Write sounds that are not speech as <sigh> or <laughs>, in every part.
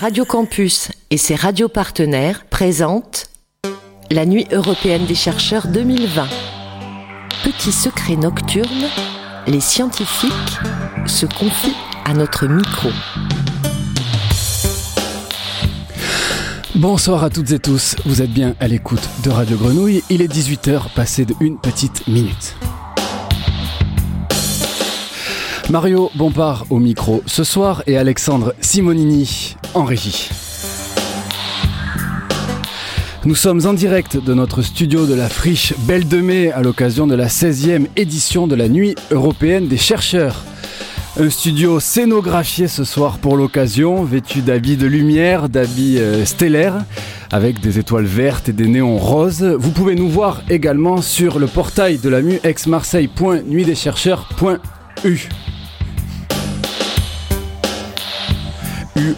Radio Campus et ses radios partenaires présentent la Nuit européenne des chercheurs 2020. Petit secret nocturne, les scientifiques se confient à notre micro. Bonsoir à toutes et tous, vous êtes bien à l'écoute de Radio Grenouille, il est 18h passé de une petite minute. Mario Bompard au micro ce soir et Alexandre Simonini en régie. Nous sommes en direct de notre studio de la friche Belle de Mai à l'occasion de la 16e édition de la Nuit européenne des chercheurs. Un studio scénographié ce soir pour l'occasion, vêtu d'habits de lumière, d'habits euh, stellaires, avec des étoiles vertes et des néons roses. Vous pouvez nous voir également sur le portail de la mu ex-marseille.nuitdescharcheurs.u.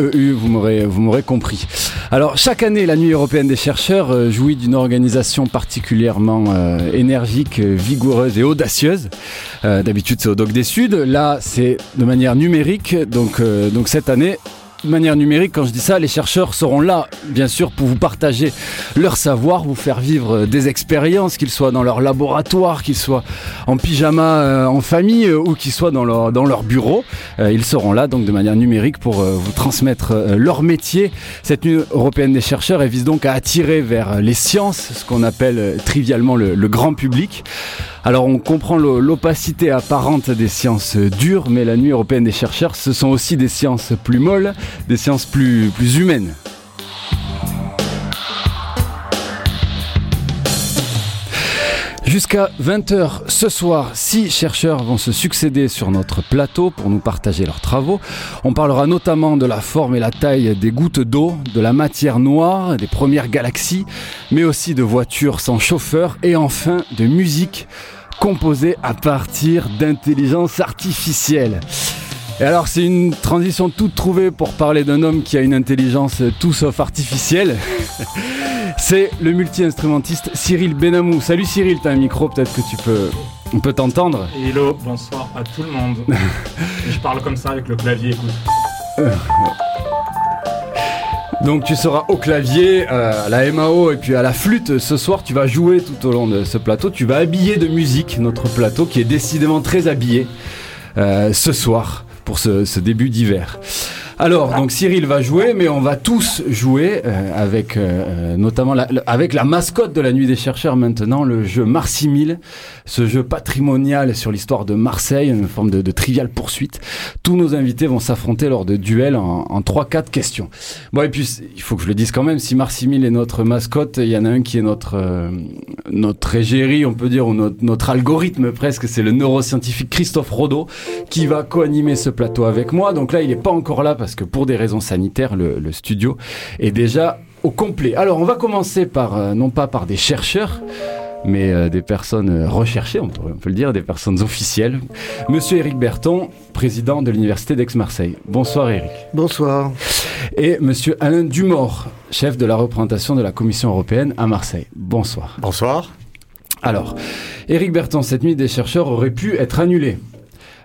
UEU, vous m'aurez, compris. Alors, chaque année, la Nuit européenne des chercheurs euh, jouit d'une organisation particulièrement euh, énergique, vigoureuse et audacieuse. Euh, d'habitude, c'est au Doc des Suds. Là, c'est de manière numérique. Donc, donc cette année, manière numérique, quand je dis ça, les chercheurs seront là, bien sûr, pour vous partager leur savoir, vous faire vivre des expériences, qu'ils soient dans leur laboratoire, qu'ils soient en pyjama euh, en famille euh, ou qu'ils soient dans leur, dans leur bureau. Euh, ils seront là, donc de manière numérique, pour vous transmettre leur métier. Cette nuit européenne des chercheurs, elle vise donc à attirer vers les sciences, ce qu'on appelle trivialement le, le grand public. Alors on comprend l'opacité apparente des sciences dures, mais la nuit européenne des chercheurs, ce sont aussi des sciences plus molles, des sciences plus, plus humaines. Jusqu'à 20h ce soir, six chercheurs vont se succéder sur notre plateau pour nous partager leurs travaux. On parlera notamment de la forme et la taille des gouttes d'eau, de la matière noire, des premières galaxies, mais aussi de voitures sans chauffeur et enfin de musique composée à partir d'intelligence artificielle. Et alors c'est une transition toute trouvée pour parler d'un homme qui a une intelligence tout sauf artificielle. <laughs> c'est le multi-instrumentiste Cyril Benamou. Salut Cyril, t'as un micro, peut-être que tu peux... On peut t'entendre Hello, bonsoir à tout le monde. <laughs> je parle comme ça avec le clavier, écoute. Donc tu seras au clavier, euh, à la MAO et puis à la flûte. Ce soir, tu vas jouer tout au long de ce plateau. Tu vas habiller de musique notre plateau qui est décidément très habillé euh, ce soir pour ce, début d'hiver. Alors, donc Cyril va jouer, mais on va tous jouer euh, avec euh, notamment la, le- avec la mascotte de la Nuit des chercheurs maintenant, le jeu Marsimile, ce jeu patrimonial sur l'histoire de Marseille, une forme de, de triviale poursuite. Tous nos invités vont s'affronter lors de duels en, en 3-4 questions. Bon, et puis il faut que je le dise quand même, si Marsimile est notre mascotte, il y en a un qui est notre euh, notre égérie, on peut dire, ou notre, notre algorithme presque, c'est le neuroscientifique Christophe Rodeau qui va co-animer ce plateau avec moi. Donc là, il n'est pas encore là que pour des raisons sanitaires, le, le studio est déjà au complet. Alors, on va commencer par, euh, non pas par des chercheurs, mais euh, des personnes recherchées, on peut, on peut le dire, des personnes officielles. Monsieur Éric Berton, président de l'Université d'Aix-Marseille. Bonsoir Éric. Bonsoir. Et Monsieur Alain Dumort, chef de la représentation de la Commission européenne à Marseille. Bonsoir. Bonsoir. Alors, Éric Berton, cette nuit des chercheurs aurait pu être annulée.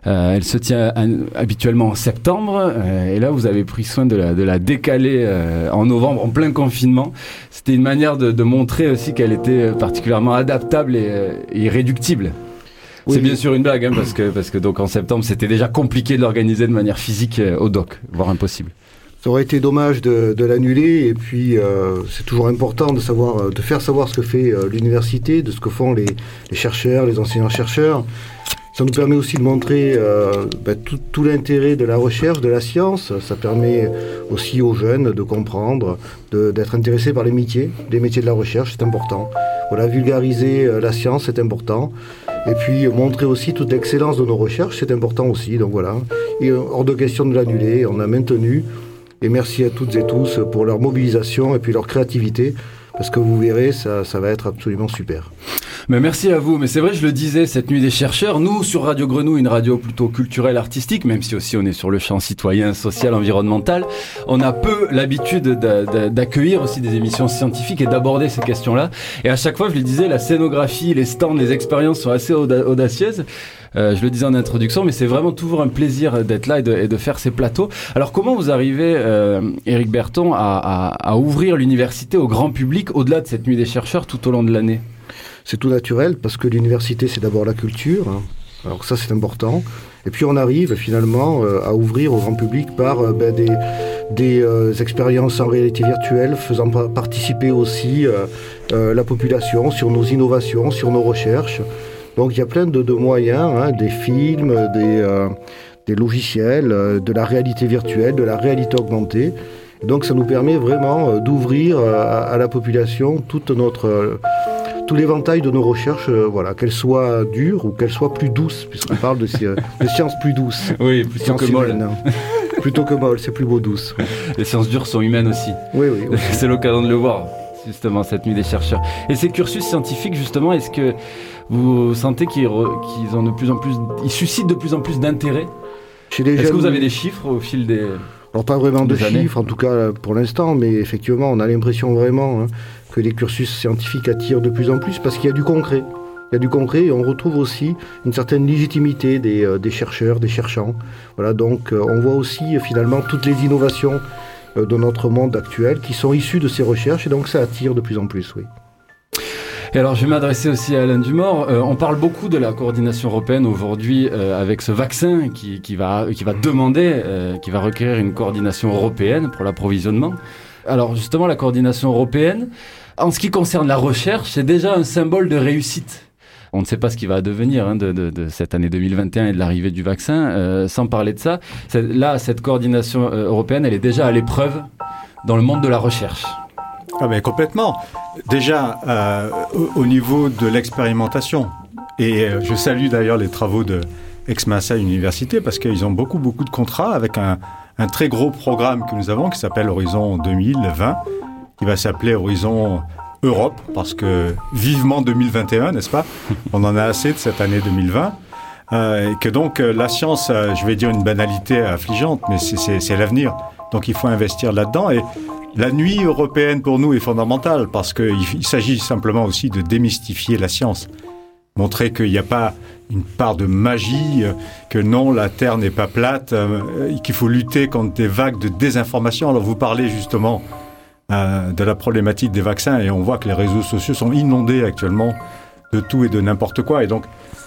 Euh, elle se tient habituellement en septembre, euh, et là vous avez pris soin de la, de la décaler euh, en novembre, en plein confinement. C'était une manière de, de montrer aussi qu'elle était particulièrement adaptable et, euh, et irréductible. Oui, C'est bien sûr une blague, hein, parce que parce que donc en septembre c'était déjà compliqué de l'organiser de manière physique euh, au doc, voire impossible. Ça aurait été dommage de, de l'annuler et puis euh, c'est toujours important de savoir, euh, de faire savoir ce que fait euh, l'université, de ce que font les, les chercheurs, les enseignants-chercheurs. Ça nous permet aussi de montrer euh, ben, tout, tout l'intérêt de la recherche, de la science. Ça permet aussi aux jeunes de comprendre, d'être intéressés par les métiers, les métiers de la recherche, c'est important. Voilà, vulgariser euh, la science, c'est important. Et puis montrer aussi toute l'excellence de nos recherches, c'est important aussi. Donc voilà, et euh, hors de question de l'annuler, on a maintenu. Et merci à toutes et tous pour leur mobilisation et puis leur créativité, parce que vous verrez, ça, ça va être absolument super. Merci à vous. Mais c'est vrai, je le disais, cette nuit des chercheurs, nous, sur Radio Grenouille, une radio plutôt culturelle, artistique, même si aussi on est sur le champ citoyen, social, environnemental, on a peu l'habitude d'accueillir aussi des émissions scientifiques et d'aborder ces questions-là. Et à chaque fois, je le disais, la scénographie, les stands, les expériences sont assez audacieuses. Euh, je le disais en introduction, mais c'est vraiment toujours un plaisir d'être là et de, faire ces plateaux. Alors comment vous arrivez, euh, Éric Berton, à ouvrir l'université au grand public au-delà de cette nuit des chercheurs tout au long de l'année? C'est tout naturel parce que l'université, c'est d'abord la culture. Hein. Alors ça, c'est important. Et puis on arrive finalement euh, à ouvrir au grand public par euh, ben, des, euh, expériences en réalité virtuelle, faisant participer aussi la population sur nos innovations, sur nos recherches. Donc il y a plein de, moyens, hein, des films, des, logiciels, de la réalité virtuelle, de la réalité augmentée. Donc ça nous permet vraiment d'ouvrir à, la population toute notre tout l'éventail de nos recherches, euh, voilà, qu'elles soient dures ou qu'elles soient plus douces, puisqu'on parle de, sciences plus douces. <laughs> Oui, plutôt que molles. plutôt que molles, c'est plus beau douce. Les sciences dures sont humaines aussi. Oui, oui. <laughs> c'est l'occasion de le voir, justement, cette nuit des chercheurs. Et ces cursus scientifiques, justement, est-ce que vous sentez qu'ils ont de plus en plus, ils suscitent de plus en plus d'intérêt? Est-ce que vous avez des chiffres au fil des alors pas vraiment de chiffres, en tout cas pour l'instant, mais effectivement, on a l'impression vraiment hein, que les cursus scientifiques attirent de plus en plus parce qu'il y a du concret. Il y a du concret et on retrouve aussi une certaine légitimité des, euh, chercheurs, des cherchants. Voilà, donc euh, on voit aussi euh, finalement toutes les innovations de notre monde actuel qui sont issues de ces recherches et donc ça attire de plus en plus, oui. Et alors, je vais m'adresser aussi à Alain Dumort. on parle beaucoup de la coordination européenne aujourd'hui avec ce vaccin qui, qui, va, qui va demander, qui va requérir une coordination européenne pour l'approvisionnement. Alors, justement, la coordination européenne, en ce qui concerne la recherche, c'est déjà un symbole de réussite. On ne sait pas ce qui va devenir hein, de, cette année 2021 et de l'arrivée du vaccin. Euh, sans parler de ça, là, cette coordination euh, européenne, elle est déjà à l'épreuve dans le monde de la recherche. Ah complètement. Déjà euh, au, niveau de l'expérimentation. Et je salue d'ailleurs les travaux de Ex-Massa Université parce qu'ils ont beaucoup beaucoup de contrats avec un, un très gros programme que nous avons qui s'appelle Horizon 2020 il va s'appeler Horizon Europe, parce que vivement 2021, n'est-ce pas? <laughs> On en a assez de cette année 2020. Euh, et que donc euh, la science, euh, je vais dire une banalité affligeante, mais c'est l'avenir. Donc il faut investir là-dedans. Et la nuit européenne pour nous est fondamentale parce qu'il il, s'agit simplement aussi de démystifier la science. Montrer qu'il n'y a pas une part de magie, que non, la Terre n'est pas plate, qu'il faut lutter contre des vagues de désinformation. Alors vous parlez justement euh, de la problématique des vaccins et on voit que les réseaux sociaux sont inondés actuellement de tout et de n'importe quoi. Et donc,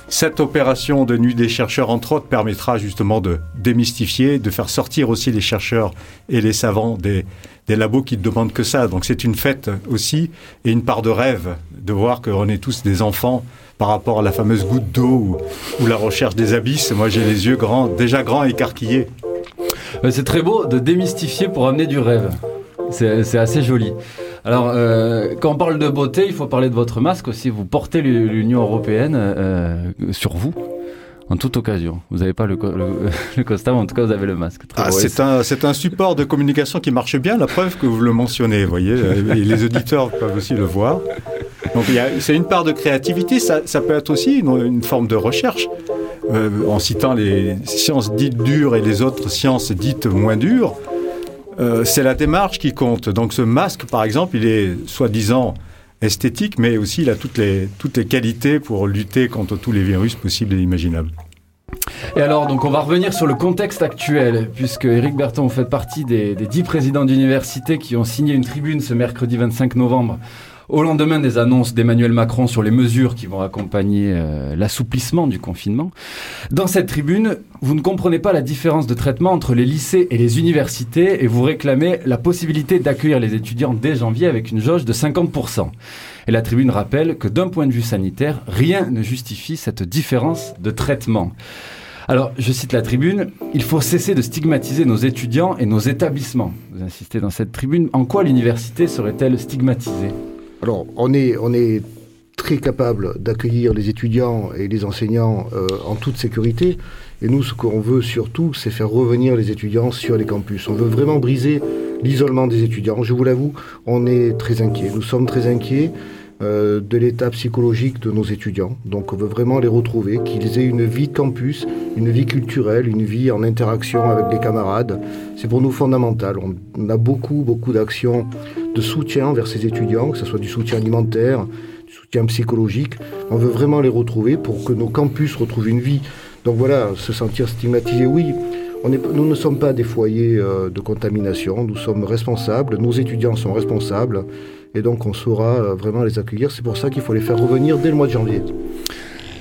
cette opération de nuit des chercheurs, entre autres, permettra justement de démystifier, de faire sortir aussi les chercheurs et les savants des, labos qui ne demandent que ça. Donc c'est une fête aussi et une part de rêve de voir qu'on est tous des enfants par rapport à la fameuse goutte d'eau ou, la recherche des abysses. Moi, j'ai les yeux grands, déjà grands écarquillés. C'est très beau de démystifier pour amener du rêve. C'est assez joli. Alors, euh, quand on parle de beauté, il faut parler de votre masque aussi. Vous portez l'Union européenne euh, sur vous en toute occasion. Vous n'avez pas le, le, <laughs> costume, en tout cas, vous avez le masque. Ah, c'est un, un, support de communication qui marche bien, la preuve que vous le mentionnez, vous voyez. Et les auditeurs peuvent aussi le voir. Donc, c'est une part de créativité. Ça, ça peut être aussi une, une forme de recherche. Euh, en citant les sciences dites dures et les autres sciences dites moins dures. Euh, c'est la démarche qui compte. Donc ce masque, par exemple, il est soi-disant esthétique, mais aussi il a toutes les, toutes les qualités pour lutter contre tous les virus possibles et imaginables. Et alors, donc, on va revenir sur le contexte actuel, puisque Eric Berton, fait partie des, des dix présidents d'université qui ont signé une tribune ce mercredi 25 novembre au lendemain des annonces d'Emmanuel Macron sur les mesures qui vont accompagner euh, l'assouplissement du confinement, dans cette tribune, vous ne comprenez pas la différence de traitement entre les lycées et les universités et vous réclamez la possibilité d'accueillir les étudiants dès janvier avec une jauge de 50%. Et la tribune rappelle que d'un point de vue sanitaire, rien ne justifie cette différence de traitement. Alors, je cite la tribune, il faut cesser de stigmatiser nos étudiants et nos établissements. Vous insistez dans cette tribune, en quoi l'université serait-elle stigmatisée? Alors, on est, on est très capable d'accueillir les étudiants et les enseignants euh, en toute sécurité. Et nous, ce qu'on veut surtout, c'est faire revenir les étudiants sur les campus. On veut vraiment briser l'isolement des étudiants. Je vous l'avoue, on est très inquiets. Nous sommes très inquiets euh, de l'état psychologique de nos étudiants. Donc on veut vraiment les retrouver, qu'ils aient une vie campus, une vie culturelle, une vie en interaction avec les camarades. C'est pour nous fondamental. On a beaucoup, beaucoup d'actions de soutien vers ces étudiants, que ce soit du soutien alimentaire, du soutien psychologique. On veut vraiment les retrouver pour que nos campus retrouvent une vie. Donc voilà, se sentir stigmatisé, oui. Nous ne sommes pas des foyers euh, de contamination, nous sommes responsables, nos étudiants sont responsables, et donc on saura euh, vraiment les accueillir. C'est pour ça qu'il faut les faire revenir dès le mois de janvier.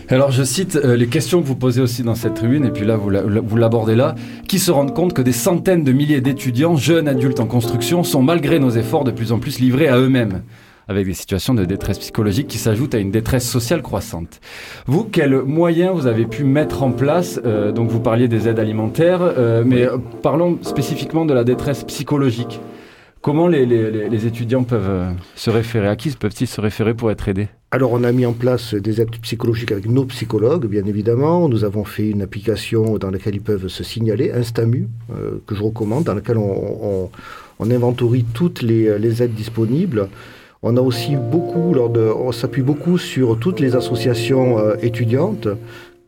Alors je cite euh, les questions que vous posez aussi dans cette tribune, et puis là vous la- vous l'abordez là, qui se rendent compte que des centaines de milliers d'étudiants, jeunes adultes en construction, sont malgré nos efforts de plus en plus livrés à eux-mêmes, avec des situations de détresse psychologique qui s'ajoutent à une détresse sociale croissante. Vous, quels moyens vous avez pu mettre en place Euh, Donc vous parliez des aides alimentaires, euh, mais parlons spécifiquement de la détresse psychologique. Comment les, étudiants peuvent euh, se référer? À qui peuvent-ils se référer pour être aidés? Alors on a mis en place des aides psychologiques avec nos psychologues, bien évidemment. Nous avons fait une application dans laquelle ils peuvent se signaler, Instamu, euh, que je recommande, dans laquelle on, inventorie toutes les, les aides disponibles. On a aussi beaucoup, on s'appuie beaucoup sur toutes les associations euh, étudiantes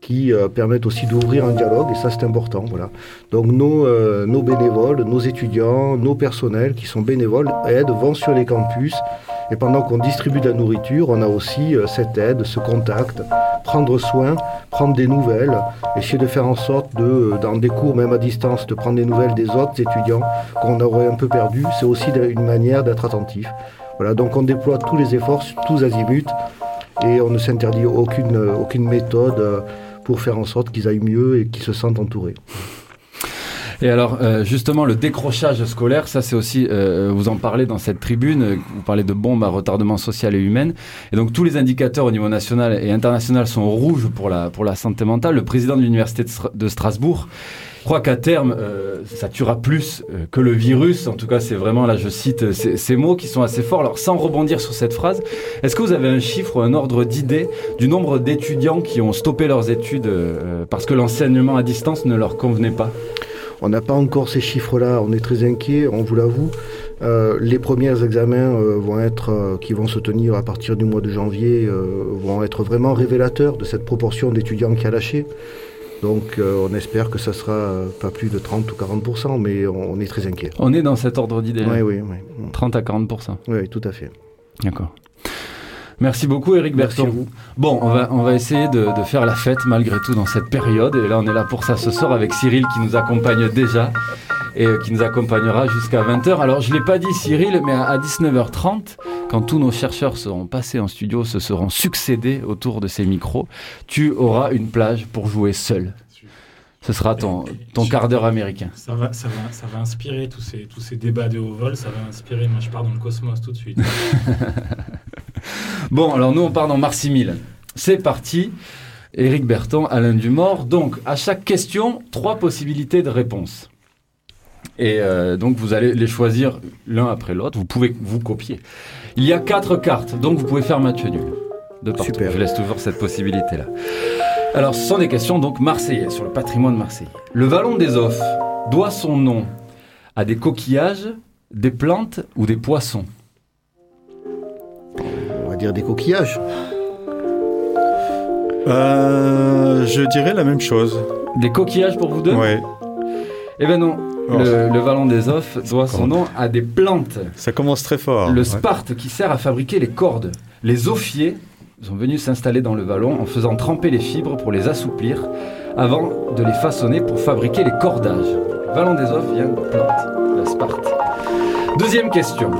qui euh, permettent aussi d'ouvrir un dialogue, et ça c'est important. Voilà. Donc nos, euh, nos bénévoles, nos étudiants, nos personnels qui sont bénévoles aident, vont sur les campus, et pendant qu'on distribue de la nourriture, on a aussi euh, cette aide, ce contact, prendre soin, prendre des nouvelles, essayer de faire en sorte de, dans des cours même à distance, de prendre des nouvelles des autres étudiants qu'on aurait un peu perdus. C'est aussi une manière d'être attentif. Voilà, donc on déploie tous les efforts, tous azimuts, et on ne s'interdit aucune, aucune méthode pour faire en sorte qu'ils aillent mieux et qu'ils se sentent entourés. Et alors, euh, justement, le décrochage scolaire, ça c'est aussi, euh, vous en parlez dans cette tribune, euh, vous parlez de bombes à retardement social et humain. Et donc tous les indicateurs au niveau national et international sont rouges pour la, pour la santé mentale. Le président de l'Université de, Stra- de Strasbourg croit qu'à terme, euh, ça tuera plus euh, que le virus. En tout cas, c'est vraiment, là je cite euh, ces, mots qui sont assez forts. Alors sans rebondir sur cette phrase, est-ce que vous avez un chiffre un ordre d'idée du nombre d'étudiants qui ont stoppé leurs études parce que l'enseignement à distance ne leur convenait pas? On n'a pas encore ces chiffres-là, on est très inquiets, on vous l'avoue. Les premiers examens vont être, qui vont se tenir à partir du mois de janvier vont être vraiment révélateurs de cette proportion d'étudiants qui a lâché. Donc euh, on espère que ça sera euh, pas plus de 30 ou 40%, mais on, on est très inquiet. On est dans cet ordre d'idée. Oui, oui, oui. 30 à 40% Oui, tout à fait. D'accord. Merci beaucoup Eric Merci à Berton. vous. Bon, on va, on va essayer de, de faire la fête malgré tout dans cette période. Et là, on est là pour ça ce soir avec Cyril qui nous accompagne déjà et euh, qui nous accompagnera jusqu'à 20h. Alors, je ne l'ai pas dit Cyril, mais à à 19h30, quand tous nos chercheurs seront passés en studio, se seront succédés autour de ces micros, tu auras une plage pour jouer seul. Ce sera ton, ton quart d'heure américain. Ça va, ça, va, ça va inspirer tous ces, tous ces débats de haut vol, ça va inspirer. Moi, je pars dans le cosmos tout de suite. <laughs> Bon, alors nous, on part dans Marcy-Mille. C'est parti. Éric Berton, Alain Dumort. Donc, à chaque question, trois possibilités de réponse. Et euh, donc, vous allez les choisir l'un après l'autre. Vous pouvez vous copier. Il y a quatre cartes, donc vous pouvez faire match nul. De partout. Super. Je laisse toujours cette possibilité-là. Alors, ce sont des questions donc marseillaises, sur le patrimoine marseillais. Le vallon des Offres doit son nom à des coquillages, des plantes ou des poissons? On va dire des coquillages. Euh, je dirais la même chose. Des coquillages pour vous deux Ouais. Eh ben non, Oh. le, le vallon des Offres doit son nom à des plantes. Ça commence très fort. Le Ouais. sparte qui sert à fabriquer les cordes. Les ophiers sont venus s'installer dans le vallon en faisant tremper les fibres pour les assouplir avant de les façonner pour fabriquer les cordages. Le vallon des Offres vient de plantes, le sparte. Deuxième question.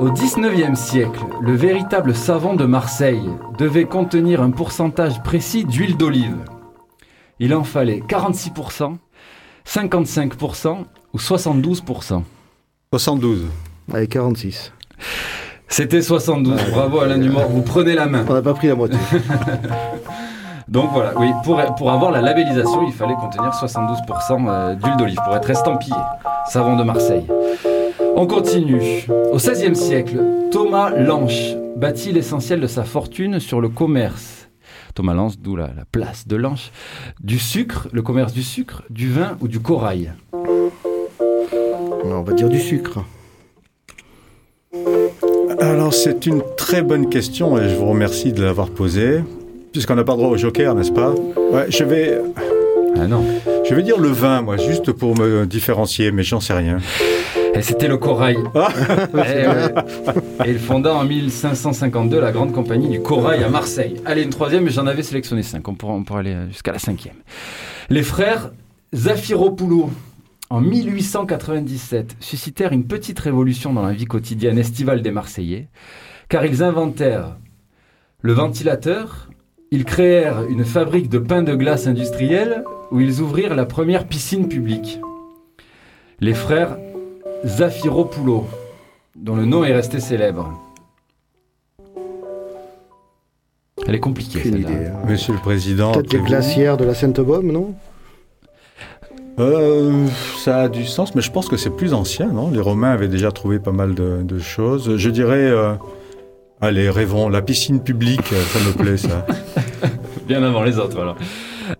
Au 19e siècle, le véritable savon de Marseille devait contenir un pourcentage précis d'huile d'olive. Il en fallait 46%, 55% ou 72%. 72. Avec 46. C'était 72. Bravo Alain Dumort, vous prenez la main. On n'a pas pris la moitié. <laughs> Donc voilà, oui, pour, pour avoir la labellisation, il fallait contenir 72% euh, d'huile d'olive pour être estampillé. Savon de Marseille. On continue. Au XVIe siècle, Thomas Lanche bâtit l'essentiel de sa fortune sur le commerce. Thomas Lanche, d'où la, la place de Lanche, du sucre, le commerce du sucre, du vin ou du corail? On va dire du sucre. Alors c'est une très bonne question et je vous remercie de l'avoir posée. Puisqu'on n'a pas droit au joker, n'est-ce pas? Ouais, Je vais... Ah non. Je vais dire le vin, moi, juste pour me différencier, mais j'en sais rien. Et c'était le corail. <laughs> et, il fonda en 1552 la grande compagnie du corail à Marseille. Allez, une troisième, mais j'en avais sélectionné cinq. On pourra, on pourra aller jusqu'à la cinquième. Les frères Zafiropoulou, en 1897, suscitèrent une petite révolution dans la vie quotidienne estivale des Marseillais, car ils inventèrent le ventilateur, ils créèrent une fabrique de pain de glace industrielle où ils ouvrirent la première piscine publique. Les frères Zafiropoulou, dont le nom est resté célèbre. Elle est compliquée, celle-là. hein. Monsieur le Président. Peut-être les glacières de la Sainte-Baume, non? Euh, ça a du sens, mais je pense que c'est plus ancien, non? Les Romains avaient déjà trouvé pas mal de, de choses. Je dirais, euh, allez, rêvons, la piscine publique, euh, ça me plaît, ça. <laughs> Bien avant les autres, alors.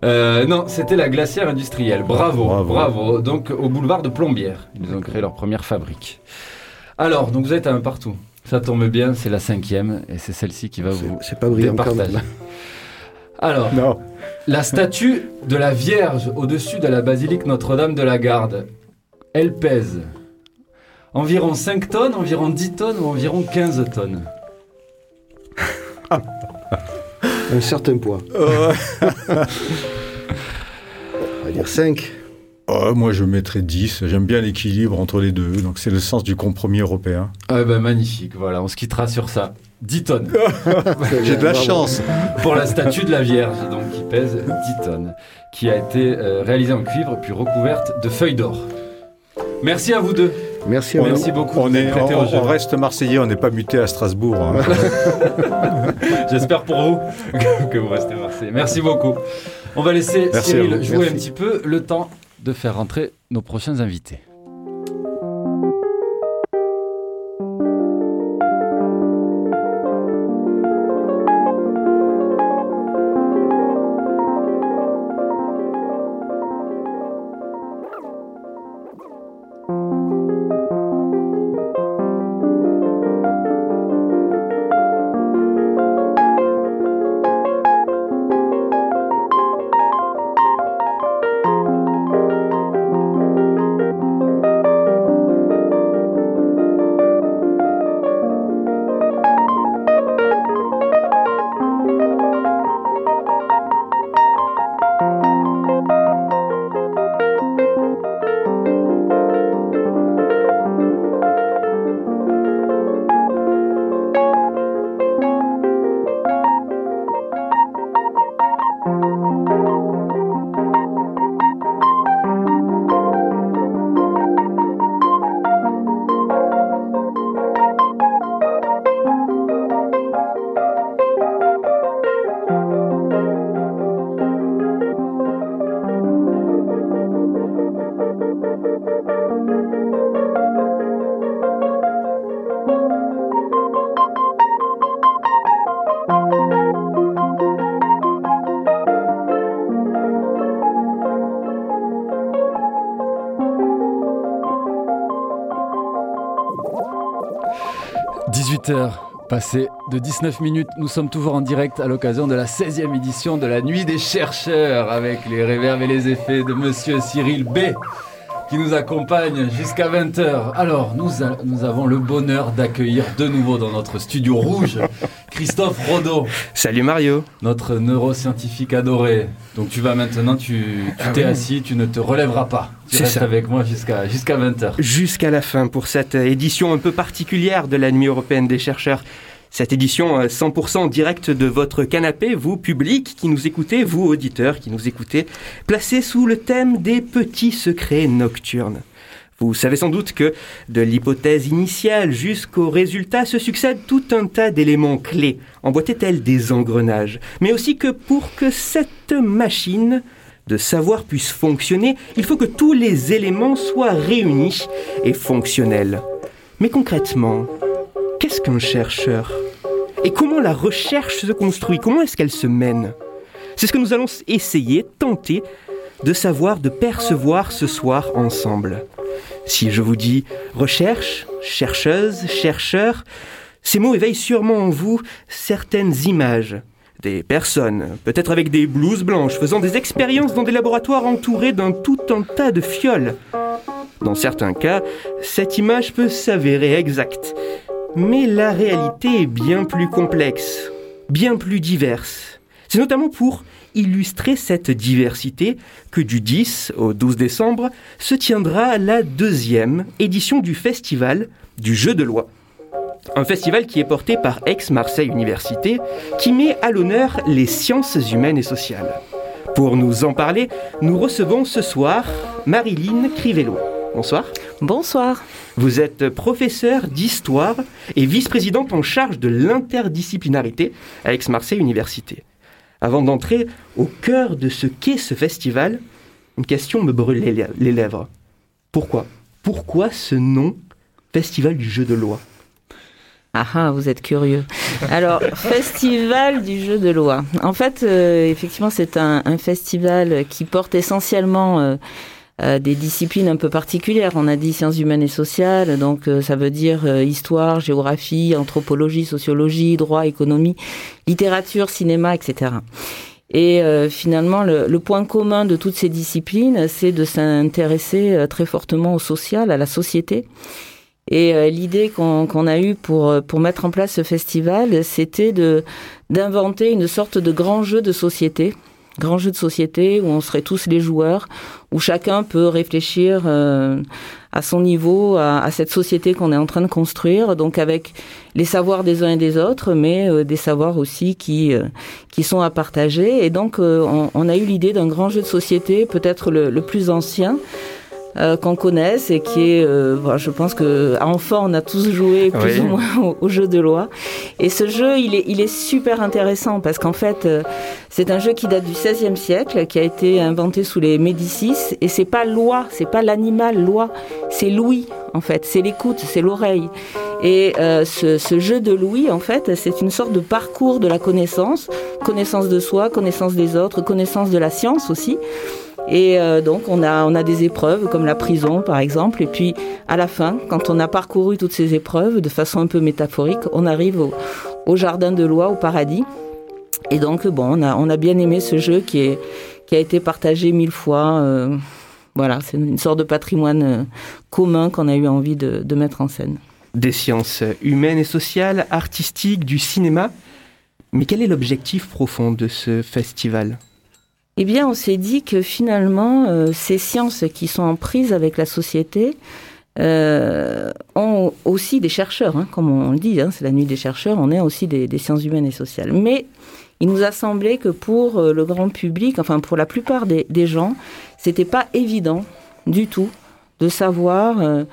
Euh, non, c'était la glacière industrielle. Bravo, bravo, Bravo. Donc, au boulevard de Plombières, ils ont créé leur première fabrique. Alors, donc vous êtes à un partout. Ça tombe bien, c'est la cinquième, et c'est celle-ci qui va vous C'est pas brillant départager. Alors, Non. la statue de la Vierge au-dessus de la basilique Notre-Dame de la Garde, elle pèse environ 5 tonnes, environ 10 tonnes ou environ 15 tonnes? <laughs> Un certain poids. Euh, <laughs> On va dire 5. oh, moi, je mettrais 10. J'aime bien l'équilibre entre les deux, donc c'est le sens du compromis européen. Ah ben magnifique, voilà, on se quittera sur ça. 10 tonnes. <laughs> J'ai de la chance. pour la statue de la Vierge, donc qui pèse 10 tonnes, qui a été euh, réalisée en cuivre puis recouverte de feuilles d'or. Merci à vous deux. Merci à vous. Merci beaucoup. On, est, on, on reste marseillais, on n'est pas muté à Strasbourg. hein. <laughs> J'espère pour vous que vous restez Marseillais. Merci beaucoup. On va laisser Merci Cyril vous. jouer Merci. un petit peu le temps de faire rentrer nos prochains invités. – 18h, passé de 19 minutes. Nous sommes toujours en direct à l'occasion de la 16e édition de la Nuit des chercheurs avec les réverbes et les effets de monsieur Cyril B qui nous accompagne jusqu'à 20h. Alors, nous avons le bonheur d'accueillir de nouveau dans notre studio rouge Christophe Rodeau, Salut Mario. notre neuroscientifique adoré. Donc tu vas maintenant, tu tu t'es assis, tu ne te relèveras pas. Tu restes ça. avec moi jusqu'à jusqu'à 20h. Jusqu'à la fin pour cette édition un peu particulière de la Nuit européenne des chercheurs. Cette édition euh, 100% directe de votre canapé, vous public qui nous écoutez, vous auditeurs qui nous écoutez, placée sous le thème des petits secrets nocturnes. Vous savez sans doute que de l'hypothèse initiale jusqu'au résultat se succède tout un tas d'éléments clés, emboîtés tels des engrenages, mais aussi que pour que cette machine de savoir puisse fonctionner, il faut que tous les éléments soient réunis et fonctionnels. Mais concrètement, qu'est-ce qu'un chercheur? Et comment la recherche se construit? Comment est-ce qu'elle se mène? C'est ce que nous allons essayer, tenter de savoir, de percevoir ce soir ensemble. Si je vous dis recherche, chercheuse, chercheur, Ces mots éveillent sûrement en vous certaines images, des personnes, peut-être avec des blouses blanches, faisant des expériences dans des laboratoires entourés d'un tout un tas de fioles. Dans certains cas, cette image peut s'avérer exacte. Mais la réalité est bien plus complexe, bien plus diverse. C'est notamment pour illustrer cette diversité que du 10 au 12 décembre se tiendra la deuxième édition du festival du jeu de loi. Un festival qui est porté par Aix-Marseille Université, qui met à l'honneur les sciences humaines et sociales. Pour nous en parler, nous recevons ce soir Marilyn Crivello. Bonsoir. Bonsoir. Vous êtes professeur d'histoire et vice-présidente en charge de l'interdisciplinarité à Aix-Marseille Université. Avant d'entrer au cœur de ce qu'est ce festival, une question me brûle les lèvres. Pourquoi? Pourquoi ce nom Festival du jeu de loi? Ah ah, vous êtes curieux. Alors, <laughs> festival du jeu de loi. En fait, euh, effectivement, c'est un, festival qui porte essentiellement euh, euh, des disciplines un peu particulières. On a dit sciences humaines et sociales, donc ça veut dire histoire, géographie, anthropologie, sociologie, droit, économie, littérature, cinéma, etc. Et finalement, le, le, point commun de toutes ces disciplines, c'est de s'intéresser très fortement au social, à la société. Et euh, l'idée qu'on a eue pour, euh, pour mettre en place ce festival, c'était d'inventer une sorte de grand jeu de société, grand jeu de société où on serait tous les joueurs, où chacun peut réfléchir euh, à son niveau, à, cette société qu'on est en train de construire, donc avec les savoirs des uns et des autres, mais des savoirs aussi qui qui sont à partager. Et donc on, a eu l'idée d'un grand jeu de société, peut-être le plus ancien. Euh, qu'on connaisse et qui est, euh, je pense que enfant on a tous joué plus ou moins au, jeu de loi. Et ce jeu, il est, il est super intéressant parce qu'en fait, euh, c'est un jeu qui date du XVIe siècle, qui a été inventé sous les Médicis. Et c'est pas loi, c'est pas l'animal loi, c'est Louis en fait, c'est l'écoute, c'est l'oreille. Et ce, ce, jeu de Louis, en fait, c'est une sorte de parcours de la connaissance, connaissance de soi, connaissance des autres, connaissance de la science aussi. Et euh, donc on a, on a des épreuves comme la prison par exemple. Et puis à la fin, quand on a parcouru toutes ces épreuves de façon un peu métaphorique, on arrive au, jardin de loi, au paradis. Et donc bon, on a, on a bien aimé ce jeu qui, est, qui a été partagé mille fois. Euh, voilà, c'est une sorte de patrimoine euh, commun qu'on a eu envie de mettre en scène. Des sciences humaines et sociales, artistiques, du cinéma. Mais quel est l'objectif profond de ce festival? Eh bien, on s'est dit que finalement, euh, ces sciences qui sont en prise avec la société euh, ont aussi des chercheurs, hein, comme on le dit, hein, c'est la nuit des chercheurs, on est aussi des, sciences humaines et sociales. Mais il nous a semblé que pour euh, le grand public, enfin pour la plupart des, des gens, c'était pas évident du tout de savoir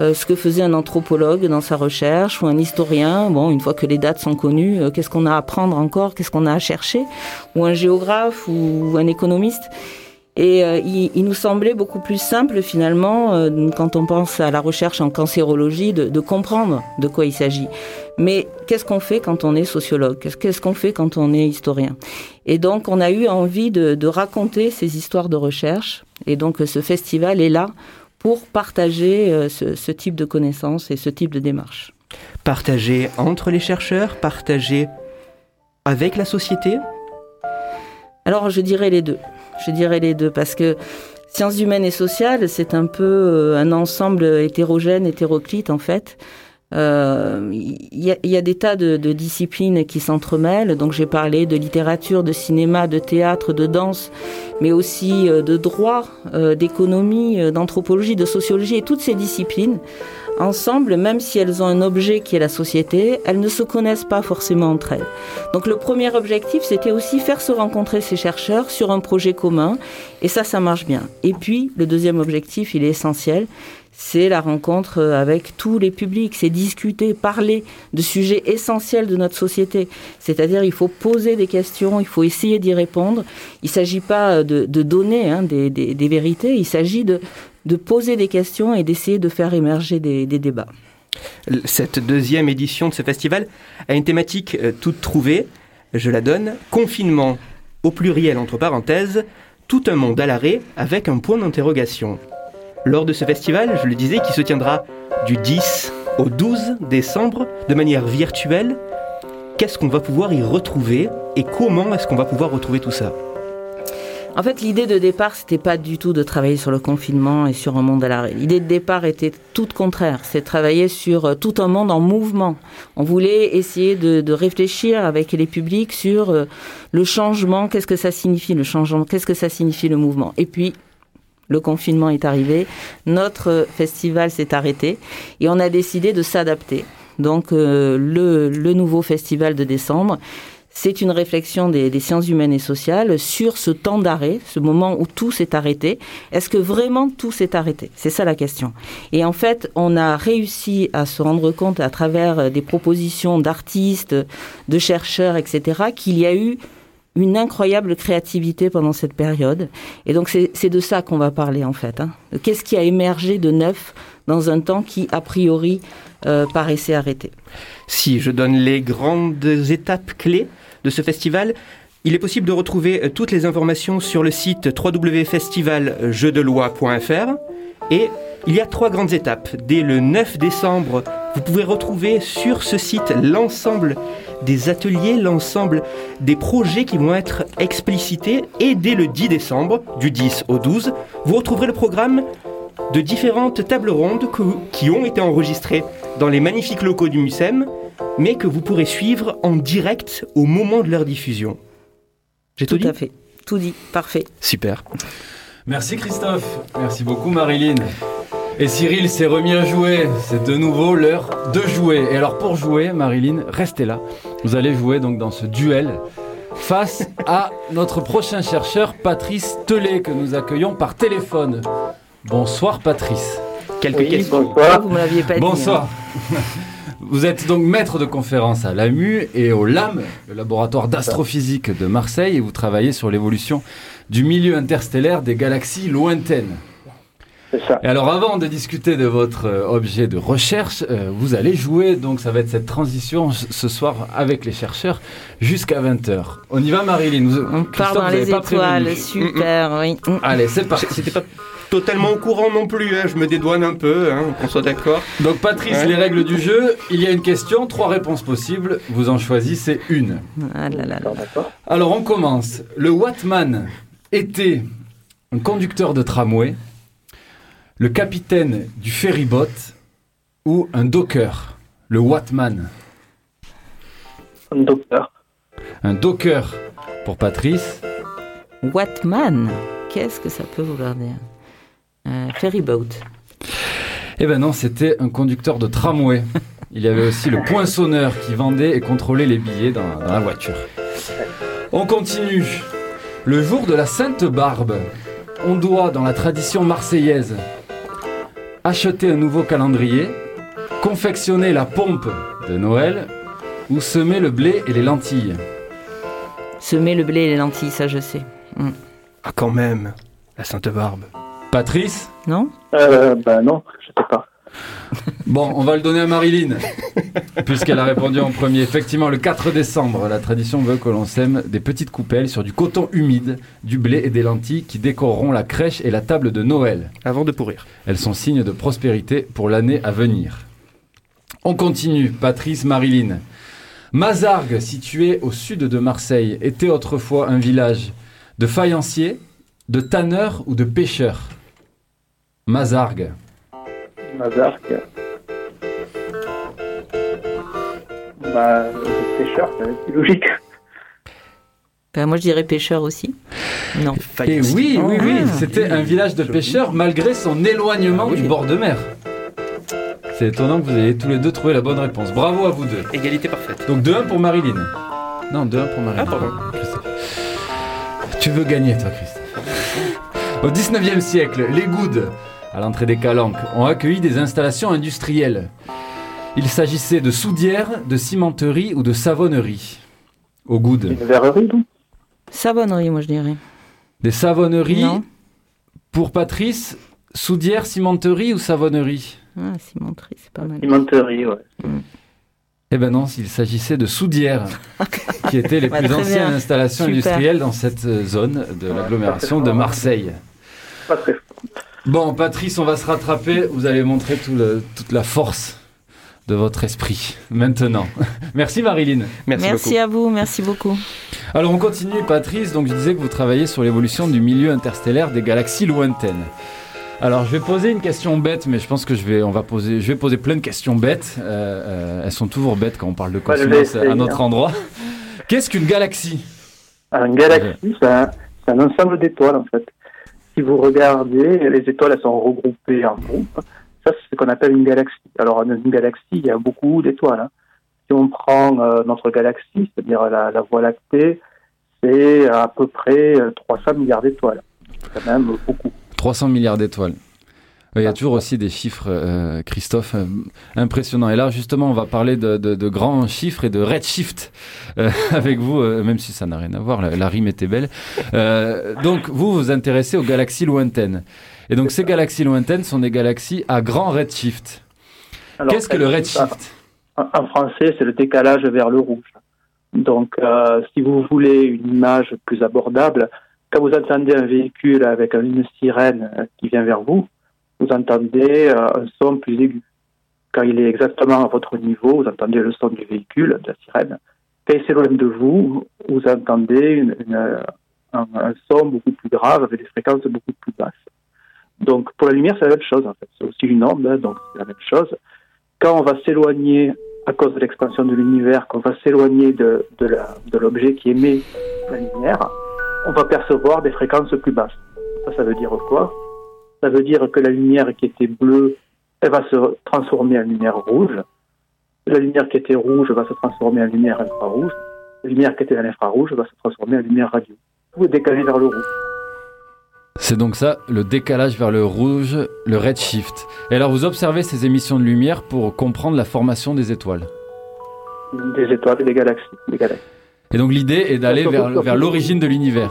ce que faisait un anthropologue dans sa recherche ou un historien. Bon, une fois que les dates sont connues, euh, qu'est-ce qu'on a à apprendre encore, qu'est-ce qu'on a à chercher, ou un géographe ou, un économiste. Et euh, il, nous semblait beaucoup plus simple finalement, quand on pense à la recherche en cancérologie, de, comprendre de quoi il s'agit. Mais qu'est-ce qu'on fait quand on est sociologue? Qu'est-ce qu'on fait quand on est historien? Et donc on a eu envie de raconter ces histoires de recherche. Et donc ce festival est là pour partager euh, ce, type de connaissances et ce type de démarche. Partager entre les chercheurs, partager avec la société? Alors je dirais les deux. Je dirais les deux parce que sciences humaines et sociales, c'est un peu euh, un ensemble hétérogène, hétéroclite en fait. Euh, il y, a des tas de, disciplines qui s'entremêlent. Donc j'ai parlé de littérature, de cinéma, de théâtre, de danse, mais aussi euh, de droit, euh, d'économie, d'anthropologie, de sociologie et toutes ces disciplines ensemble, même si elles ont un objet qui est la société, elles ne se connaissent pas forcément entre elles. Donc le premier objectif, c'était aussi faire se rencontrer ces chercheurs sur un projet commun, et ça, ça marche bien. Et puis, le deuxième objectif, il est essentiel, c'est la rencontre euh, avec tous les publics, c'est discuter, parler de sujets essentiels de notre société. C'est-à-dire, il faut poser des questions, il faut essayer d'y répondre. Il ne s'agit pas euh, de, donner hein, des, vérités, il s'agit de, poser des questions et d'essayer de faire émerger des, débats. Cette deuxième édition de ce festival a une thématique euh, toute trouvée. Je la donne. Confinement, au pluriel entre parenthèses, tout un monde à l'arrêt avec un point d'interrogation lors de ce festival, je le disais, qui se tiendra du 10 au 12 décembre de manière virtuelle. Qu'est-ce qu'on va pouvoir y retrouver et comment est-ce qu'on va pouvoir retrouver tout ça En fait, l'idée de départ, c'était pas du tout de travailler sur le confinement et sur un monde à l'arrêt. L'idée de départ était toute contraire. C'est travailler sur euh, tout un monde en mouvement. On voulait essayer de, de réfléchir avec les publics sur euh, le changement. Qu'est-ce que ça signifie le changement Qu'est-ce que ça signifie le mouvement Et puis, le confinement est arrivé, notre festival s'est arrêté et on a décidé de s'adapter. Donc euh, le, nouveau festival de décembre, c'est une réflexion des, des sciences humaines et sociales sur ce temps d'arrêt, ce moment où tout s'est arrêté. Est-ce que vraiment tout s'est arrêté? C'est ça la question. Et en fait, on a réussi à se rendre compte à travers des propositions d'artistes, de chercheurs, etc., qu'il y a eu une incroyable créativité pendant cette période. Et donc c'est de ça qu'on va parler en fait. Hein. Qu'est-ce qui a émergé de neuf dans un temps qui, a priori, euh, paraissait arrêté Si je donne les grandes étapes clés de ce festival, il est possible de retrouver euh, toutes les informations sur le site www.festivaljeuxdelois.fr et il y a trois grandes étapes. Dès le 9 décembre, vous pouvez retrouver sur ce site l'ensemble des ateliers, l'ensemble des projets qui vont être explicités et dès le 10 décembre, du 10 au 12, vous retrouverez le programme de différentes tables rondes que- qui ont été enregistrées dans les magnifiques locaux du MUSEM, mais que vous pourrez suivre en direct au moment de leur diffusion. J'ai tout, Tout dit à fait. Tout dit. Parfait. Super. Merci Christophe. Merci beaucoup Marilyn. Et Cyril s'est remis à jouer. C'est de nouveau l'heure de jouer. Et alors pour jouer, Marilyn, restez là. Vous allez jouer donc dans ce duel face à notre prochain chercheur, Patrice Tellet, que nous accueillons par téléphone. Bonsoir Patrice. Quelques Oui, questions. Ah, bonsoir. vous me l'aviez pas dit. Bonsoir. hein. <laughs> Vous êtes donc maître de conférence à l'AMU et au LAM, le laboratoire d'astrophysique de Marseille, et vous travaillez sur l'évolution du milieu interstellaire des galaxies lointaines. C'est ça. Et alors avant de discuter de votre euh, objet de recherche, euh, vous allez jouer, donc ça va être cette transition ce soir avec les chercheurs jusqu'à 20h. On y va Marilyn vous- On part dans les étoiles. prévenu. Super, oui. Mm. Allez, c'est parti. C'était pas totalement au courant non plus, hein, je me dédouane un peu, hein, qu'on soit d'accord. Donc Patrice, Ouais. les règles du jeu, il y a une question, trois réponses possibles, vous en choisissez une. Ah là là là. D'accord, d'accord. Alors on commence. Le Wattman était un conducteur de tramway, le capitaine du ferryboat ou un docker? Le Wattman. Un docteur. Un docker pour Patrice. Watman. Qu'est-ce que ça peut vouloir dire? Euh, Ferryboat. Eh ben non, c'était un conducteur de tramway. <laughs> Il y avait aussi le poinçonneur qui vendait et contrôlait les billets dans, dans la voiture. On continue. Le jour de la Sainte Barbe, on doit, dans la tradition marseillaise, acheter un nouveau calendrier, confectionner la pompe de Noël ou semer le blé et les lentilles. Semer le blé et les lentilles, ça je sais. Ah quand même, la Sainte Barbe. Patrice Non Euh, bah non, je sais pas. <laughs> Bon, on va le donner à Marilyn, puisqu'elle a répondu en premier. Effectivement, le 4 décembre, la tradition veut que l'on sème des petites coupelles sur du coton humide, du blé et des lentilles qui décoreront la crèche et la table de Noël. Avant de pourrir. Elles sont signes de prospérité pour l'année à venir. On continue, Patrice Marilyn. Mazargues, situé au sud de Marseille, était autrefois un village de faïenciers, de tanneurs ou de pêcheurs. Mazargues. Mazark. Bah, le pêcheur, c'est logique. Ben, Moi je dirais pêcheur aussi. Non. Et oui, oui, oui, Ah. c'était un village de pêcheurs malgré son éloignement Ah oui. du bord de mer. C'est étonnant que vous ayez tous les deux trouvé la bonne réponse. Bravo à vous deux. Égalité parfaite. Donc 2-1 pour Marilyn. Non, 2-1 pour Marilyn. Ah, pardon. Tu veux gagner, toi, Christophe. Au 19e siècle, les Goudes, à l'entrée des Calanques, ont accueilli des installations industrielles. Il s'agissait de soudières, de cimenterie ou de savonnerie. Aux Goudes. Une verrerie, donc Savonnerie, moi je dirais. Des savonneries Non pour Patrice, soudière, cimenterie ou savonnerie Ah, cimenterie, c'est pas mal. Cimenterie, ouais. Eh ben non, il s'agissait de soudières, <laughs> qui étaient les Bah, plus anciennes bien. installations Super. industrielles dans cette euh, zone de l'agglomération de Marseille. Pas très Bon, Patrice, on va se rattraper. Vous allez montrer tout le- toute la force de votre esprit maintenant. <laughs> merci Marilyn. Merci, Merci beaucoup. à vous, merci beaucoup. Alors on continue Patrice, donc je disais que vous travaillez sur l'évolution du milieu interstellaire des galaxies lointaines. Alors je vais poser une question bête, mais je pense que je vais, on va poser, je vais poser plein de questions bêtes. Euh, euh, elles sont toujours bêtes quand on parle de essayer, à notre hein. endroit. Qu'est-ce qu'une galaxie? Un galaxie, c'est un, c'est un ensemble d'étoiles en fait. Si vous regardez, les étoiles elles sont regroupées en groupes. Ça, c'est ce qu'on appelle une galaxie. Alors, dans une galaxie, il y a beaucoup d'étoiles. hein. Si on prend euh, notre galaxie, c'est-à-dire la, la Voie lactée, c'est à peu près euh, 300 milliards d'étoiles. C'est quand même beaucoup. 300 milliards d'étoiles. Il y a toujours aussi des chiffres, euh, Christophe, euh, impressionnants. Et là, justement, on va parler de, de- de grands chiffres et de redshift euh, <laughs> avec vous, même si ça n'a rien à voir, la, la rime était belle. Donc, vous vous intéressez aux galaxies lointaines. Et donc, ces galaxies lointaines sont des galaxies à grand redshift. Qu'est-ce que le redshift En, en français, c'est le décalage vers le rouge. Donc, si vous voulez une image plus abordable, quand vous entendez un véhicule avec une sirène qui vient vers vous, vous entendez euh, un son plus aigu. Quand il est exactement à votre niveau, vous entendez le son du véhicule, de la sirène. Quand il s'éloigne de vous, vous entendez euh, un, son beaucoup plus grave avec des fréquences beaucoup plus basses. Donc, pour la lumière, c'est la même chose. C'est aussi une onde, hein, donc c'est la même chose quand on va s'éloigner à cause de l'expansion de l'univers, quand on va s'éloigner de, de l'objet qui émet la lumière, on va percevoir des fréquences plus basses. Ça, ça veut dire quoi? Ça veut dire que la lumière qui était bleue, elle va se transformer en lumière rouge. La lumière qui était rouge va se transformer en lumière infrarouge. La lumière qui était en infrarouge va se transformer en lumière radio. Tout est décalé vers le rouge. C'est donc ça, le décalage vers le rouge, le redshift. Et alors, vous observez ces émissions de lumière pour comprendre la formation des étoiles. Des étoiles et des galaxies. Des galaxies. Et donc, l'idée est d'aller vers, vers l'origine de l'univers.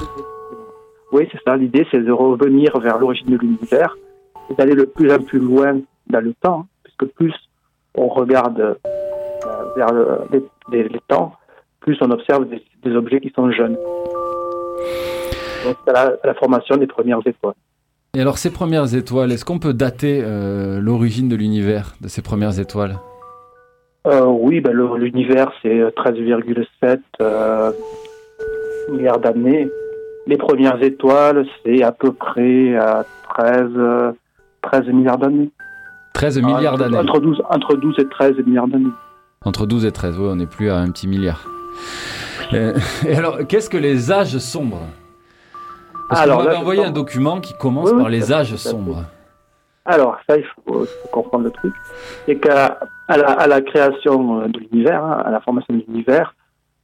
Oui, c'est ça. L'idée, c'est de revenir vers l'origine de l'univers et d'aller le plus en plus loin dans le temps, hein, puisque plus on regarde euh, vers le- les, les- les temps, plus on observe des, des objets qui sont jeunes. Donc, c'est la, la formation des premières étoiles. Et alors, ces premières étoiles, est-ce qu'on peut dater euh, l'origine de l'univers, de ces premières étoiles? Euh, oui, ben, le- l'univers, c'est 13,7 euh, milliards d'années. Les premières étoiles, c'est à peu près à 13, euh, 13 milliards d'années. 13 milliards Entre- d'années. Entre 12, entre 12 et 13 milliards d'années. Entre 12 et 13, oui, on n'est plus à un petit milliard. Euh, et alors, qu'est-ce que les âges sombres? Parce Alors, envoyé un document qui commence Oui, oui, par les âges sombres. Alors, ça, il faut, comprendre le truc. C'est qu'à à la, à la création euh, de l'univers, hein, à la formation de l'univers,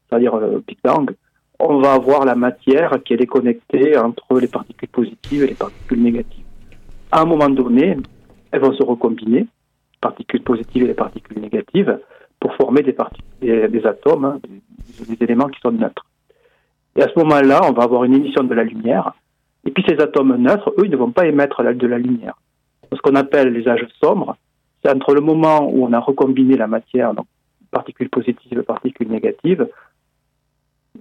c'est-à-dire le Big Bang, on va avoir la matière qui est déconnectée entre les particules positives et les particules négatives. À un moment donné, elles vont se recombiner, les particules positives et les particules négatives, pour former des, des, atomes, hein, des, éléments qui sont neutres. Et à ce moment-là, on va avoir une émission de la lumière. Et puis ces atomes neutres, eux, ils ne vont pas émettre de la lumière ce qu'on appelle les âges sombres, c'est entre le moment où on a recombiné la matière, donc particules positives et particules négatives,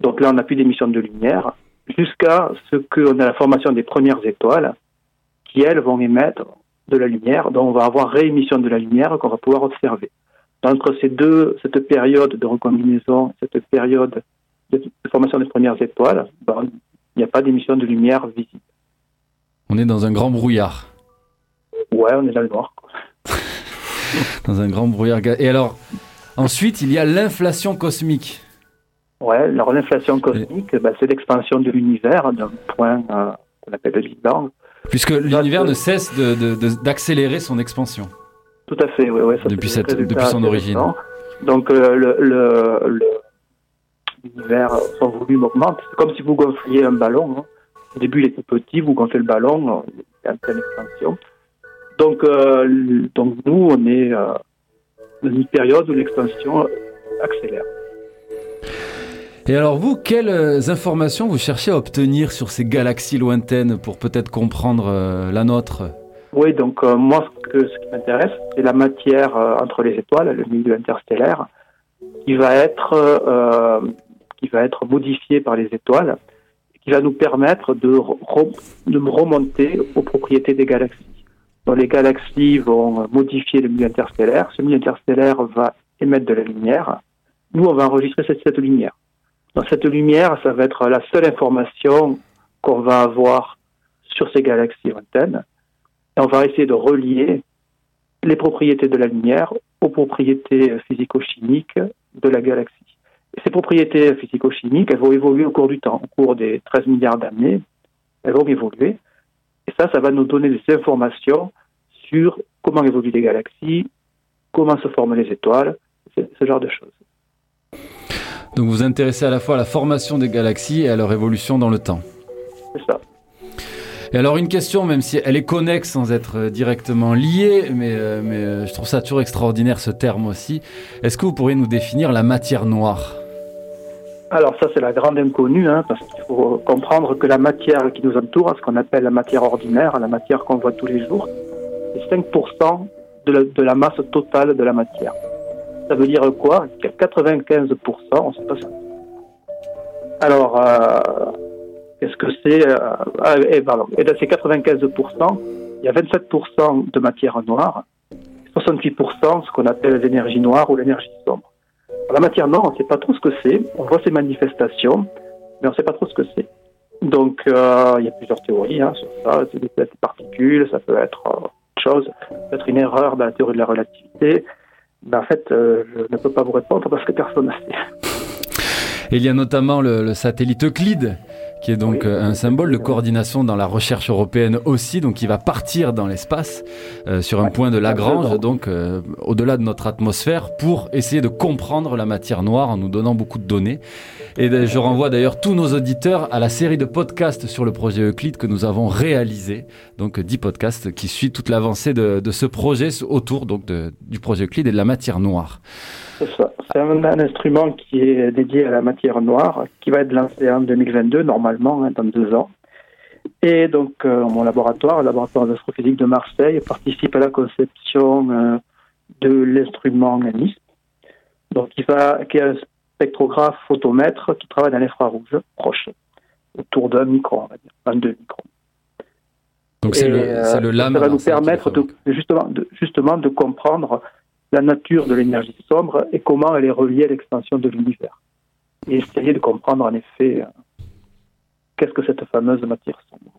donc là on n'a plus d'émission de lumière, jusqu'à ce qu'on a la formation des premières étoiles, qui elles vont émettre de la lumière, donc on va avoir réémission de la lumière qu'on va pouvoir observer. Entre ces deux, cette période de recombinaison, cette période de formation des premières étoiles, ben, il n'y a pas d'émission de lumière visible. On est dans un grand brouillard. Ouais, on est dans le noir. quoi. <laughs> Dans un grand brouillard. Et alors, ensuite, il y a l'inflation cosmique. Ouais, alors l'inflation cosmique, bah, c'est l'expansion de l'univers d'un point euh, qu'on appelle le Big Bang. Puisque l'univers ne cesse de- de- de- d'accélérer son expansion. Tout à fait, oui, ouais, Depuis cette- depuis son origine. Donc euh, le, le, l'univers, son volume augmente. C'est comme si vous gonfliez un ballon. hein. Au début, il tout petit, vous gonflez le ballon, euh, il est en pleine expansion. Donc, euh, donc nous, on est dans une période où l'expansion accélère. Et alors vous, quelles euh, informations vous cherchez à obtenir sur ces galaxies lointaines pour peut-être comprendre euh, la nôtre? Oui, donc euh, moi, ce, qui m'intéresse, c'est la matière entre les étoiles, le milieu interstellaire, qui va être qui va être modifiée par les étoiles, qui va nous permettre de, de remonter aux propriétés des galaxies. Donc les galaxies vont modifier le milieu interstellaire. Ce milieu interstellaire va émettre de la lumière. Nous, on va enregistrer cette lumière. Donc cette lumière, ça va être la seule information qu'on va avoir sur ces galaxies lointaines. Et on va essayer de relier les propriétés de la lumière aux propriétés physico-chimiques de la galaxie. Ces propriétés physico-chimiques, elles vont évoluer au cours du temps, au cours des 13 milliards d'années, elles vont évoluer. Et ça, ça va nous donner des informations sur comment évoluent les galaxies, comment se forment les étoiles, ce genre de choses. Donc vous vous intéressez à la fois à la formation des galaxies et à leur évolution dans le temps. C'est ça. Et alors une question, même si elle est connexe sans être directement liée, mais, euh, mais euh, je trouve ça toujours extraordinaire ce terme aussi. Est-ce que vous pourriez nous définir la matière noire? Alors ça c'est la grande inconnue, hein, parce qu'il faut comprendre que la matière qui nous entoure, ce qu'on appelle la matière ordinaire, la matière qu'on voit tous les jours, c'est 5% de la, de la masse totale de la matière. Ça veut dire quoi 95%, on ne sait pas ça. Alors, euh, qu'est-ce que c'est euh, ah, et, pardon. et dans ces 95%, il y a 27% de matière noire, 68% ce qu'on appelle l'énergie noire ou l'énergie sombre. La matière noire, on ne sait pas trop ce que c'est. On voit ses manifestations, mais on ne sait pas trop ce que c'est. Donc, euh, il y a plusieurs théories hein, sur ça. C'est des particules, ça peut être autre chose, ça peut être une erreur dans la théorie de la relativité. Ben, en fait, euh, je ne peux pas vous répondre parce que personne ne sait. Et il y a notamment le, le satellite Euclide qui est donc Oui. euh, un symbole de coordination dans la recherche européenne aussi, donc il va partir dans l'espace euh, sur un Ouais. point de Lagrange, donc euh, au-delà de notre atmosphère, pour essayer de comprendre la matière noire en nous donnant beaucoup de données. Et je renvoie d'ailleurs tous nos auditeurs à la série de podcasts sur le projet Euclide que nous avons réalisé, donc euh, 10 podcasts qui suivent toute l'avancée de, de ce projet autour donc de- du projet Euclide et de la matière noire. C'est ça. C'est un, un instrument qui est dédié à la matière noire, qui va être lancé en 2022, normalement, hein, dans deux ans. Et donc, euh, mon laboratoire, le laboratoire d'astrophysique de Marseille, participe à la conception euh, de l'instrument NISP, donc qui, va, qui est un spectrographe photomètre qui travaille dans l'infrarouge proche, autour d'un micron, on va dire, 22 microns. Donc c'est Et, le, euh, c'est le ça lame. va nous ça qui le permettre de, fabrique. justement, de, justement de comprendre la nature de l'énergie sombre et comment elle est reliée à l'expansion de l'univers. Et essayer de comprendre en effet euh, qu'est-ce que cette fameuse matière sombre.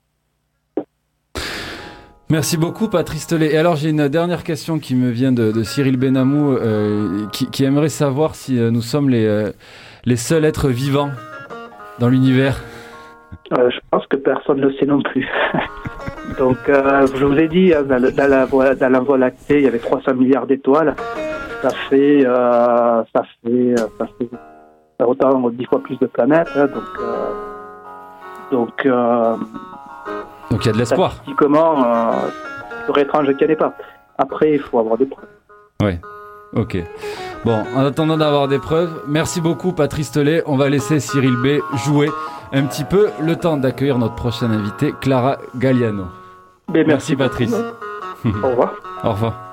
Merci beaucoup Patrice Tellet. Et alors j'ai une dernière question qui me vient de, de Cyril Benamou euh, qui, qui aimerait savoir si euh, nous sommes les, les seuls êtres vivants dans l'univers. Je pense que personne ne le sait non plus. <laughs> Donc, euh, je vous ai dit, hein, dans, le- dans la, voie, dans la Voie lactée, il y avait 300 milliards d'étoiles. Ça fait, euh, ça fait, euh, ça fait autant dix fois plus de planètes. hein, donc, euh, donc euh, Donc il y a de l'espoir. statistiquement, euh, ce serait étrange qu'il n'y en ait pas. Après, il faut avoir des preuves. Ok. Bon, en attendant d'avoir des preuves, merci beaucoup Patrice Tellet. On va laisser Cyril B jouer un petit peu le temps d'accueillir notre prochaine invitée, Clara Galliano. Mais Merci, Patrice. Au revoir. Au revoir.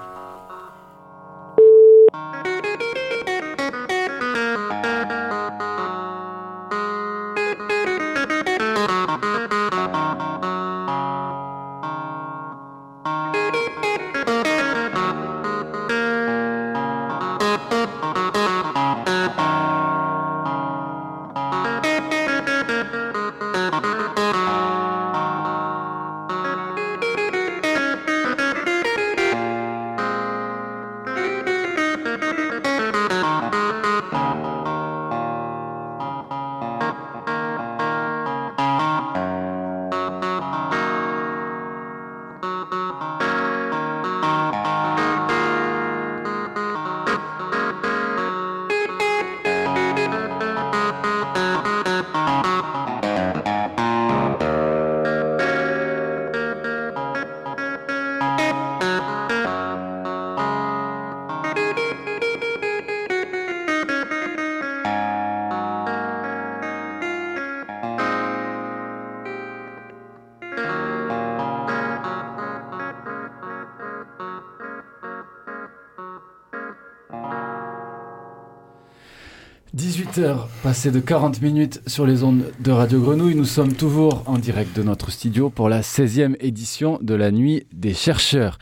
Passé de 40 minutes sur les ondes de Radio Grenouille. Nous sommes toujours en direct de notre studio pour la 16e édition de la Nuit des chercheurs.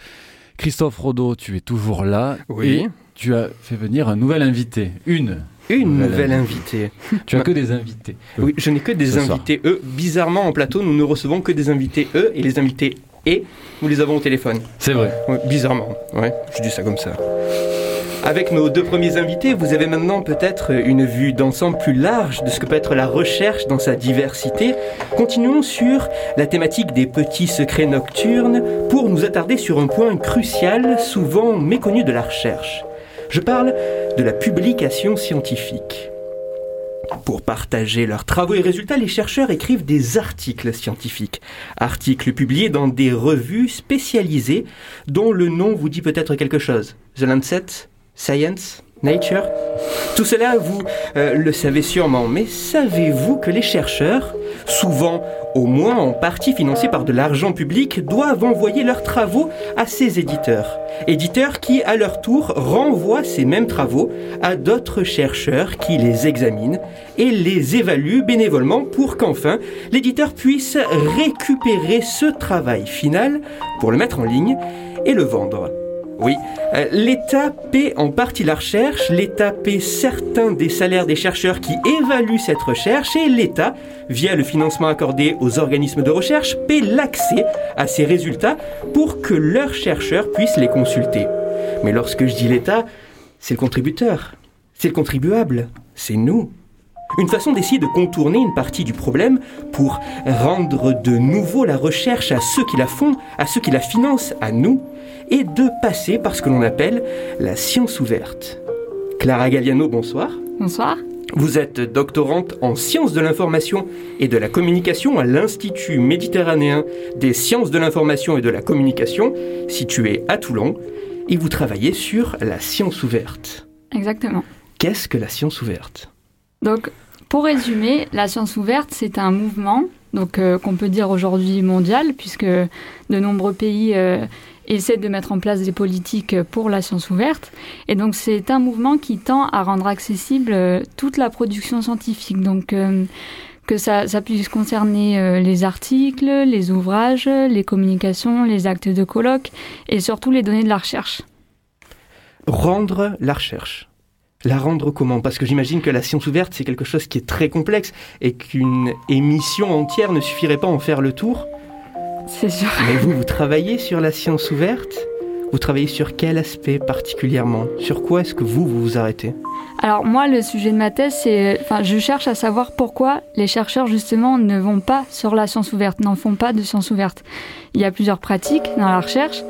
Christophe Rodeau, tu es toujours là. Oui. Et tu as fait venir un nouvel invité. Une. Une nouvelle invitée. <laughs> Tu as que des invités. Oui, je n'ai que des Ce soir. invités E. Bizarrement, en plateau, nous ne recevons que des invités E et les invités E, nous les avons au téléphone. C'est vrai. Ouais, bizarrement, ouais, je dis ça comme ça. Avec nos deux premiers invités, vous avez maintenant peut-être une vue d'ensemble plus large de ce que peut être la recherche dans sa diversité. Continuons sur la thématique des petits secrets nocturnes pour nous attarder sur un point crucial, souvent méconnu de la recherche. Je parle de la publication scientifique. Pour partager leurs travaux et résultats, les chercheurs écrivent des articles scientifiques. Articles publiés dans des revues spécialisées dont le nom vous dit peut-être quelque chose. The Lancet, Science, Nature. Tout cela, vous euh, le savez sûrement, mais savez-vous que les chercheurs, souvent au moins en partie financés par de l'argent public, doivent envoyer leurs travaux à ces éditeurs? Éditeurs qui, à leur tour, renvoient ces mêmes travaux à d'autres chercheurs qui les examinent et les évaluent bénévolement pour qu'enfin l'éditeur puisse récupérer ce travail final pour le mettre en ligne et le vendre. Oui, euh, l'État paie en partie la recherche, l'État paie certains des salaires des chercheurs qui évaluent cette recherche et l'État, via le financement accordé aux organismes de recherche, paie l'accès à ces résultats pour que leurs chercheurs puissent les consulter. Mais lorsque je dis l'État, c'est le contributeur, c'est le contribuable, c'est nous. Une façon d'essayer de contourner une partie du problème pour rendre de nouveau la recherche à ceux qui la font, à ceux qui la financent, à nous, et de passer par ce que l'on appelle la science ouverte. Clara Galliano, bonsoir. Bonsoir. Vous êtes doctorante en sciences de l'information et de la communication à l'Institut méditerranéen des sciences de l'information et de la communication, situé à Toulon, et vous travaillez sur la science ouverte. Exactement. Qu'est-ce que la science ouverte? Donc, pour résumer, la science ouverte, c'est un mouvement donc euh, qu'on peut dire aujourd'hui mondial, puisque de nombreux pays euh, essaient de mettre en place des politiques pour la science ouverte. Et donc, c'est un mouvement qui tend à rendre accessible euh, toute la production scientifique. Donc, euh, que ça, ça puisse concerner euh, les articles, les ouvrages, les communications, les actes de colloque et surtout les données de la recherche. Rendre la recherche. La rendre comment Parce que j'imagine que la science ouverte, c'est quelque chose qui est très complexe et qu'une émission entière ne suffirait pas à en faire le tour. C'est sûr. Mais vous, vous travaillez sur la science ouverte? Vous travaillez sur quel aspect particulièrement? Sur quoi est-ce que vous, vous vous arrêtez? Alors moi, le sujet de ma thèse, c'est, enfin, je cherche à savoir pourquoi les chercheurs justement ne vont pas sur la science ouverte, n'en font pas de science ouverte. Il y a plusieurs pratiques dans la recherche.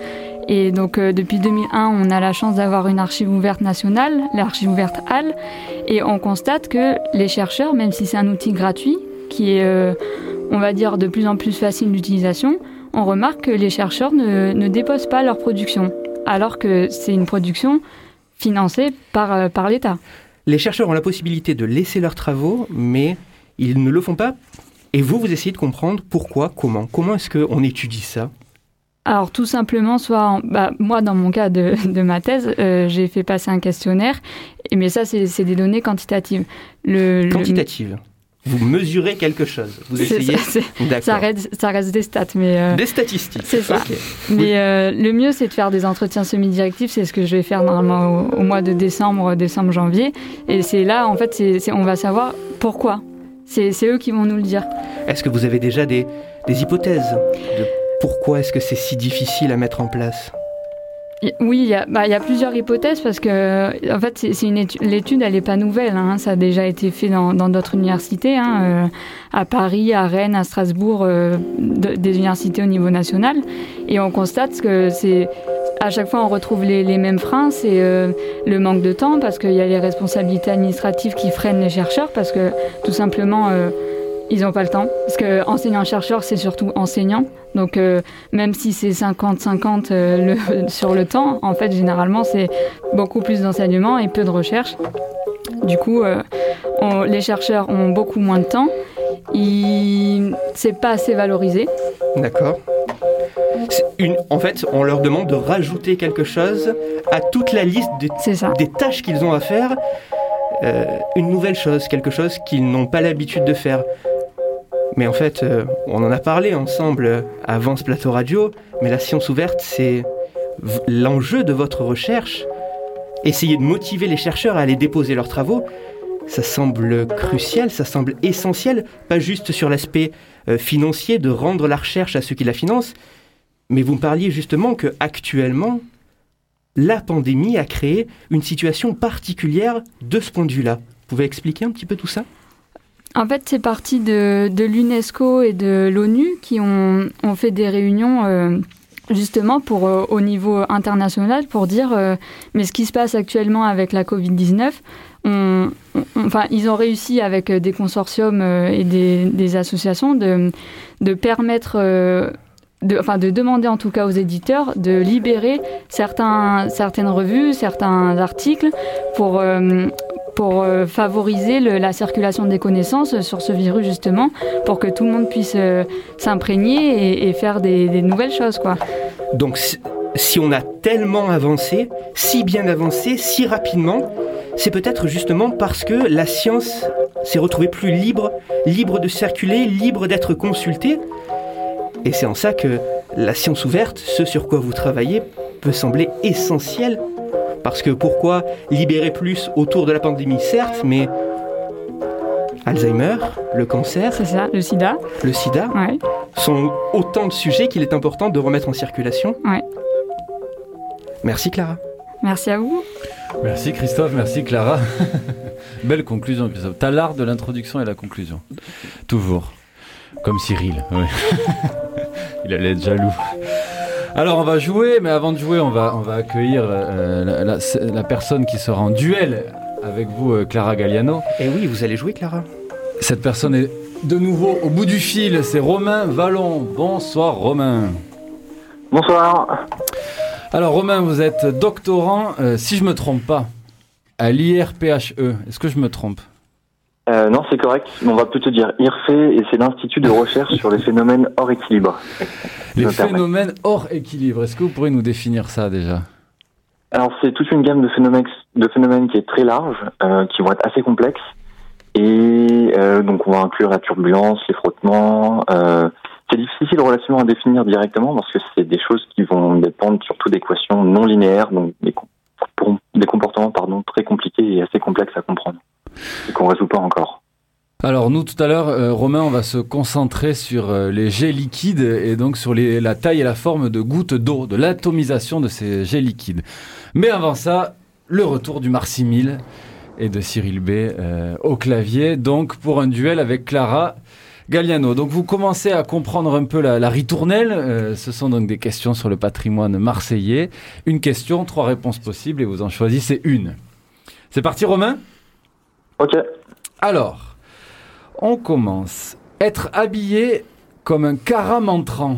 Et donc euh, depuis 2001, on a la chance d'avoir une archive ouverte nationale, l'archive ouverte HAL, et on constate que les chercheurs, même si c'est un outil gratuit, qui est, euh, on va dire, de plus en plus facile d'utilisation, on remarque que les chercheurs ne, déposent pas leur production, alors que c'est une production financée par, euh, par l'État. Les chercheurs ont la possibilité de laisser leurs travaux, mais ils ne le font pas. Et vous, vous essayez de comprendre pourquoi, comment. Comment est-ce qu'on étudie ça? Alors tout simplement, soit en- bah, moi dans mon cas de, <laughs> de ma thèse, euh, j'ai fait passer un questionnaire, et, mais ça c'est des données quantitatives. Le, le- Quantitative. Vous mesurez quelque chose. Vous essayez. ça, ça, reste, ça reste des stats, mais, euh, Des statistiques. C'est ça. Mais euh, le mieux c'est de faire des entretiens semi-directifs, c'est ce que je vais faire normalement au, au mois de décembre, décembre, janvier, et c'est là en fait on va savoir pourquoi. C'est c'est eux qui vont nous le dire. Est-ce que vous avez déjà des, des hypothèses de pourquoi est-ce que c'est si difficile à mettre en place Oui, il y, a- bah, il y a plusieurs hypothèses parce que, en fait, l'étude, n'est pas nouvelle. hein, ça a déjà été fait dans d'autres universités, hein, euh, à Paris, à Rennes, à Strasbourg, euh, de- des universités au niveau national. Et on constate que c'est à chaque fois on retrouve les, mêmes freins, c'est euh, le manque de temps parce qu'il y a les responsabilités administratives qui freinent les chercheurs parce que tout simplement ils n'ont pas le temps. Parce que enseignant-chercheur, c'est surtout enseignant. Donc euh, même si c'est 50-50 euh, <laughs> sur le temps, en fait généralement c'est beaucoup plus d'enseignement et peu de recherche. Du coup, euh, on- les chercheurs ont beaucoup moins de temps. C'est pas assez valorisé. D'accord. Une, en fait, on leur demande de rajouter quelque chose à toute la liste des tâches qu'ils ont à faire. euh, une nouvelle chose, quelque chose qu'ils n'ont pas l'habitude de faire. Mais en fait, euh, on en a parlé ensemble avant ce plateau radio, mais la science ouverte, c'est l'enjeu de votre recherche. Essayer de motiver les chercheurs à aller déposer leurs travaux, ça semble crucial, ça semble essentiel, pas juste sur l'aspect euh, financier de rendre la recherche à ceux qui la financent, mais vous me parliez justement que actuellement, la pandémie a créé une situation particulière de ce point de vue-là. Vous pouvez expliquer un petit peu tout ça? En fait, c'est parti de, l'UNESCO et de l'ONU qui ont, fait des réunions euh, justement pour, euh, au niveau international pour dire euh, mais ce qui se passe actuellement avec la Covid-19, on- on- enfin, ils ont réussi avec des consortiums et des, associations de, permettre, de, enfin, de demander en tout cas aux éditeurs de libérer certains, certaines revues, certains articles pour, pour euh, favoriser la circulation des connaissances sur ce virus justement, pour que tout le monde puisse euh, s'imprégner et, faire des, des nouvelles choses quoi. Donc si- si on a tellement avancé, si bien avancé, si rapidement, c'est peut-être justement parce que la science s'est retrouvée plus libre, libre de circuler, libre d'être consultée. Et c'est en ça que la science ouverte, ce sur quoi vous travaillez, peut sembler essentiel. Parce que pourquoi libérer plus autour de la pandémie, certes, mais Alzheimer, le cancer, C'est ça, le sida. le sida, Ouais. sont autant de sujets qu'il est important de remettre en circulation. Ouais. Merci Clara. Merci à vous. Merci Christophe, merci Clara. <laughs> Belle conclusion Christophe. T'as l'art de l'introduction et la conclusion. Toujours. Comme Cyril. ouais. <laughs> Il allait être jaloux. Alors on va jouer, mais avant de jouer, on va, on va accueillir euh, la, la- la personne qui sera en duel avec vous, euh, Clara Galliano. Et oui, vous allez jouer Clara? Cette personne est de nouveau au bout du fil, c'est Romain Vallon. Bonsoir Romain. Bonsoir. Alors Romain, vous êtes doctorant, euh, si je me trompe pas, à l'IRPHE. Est-ce que je me trompe? Euh, non, c'est correct. On va plutôt dire IRFE et c'est l'Institut de recherche sur les phénomènes hors équilibre. <laughs> Les permets. phénomènes hors équilibre, est-ce que vous pourriez nous définir ça déjà? Alors, c'est toute une gamme de phénomènes, de phénomènes qui est très large, euh, qui vont être assez complexes. Et euh, donc, on va inclure la turbulence, les frottements. C'est difficile relativement à définir directement parce que c'est des choses qui vont dépendre surtout d'équations non linéaires, donc des, com- des comportements pardon, très compliqués et assez complexes à comprendre qu'on résout pas encore. Alors nous tout à l'heure, euh, Romain, on va se concentrer sur euh, les jets liquides et donc sur la taille et la forme de gouttes d'eau, de l'atomisation de ces jets liquides. Mais avant ça, le retour du Marsimile et de Cyril B euh, au clavier, donc pour un duel avec Clara Galliano. Donc vous commencez à comprendre un peu la, la ritournelle. Ce sont donc des questions sur le patrimoine marseillais. Une question, trois réponses possibles et vous en choisissez une. C'est parti Romain? Ok. alors, on commence. Être habillé comme un caramantrant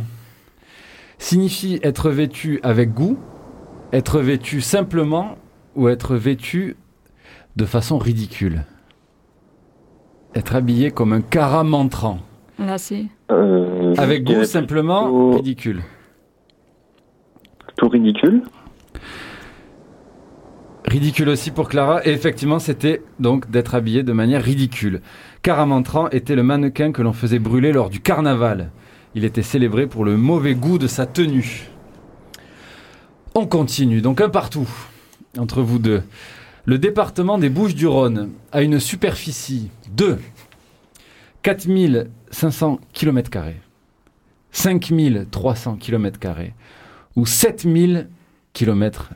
signifie être vêtu avec goût, être vêtu simplement ou être vêtu de façon ridicule. Être habillé comme un caramantrant. Là, c'est. Euh, Avec goût, simplement, plutôt- ridicule. Tout ridicule. Ridicule aussi pour Clara. Et effectivement, c'était donc d'être habillé de manière ridicule. Caramantran était le mannequin que l'on faisait brûler lors du carnaval. Il était célébré pour le mauvais goût de sa tenue. On continue, donc un partout entre vous deux. Le département des Bouches-du-Rhône a une superficie de 4500 km, 5300 km ou 7000 km.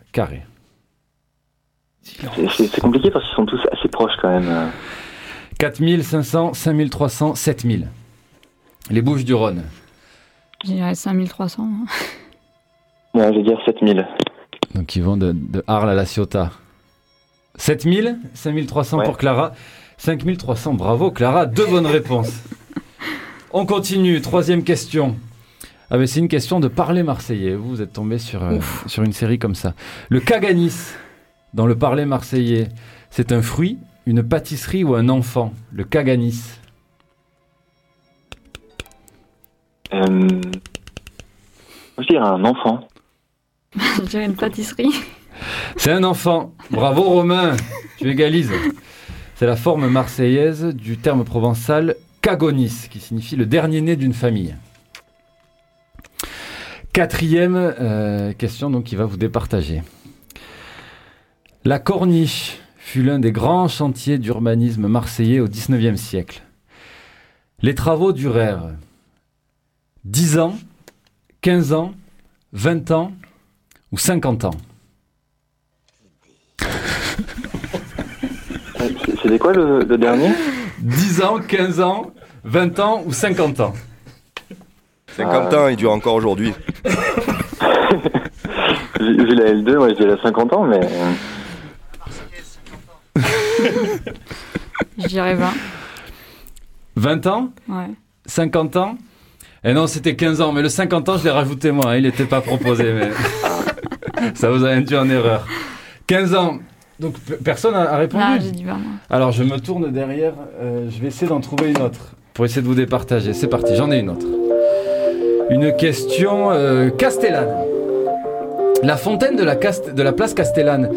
C'est- compliqué parce qu'ils sont tous assez proches quand même. euh. 4500, 5300, 7000. Les Bouches du Rhône. Je dirais 5300. hein. Ouais, je vais dire 7000. Donc ils vont de, de Arles à La Ciotat. 7000, 5300 pour Clara. 5300, bravo Clara, deux bonnes réponses. On continue, troisième question. Ah mais c'est une question de parler marseillais. Vous, vous êtes tombé sur, euh, sur une série comme ça. Le caganis, dans le parler marseillais, c'est un fruit, une pâtisserie ou un enfant Le caganis. Euh... Je dirais un enfant. <laughs> Je dirais une pâtisserie. C'est un enfant. Bravo Romain, tu égalises. C'est la forme marseillaise du terme provençal cagonis, qui signifie le dernier né d'une famille. Quatrième euh, question donc qui va vous départager. La corniche fut l'un des grands chantiers d'urbanisme marseillais au XIXe siècle. Les travaux durèrent 10 ans, 15 ans, 20 ans ou 50 ans. <laughs> C'était quoi le, le dernier? 10 ans, 15 ans, 20 ans ou 50 ans 50 ans, il dure encore aujourd'hui. <laughs> Vu vu la L2, moi je dirais 50 ans, mais euh, <laughs> Je dirais 20. 20 ans Ouais. 50 ans Eh non, c'était 15 ans, mais le 50 ans, je l'ai rajouté moi, hein, il n'était pas proposé, mais <laughs> ça vous a induit en erreur. 15 ans, donc pe- personne n'a a répondu j'ai dit 20. Alors je me tourne derrière, euh, je vais essayer d'en trouver une autre, pour essayer de vous départager. C'est parti, j'en ai une autre. Une question euh, castellane. La fontaine de la, Cast- de la place Castellane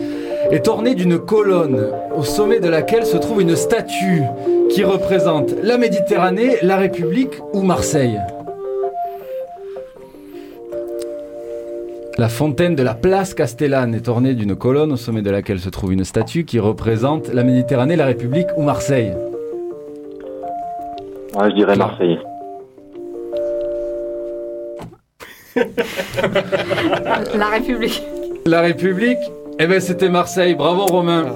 est ornée d'une colonne au sommet de laquelle se trouve une statue qui représente la Méditerranée, la République ou Marseille. La fontaine de la place Castellane est ornée d'une colonne au sommet de laquelle se trouve une statue qui représente la Méditerranée, la République ou Marseille. ouais, je dirais Marseille. <laughs> La République. La République Eh bien, c'était Marseille. Bravo, Romain.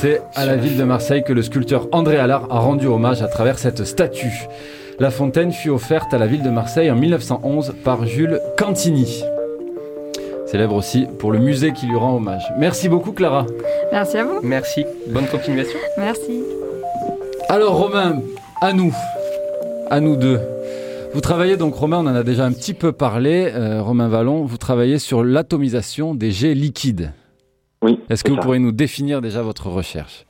C'est à la ville de Marseille que le sculpteur André Allard a rendu hommage à travers cette statue. La fontaine fut offerte à la ville de Marseille en 1911 par Jules Cantini. Célèbre aussi pour le musée qui lui rend hommage. Merci beaucoup, Clara. Merci à vous. Merci. Bonne continuation. Merci. Alors, Romain, à nous. À nous deux. Vous travaillez donc, Romain, on en a déjà un petit peu parlé, euh, Romain Vallon, vous travaillez sur l'atomisation des jets liquides. Oui. Est-ce que vous ça. pourriez nous définir déjà votre recherche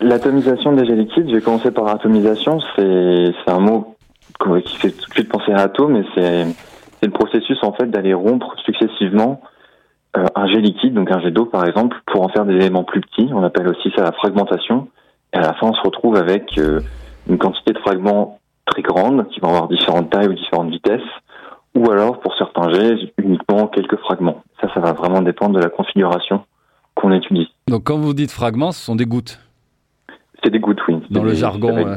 L'atomisation des jets liquides, je vais commencer par atomisation. C'est un mot qui fait tout de suite penser à atome, mais c'est c'est le processus en fait d'aller rompre successivement euh, un jet liquide, donc un jet d'eau par exemple, pour en faire des éléments plus petits. On appelle aussi ça la fragmentation. Et à la fin, on se retrouve avec euh, une quantité de fragments très grande qui vont avoir différentes tailles ou différentes vitesses, ou alors pour certains jets uniquement quelques fragments. Ça, ça va vraiment dépendre de la configuration qu'on étudie. Donc quand vous dites fragments, ce sont des gouttes. C'est des gouttes, oui. Dans le des- jargon euh,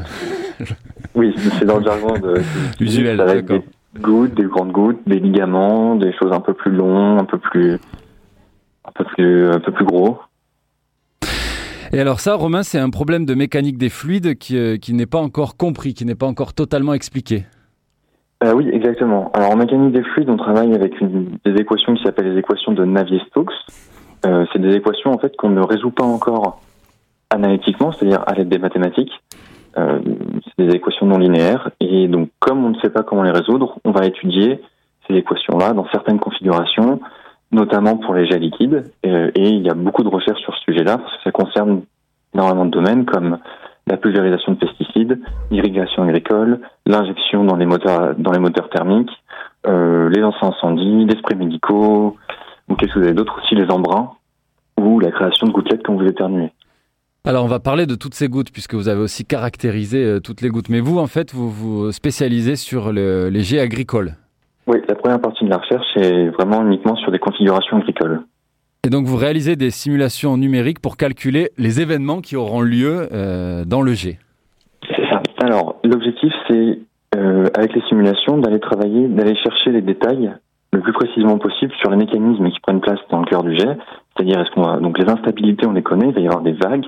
Oui, c'est dans le jargon de, <laughs> usuel, d'accord. des gouttes, des grandes gouttes, des ligaments, des choses un peu plus longs, un peu plus, un peu plus, un peu plus gros. Et alors ça, Romain, c'est un problème de mécanique des fluides qui, euh, qui n'est pas encore compris, qui n'est pas encore totalement expliqué. Euh, oui, exactement. Alors en mécanique des fluides, on travaille avec une, des équations qui s'appellent les équations de Navier-Stokes. Euh, c'est des équations en fait qu'on ne résout pas encore analytiquement, c'est-à-dire à l'aide des mathématiques. Euh, c'est des équations non linéaires et donc comme on ne sait pas comment les résoudre, on va étudier ces équations-là dans certaines configurations, notamment pour les jets liquides. Euh, et il y a beaucoup de recherches sur ce sujet-là parce que ça concerne énormément de domaines comme la pulvérisation de pesticides, l'irrigation agricole, l'injection dans les moteurs dans les moteurs thermiques, euh, les anti-incendies, les sprays médicaux, ou qu'est-ce que vous avez d'autre aussi, les embruns, ou la création de gouttelettes quand vous éternuez? Alors on va parler de toutes ces gouttes, puisque vous avez aussi caractérisé euh, toutes les gouttes. Mais vous, en fait, vous vous spécialisez sur le- les jets agricoles. Oui, la première partie de la recherche est vraiment uniquement sur des configurations agricoles. Et donc vous réalisez des simulations numériques pour calculer les événements qui auront lieu euh, dans le jet. C'est ça. Alors, l'objectif, c'est, euh, avec les simulations, d'aller travailler, d'aller chercher les détails le plus précisément possible sur les mécanismes qui prennent place dans le cœur du jet. C'est-à-dire, est-ce qu'on donc les instabilités, on les connaît, il va y avoir des vagues.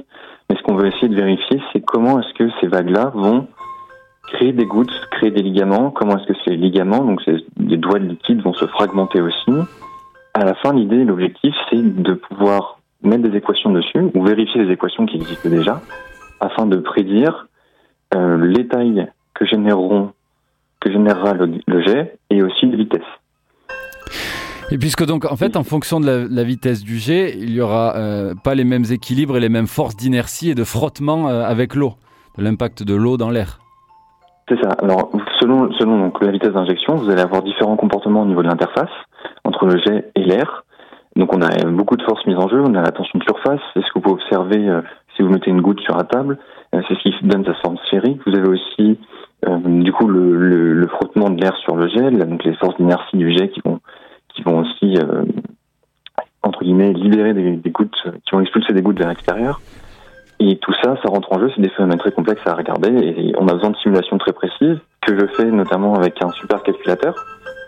Mais ce qu'on veut essayer de vérifier, c'est comment est-ce que ces vagues-là vont créer des gouttes, créer des ligaments, comment est-ce que ces ligaments, donc ces, des doigts de liquide, vont se fragmenter aussi. À la fin, l'idée, l'objectif, c'est de pouvoir mettre des équations dessus, ou vérifier les équations qui existent déjà, afin de prédire euh, les tailles que généreront que générera le, le jet et aussi les vitesses. Et puisque donc, en fait, en fonction de la, vitesse du jet, il n'y aura euh, pas les mêmes équilibres et les mêmes forces d'inertie et de frottement euh, avec l'eau, de l'impact de l'eau dans l'air. C'est ça. Alors, selon, selon donc, la vitesse d'injection, vous allez avoir différents comportements au niveau de l'interface entre le jet et l'air. Donc, on a beaucoup de forces mises en jeu. On a la tension de surface. Et ce que vous pouvez observer, euh, si vous mettez une goutte sur la table, c'est ce qui donne sa forme sphérique. Vous avez aussi du coup le, le, le frottement de l'air sur le gel, donc les forces d'inertie du jet qui vont qui vont aussi euh, entre guillemets libérer des, gouttes, qui vont expulser des gouttes vers l'extérieur. Et tout ça, ça rentre en jeu. C'est des phénomènes très complexes à regarder et on a besoin de simulations très précises que je fais notamment avec un supercalculateur,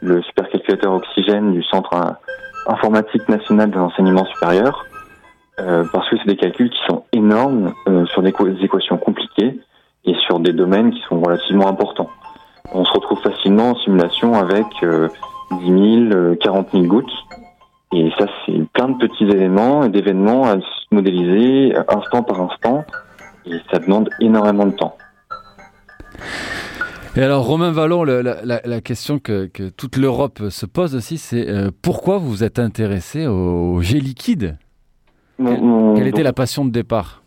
le supercalculateur oxygène du Centre informatique national de l'enseignement supérieur, euh, parce que c'est des calculs qui sont énormes euh, sur des, équations compliquées et sur des domaines qui sont relativement importants. On se retrouve facilement en simulation avec euh, 10 000, 40 000 gouttes. Et ça, c'est plein de petits éléments et d'événements à modéliser instant par instant. Et ça demande énormément de temps. Et alors, Romain Vallon, la, la, la question que, que toute l'Europe se pose aussi, c'est euh, pourquoi vous vous êtes intéressé au, au jet liquide? Mon, mon, Quelle était la passion de départ?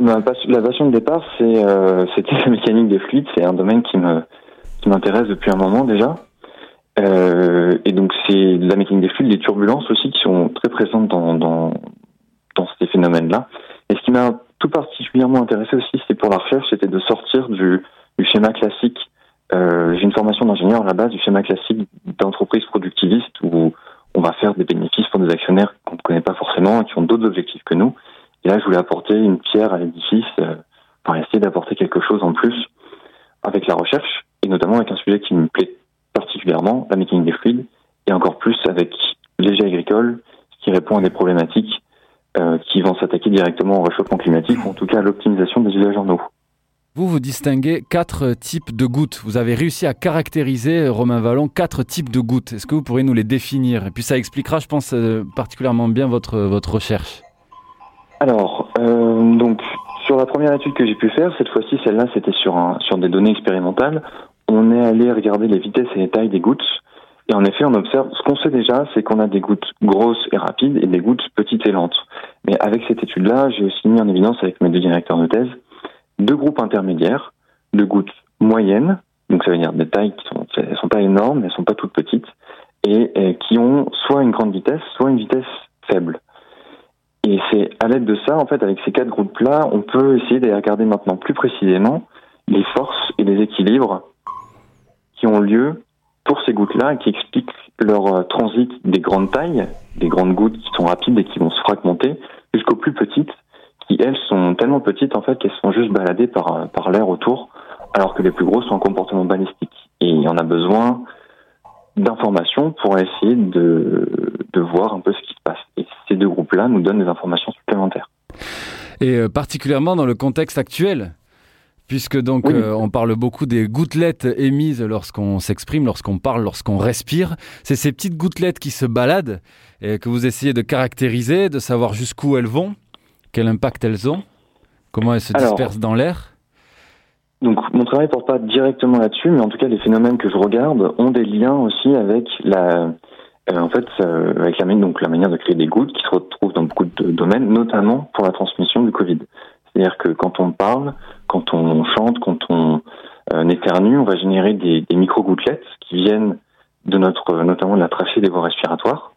Ma, La passion de départ, c'est euh, c'était <laughs> la mécanique des fluides. C'est un domaine qui me qui m'intéresse depuis un moment déjà. Euh, et donc, c'est la mécanique des fluides, les turbulences aussi qui sont très présentes dans, dans, dans ces phénomènes-là. Et ce qui m'a tout particulièrement intéressé aussi, c'est pour la recherche, c'était de sortir du, du schéma classique. Euh, J'ai une formation d'ingénieur à la base du schéma classique d'entreprise productiviste où on va faire des bénéfices pour des actionnaires qu'on ne connaît pas forcément et qui ont d'autres objectifs que nous. Et là, je voulais apporter une pierre à l'édifice, euh, pour essayer d'apporter quelque chose en plus avec la recherche et notamment avec un sujet qui me plaît particulièrement, la mécanique des fluides, et encore plus avec les jets agricoles, qui répond à des problématiques euh, qui vont s'attaquer directement au réchauffement climatique, ou en tout cas à l'optimisation des usages en eau. Vous, vous distinguez quatre types de gouttes. Vous avez réussi à caractériser, Romain Vallon, quatre types de gouttes. Est-ce que vous pourriez nous les définir? Et puis ça expliquera, je pense, euh, particulièrement bien votre, votre recherche. Alors, euh, donc, sur la première étude que j'ai pu faire, cette fois-ci, celle-là, c'était sur, un, sur des données expérimentales. On est allé regarder les vitesses et les tailles des gouttes. Et en effet, on observe, ce qu'on sait déjà, c'est qu'on a des gouttes grosses et rapides et des gouttes petites et lentes. Mais avec cette étude-là, j'ai aussi mis en évidence avec mes deux directeurs de thèse deux groupes intermédiaires de gouttes moyennes, donc ça veut dire des tailles qui sont, elles sont pas énormes, elles sont pas toutes petites, et, et qui ont soit une grande vitesse, soit une vitesse faible. Et c'est à l'aide de ça, en fait, avec ces quatre groupes-là, on peut essayer de regarder maintenant plus précisément les forces et les équilibres qui ont lieu pour ces gouttes-là et qui expliquent leur transit des grandes tailles, des grandes gouttes qui sont rapides et qui vont se fragmenter, jusqu'aux plus petites qui, elles, sont tellement petites en fait qu'elles sont juste baladées par, par l'air autour, alors que les plus grosses sont en comportement balistique. Et on a besoin d'informations pour essayer de, de voir un peu ce qui se passe. Et ces deux groupes-là nous donnent des informations supplémentaires. Et euh, particulièrement dans le contexte actuel puisque donc oui. euh, on parle beaucoup des gouttelettes émises lorsqu'on s'exprime, lorsqu'on parle, lorsqu'on respire. C'est ces petites gouttelettes qui se baladent et que vous essayez de caractériser, de savoir jusqu'où elles vont, quel impact elles ont, comment elles se dispersent dans l'air. Donc mon travail porte pas directement là-dessus, mais en tout cas les phénomènes que je regarde ont des liens aussi avec la, euh, en fait, euh, avec la, donc la manière de créer des gouttes qui se retrouvent dans beaucoup de domaines, notamment pour la transmission du Covid. C'est-à-dire que quand on parle, quand on chante, quand on euh, éternue, on va générer des, des micro-gouttelettes qui viennent de notre, notamment de la trachée des voies respiratoires.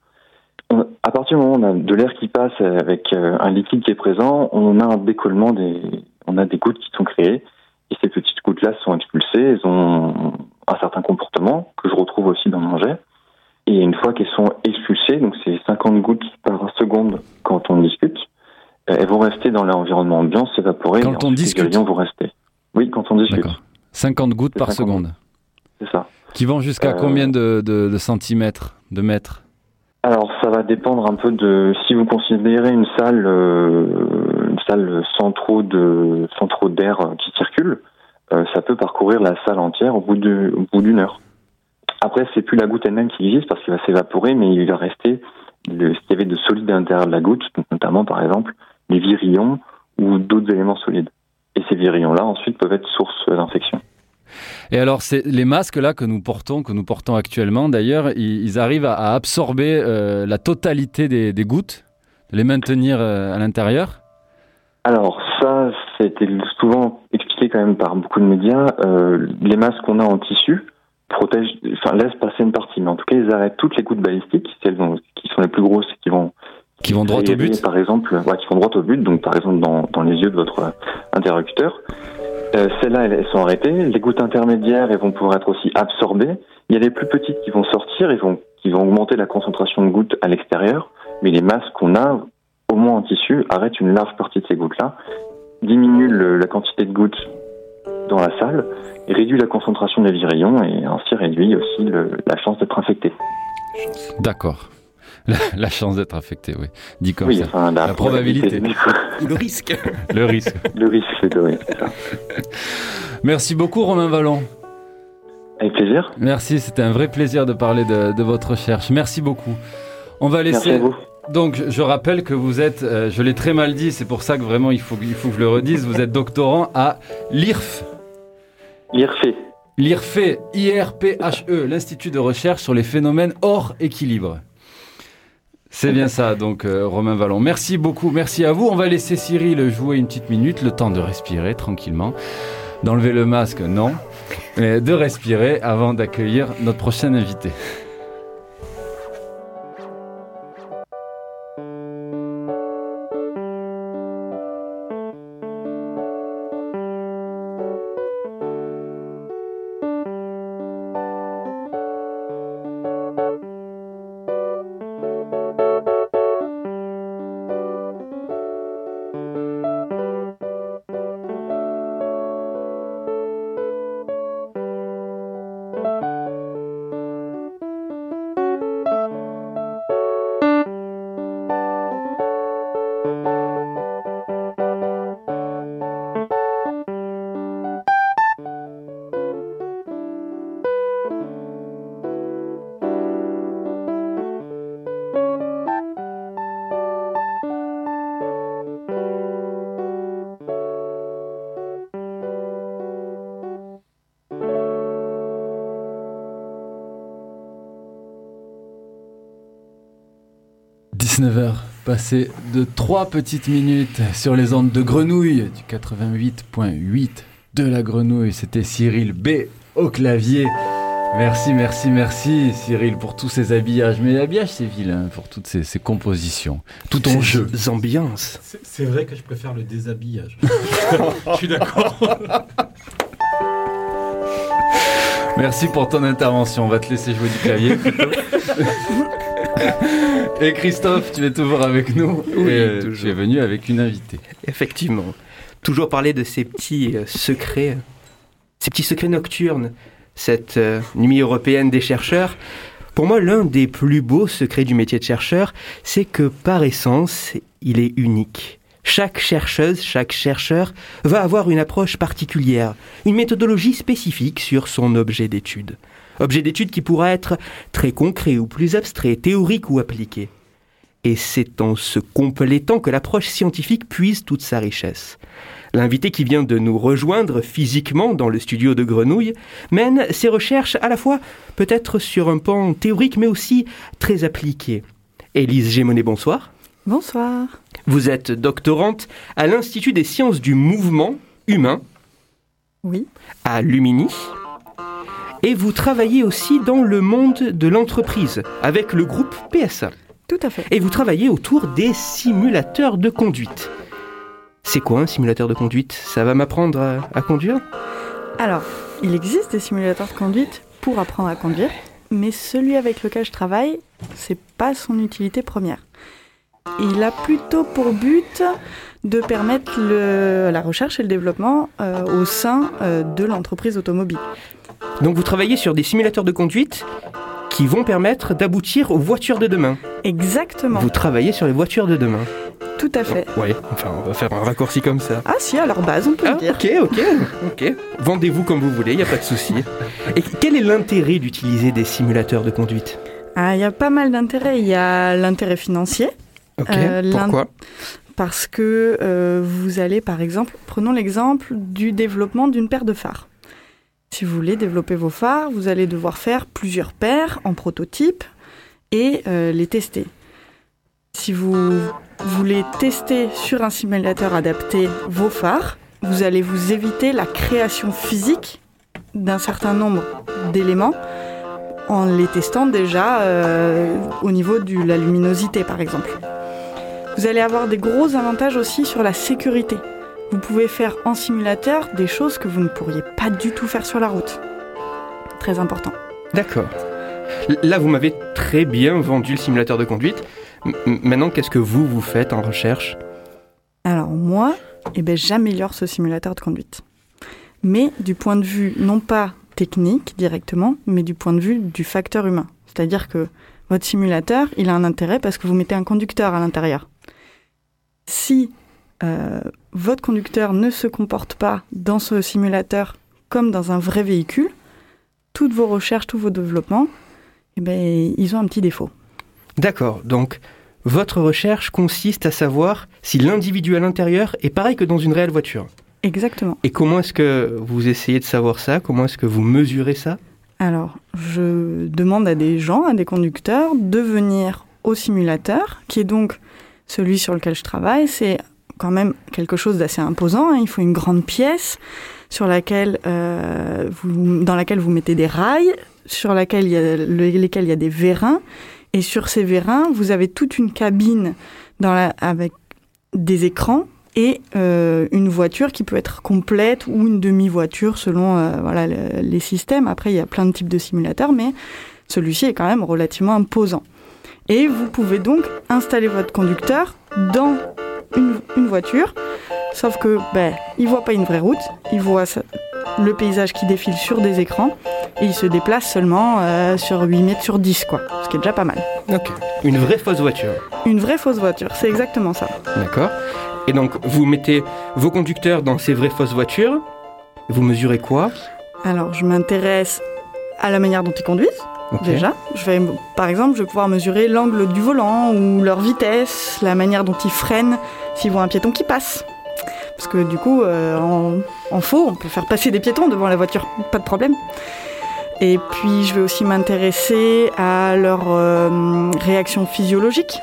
À partir du moment où on a de l'air qui passe avec euh, un liquide qui est présent, on a un décollement des, on a des gouttes qui sont créées et ces petites gouttes-là sont expulsées, elles ont un certain comportement que je retrouve aussi dans mon jet. Et une fois qu'elles sont expulsées, donc c'est 50 gouttes par seconde quand on discute, elles vont rester dans l'environnement ambiant, s'évaporer. Quand on discute Les vont rester. Oui, quand on discute. 50 gouttes par 50. seconde. C'est ça. Qui vont jusqu'à euh... combien de, de, de, centimètres, de mètres Alors, ça va dépendre un peu de... Si vous considérez une salle, euh, une salle sans trop de, sans trop d'air qui circule, euh, ça peut parcourir la salle entière au bout de, au bout d'une heure. Après, c'est plus la goutte elle-même qui existe parce qu'il va s'évaporer, mais il va rester le, ce qu'il y avait de solide à l'intérieur de la goutte, notamment par exemple les virions ou d'autres éléments solides. Et ces virions-là, ensuite, peuvent être source d'infection. Et alors, c'est les masques là que nous portons, que nous portons actuellement, d'ailleurs, ils, ils, arrivent à, à absorber euh, la totalité des, des, gouttes, de les maintenir euh, à l'intérieur? Alors ça, c'était souvent expliqué quand même par beaucoup de médias. Euh, les masques qu'on a en tissu protègent, enfin laissent passer une partie, mais en tout cas, ils arrêtent toutes les gouttes balistiques, celles qui sont les plus grosses et qui vont Qui vont droit au but Par exemple, ouais, qui vont droit au but, donc par exemple dans, dans les yeux de votre interlocuteur. Euh, Celles-là, elles, elles sont arrêtées. Les gouttes intermédiaires, elles vont pouvoir être aussi absorbées. Il y a les plus petites qui vont sortir, et vont, qui vont augmenter la concentration de gouttes à l'extérieur. Mais les masques qu'on a, au moins en tissu, arrêtent une large partie de ces gouttes-là, diminuent le- la quantité de gouttes dans la salle, et réduit la concentration des virillons, et ainsi réduit aussi le- la chance d'être infecté. D'accord. La, la chance d'être affecté, oui. Dit comme oui, ça. enfin, la, La probabilité. Ou le risque. <laughs> Le risque. Le risque, c'est de- oui, ça. Merci beaucoup, Romain Vallon. Avec plaisir. Merci, c'était un vrai plaisir de parler de, de votre recherche. Merci beaucoup. On va laisser. Merci à vous. Donc, je rappelle que vous êtes, euh, je l'ai très mal dit, c'est pour ça que vraiment il faut, que- il faut que je le redise, vous êtes doctorant à l'IRF. L'IRFE. L'IRFE, I-R-P-H-E, l'Institut de recherche sur les phénomènes hors équilibre. C'est bien ça, donc euh, Romain Vallon. Merci beaucoup, merci à vous. On va laisser Cyril jouer une petite minute, le temps de respirer tranquillement. D'enlever le masque, non, mais de respirer avant d'accueillir notre prochain invité. « 19h, passé de 3 petites minutes sur les ondes de Grenouille du 88.8 de la Grenouille. C'était Cyril B au clavier. Merci, merci, merci Cyril pour tous ces habillages. Mais l'habillage c'est vilain pour toutes ces, ces compositions. Tout ton jeu. Ces ambiances. C'est- C'est vrai que je préfère le déshabillage. <laughs> je suis d'accord. Merci pour ton intervention. On va te laisser jouer du clavier. <laughs> <laughs> Et Christophe, tu es toujours avec nous. Oui, Et, toujours. Tu es venu avec une invitée. Effectivement. Toujours parler de ces petits euh, secrets, ces petits secrets nocturnes, cette euh, nuit européenne des chercheurs. Pour moi, l'un des plus beaux secrets du métier de chercheur, c'est que par essence, il est unique. Chaque chercheuse, chaque chercheur va avoir une approche particulière, une méthodologie spécifique sur son objet d'étude. Objet d'étude qui pourra être très concret ou plus abstrait, théorique ou appliqué. Et c'est en se complétant que l'approche scientifique puise toute sa richesse. L'invité qui vient de nous rejoindre physiquement dans le studio de Grenouille mène ses recherches à la fois peut-être sur un pan théorique mais aussi très appliqué. Élise Gémonet, bonsoir. Bonsoir. Vous êtes doctorante à l'Institut des sciences du mouvement humain Oui. à Lumini. Et vous travaillez aussi dans le monde de l'entreprise avec le groupe PSA. Tout à fait. Et vous travaillez autour des simulateurs de conduite. C'est quoi un simulateur de conduite? Ça va m'apprendre à, à conduire? Alors, il existe des simulateurs de conduite pour apprendre à conduire, mais celui avec lequel je travaille, c'est pas son utilité première. Il a plutôt pour but de permettre le- la recherche et le développement euh, au sein euh, de l'entreprise automobile. Donc vous travaillez sur des simulateurs de conduite qui vont permettre d'aboutir aux voitures de demain. Exactement. Vous travaillez sur les voitures de demain. Tout à fait. Ouais, enfin on va faire un raccourci comme ça. Ah si, à leur base, on peut Ah, le dire. ok, ok, ok. Vendez-vous comme vous voulez, il n'y a pas de souci. Et quel est l'intérêt d'utiliser des simulateurs de conduite? Ah, il y a pas mal d'intérêts. Il y a l'intérêt financier. Ok, Euh, pourquoi? Parce que euh, vous allez, par exemple, prenons l'exemple du développement d'une paire de phares. Si vous voulez développer vos phares, vous allez devoir faire plusieurs paires en prototype et euh, les tester. Si vous voulez tester sur un simulateur adapté vos phares, vous allez vous éviter la création physique d'un certain nombre d'éléments en les testant déjà euh, au niveau de la luminosité, par exemple. Vous allez avoir des gros avantages aussi sur la sécurité. Vous pouvez faire en simulateur des choses que vous ne pourriez pas du tout faire sur la route. Très important. D'accord. Là, vous m'avez très bien vendu le simulateur de conduite. M- maintenant, qu'est-ce que vous, vous faites en recherche? Alors moi, eh ben, j'améliore ce simulateur de conduite. Mais du point de vue non pas technique directement, mais du point de vue du facteur humain. C'est-à-dire que votre simulateur, il a un intérêt parce que vous mettez un conducteur à l'intérieur. Si euh, votre conducteur ne se comporte pas dans ce simulateur comme dans un vrai véhicule, toutes vos recherches, tous vos développements, eh ben, ils ont un petit défaut. D'accord. Donc, votre recherche consiste à savoir si l'individu à l'intérieur est pareil que dans une réelle voiture. Exactement. Et comment est-ce que vous essayez de savoir ça? Comment est-ce que vous mesurez ça? Alors, je demande à des gens, à des conducteurs, de venir au simulateur, qui est donc celui sur lequel je travaille. C'est quand même quelque chose d'assez imposant. hein. Il faut une grande pièce sur laquelle, euh, dans laquelle vous mettez des rails, sur laquelle il y a, le- lesquels il y a des vérins. Et sur ces vérins, vous avez toute une cabine avec des écrans et euh, une voiture qui peut être complète ou une demi-voiture selon euh, voilà, le- les systèmes. Après, il y a plein de types de simulateurs, mais celui-ci est quand même relativement imposant. Et vous pouvez donc installer votre conducteur dans une, une voiture, sauf que ben, il voit pas une vraie route, il voit ça- le paysage qui défile sur des écrans et il se déplace seulement euh, sur 8 mètres sur 10, quoi, ce qui est déjà pas mal. Ok. Une vraie fausse voiture. Une vraie fausse voiture, c'est exactement ça. D'accord. Et donc, vous mettez vos conducteurs dans ces vraies fausses voitures. Vous mesurez quoi? Alors, je m'intéresse à la manière dont ils conduisent. Déjà, je vais, par exemple, je vais pouvoir mesurer l'angle du volant ou leur vitesse, la manière dont ils freinent s'ils voient un piéton qui passe. Parce que du coup, euh, en, en faux, on peut faire passer des piétons devant la voiture, pas de problème. Et puis, je vais aussi m'intéresser à leur euh, réaction physiologique.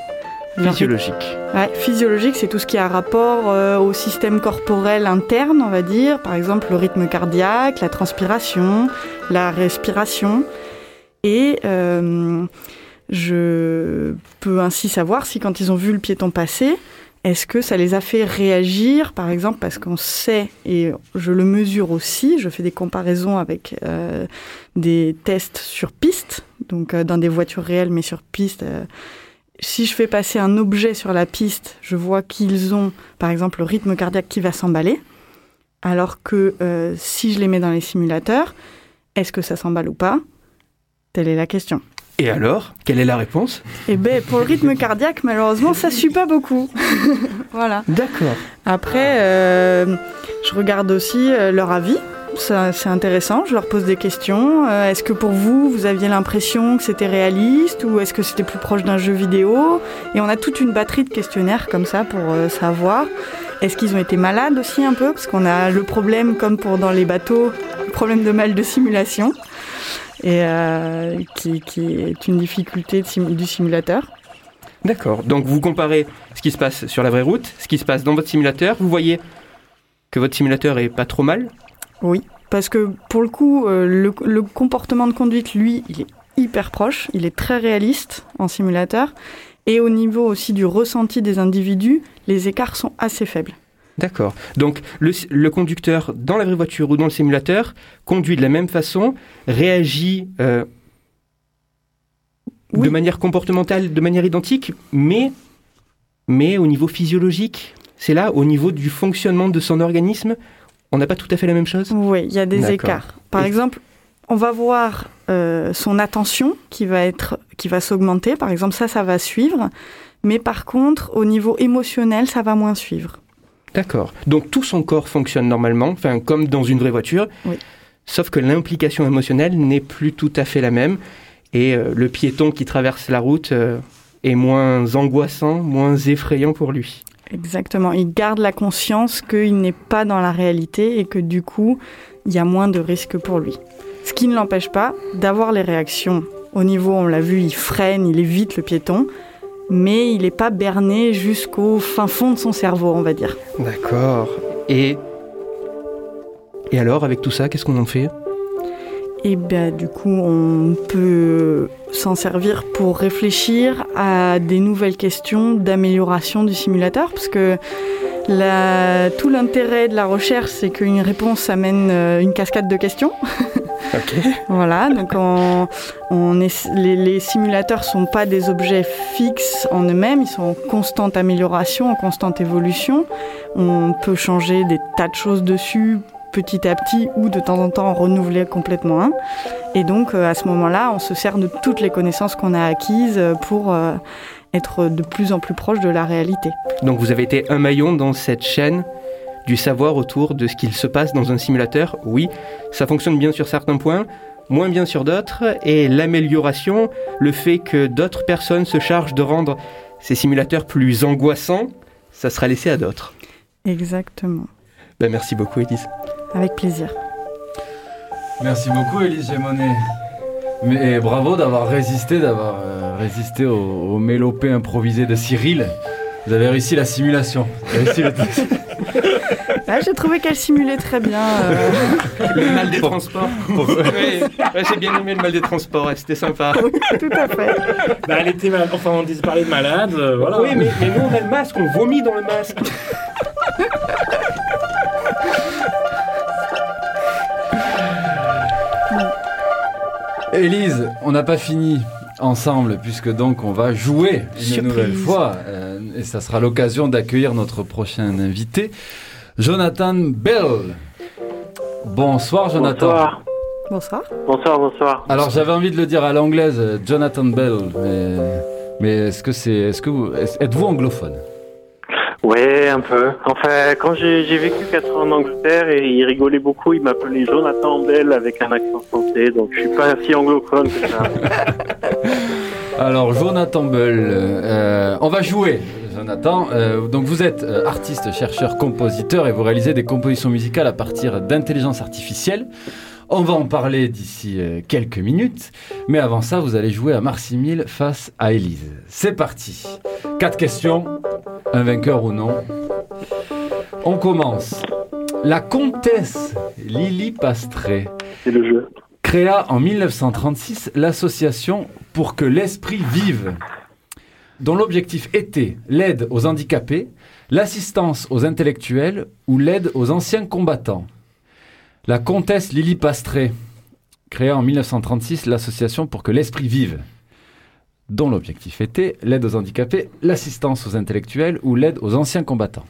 Physiologique. Ouais, physiologique, c'est tout ce qui a rapport euh, au système corporel interne, on va dire. Par exemple, le rythme cardiaque, la transpiration, la respiration. Et euh, je peux ainsi savoir si quand ils ont vu le piéton passer, est-ce que ça les a fait réagir, par exemple, parce qu'on sait, et je le mesure aussi, je fais des comparaisons avec euh, des tests sur piste, donc euh, dans des voitures réelles, mais sur piste. si je fais passer un objet sur la piste, je vois qu'ils ont, par exemple, le rythme cardiaque qui va s'emballer. Alors que si je les mets dans les simulateurs, est-ce que ça s'emballe ou pas? Telle est la question. Et alors Quelle est la réponse? Eh ben, pour le rythme cardiaque, malheureusement, ça suit pas beaucoup. <laughs> voilà. D'accord. Après, euh, je regarde aussi euh, leur avis. Ça, c'est intéressant. Je leur pose des questions. Euh, est-ce que pour vous, vous aviez l'impression que c'était réaliste ou est-ce que c'était plus proche d'un jeu vidéo? Et on a toute une batterie de questionnaires comme ça pour euh, savoir. Est-ce qu'ils ont été malades aussi un peu? Parce qu'on a le problème, comme pour dans les bateaux, le problème de mal de simulation, et euh, qui, qui est une difficulté du simulateur. D'accord. Donc, vous comparez ce qui se passe sur la vraie route, ce qui se passe dans votre simulateur. Vous voyez que votre simulateur est pas trop mal? Oui, parce que pour le coup, euh, le, le comportement de conduite, lui, il est hyper proche, il est très réaliste en simulateur. Et au niveau aussi du ressenti des individus, les écarts sont assez faibles. D'accord. Donc, le, le conducteur dans la vraie voiture ou dans le simulateur conduit de la même façon, réagit euh, de manière comportementale, de manière identique, mais, mais au niveau physiologique, c'est là, au niveau du fonctionnement de son organisme, on n'a pas tout à fait la même chose? Oui, il y a des écarts. Par Et- exemple, on va voir euh, son attention qui va être, qui va s'augmenter. Par exemple, ça, ça va suivre. Mais par contre, au niveau émotionnel, ça va moins suivre. D'accord. Donc tout son corps fonctionne normalement, enfin comme dans une vraie voiture, Oui. sauf que l'implication émotionnelle n'est plus tout à fait la même. Et euh, le piéton qui traverse la route euh, est moins angoissant, moins effrayant pour lui. Exactement. Il garde la conscience qu'il n'est pas dans la réalité et que du coup, il y a moins de risques pour lui. Ce qui ne l'empêche pas d'avoir les réactions. Au niveau, on l'a vu, il freine, il évite le piéton, mais il n'est pas berné jusqu'au fin fond de son cerveau, on va dire. D'accord. Et et alors avec tout ça, qu'est-ce qu'on en fait? Et ben, du coup, on peut s'en servir pour réfléchir à des nouvelles questions d'amélioration du simulateur, parce que la- tout l'intérêt de la recherche, c'est qu'une réponse amène euh, une cascade de questions. <laughs> Voilà, donc on, on est, les, les simulateurs sont pas des objets fixes en eux-mêmes, ils sont en constante amélioration, en constante évolution. On peut changer des tas de choses dessus petit à petit ou de temps en temps en renouveler complètement un. Et donc euh, à ce moment-là, on se sert de toutes les connaissances qu'on a acquises euh, pour euh, être de plus en plus proche de la réalité. Donc vous avez été un maillon dans cette chaîne du savoir autour de ce qu'il se passe dans un simulateur. Oui, ça fonctionne bien sur certains points, moins bien sur d'autres, et l'amélioration, le fait que d'autres personnes se chargent de rendre ces simulateurs plus angoissants, ça sera laissé à d'autres. Exactement. Ben, merci beaucoup Elise. Avec plaisir. Merci beaucoup, Élise Gémonet. Mais et bravo d'avoir résisté, d'avoir euh, résisté au, au mélopée improvisé de Cyril. Vous avez réussi la simulation. Vous avez réussi le test. Là, <laughs> j'ai trouvé qu'elle simulait très bien. euh, Le mal des transports. Ouais, j'ai bien aimé le mal des transports, ouais, c'était sympa. tout à fait. Bah, elle était malade. Enfin, on disait parler de malade. euh, voilà. Oui, mais, mais nous on a le masque, on vomit dans le masque. Élise, on n'a pas fini ensemble puisque donc on va jouer une Surprise. nouvelle fois euh, et ça sera l'occasion d'accueillir notre prochain invité, Jonathan Bell. Bonsoir Jonathan. Bonsoir. Bonsoir. Bonsoir, bonsoir. Alors j'avais envie de le dire à l'anglaise, Jonathan Bell, mais, mais est-ce que c'est, est-ce que vous, êtes-vous anglophone? Ouais, un peu. Enfin, quand j'ai j'ai vécu 4 ans en Angleterre et il rigolait beaucoup, il m'appelait Jonathan Bell avec un accent français, donc je suis pas si anglophone que ça. <laughs> Alors Jonathan Bell, euh, on va jouer. Jonathan, Euh, donc vous êtes euh, artiste, chercheur, compositeur et vous réalisez des compositions musicales à partir d'intelligence artificielle. On va en parler d'ici quelques minutes, mais avant ça, vous allez jouer à Marcimile face à Élise. C'est parti. Quatre questions, un vainqueur ou non. On commence. La comtesse Lily Pastré C'est le jeu. créa en 1936 l'association Pour que l'esprit vive, dont l'objectif était l'aide aux handicapés, l'assistance aux intellectuels ou l'aide aux anciens combattants. La comtesse Lily Pastré créa en 1936 l'association Pour que l'esprit vive, dont l'objectif était l'aide aux handicapés, l'assistance aux intellectuels ou l'aide aux anciens combattants.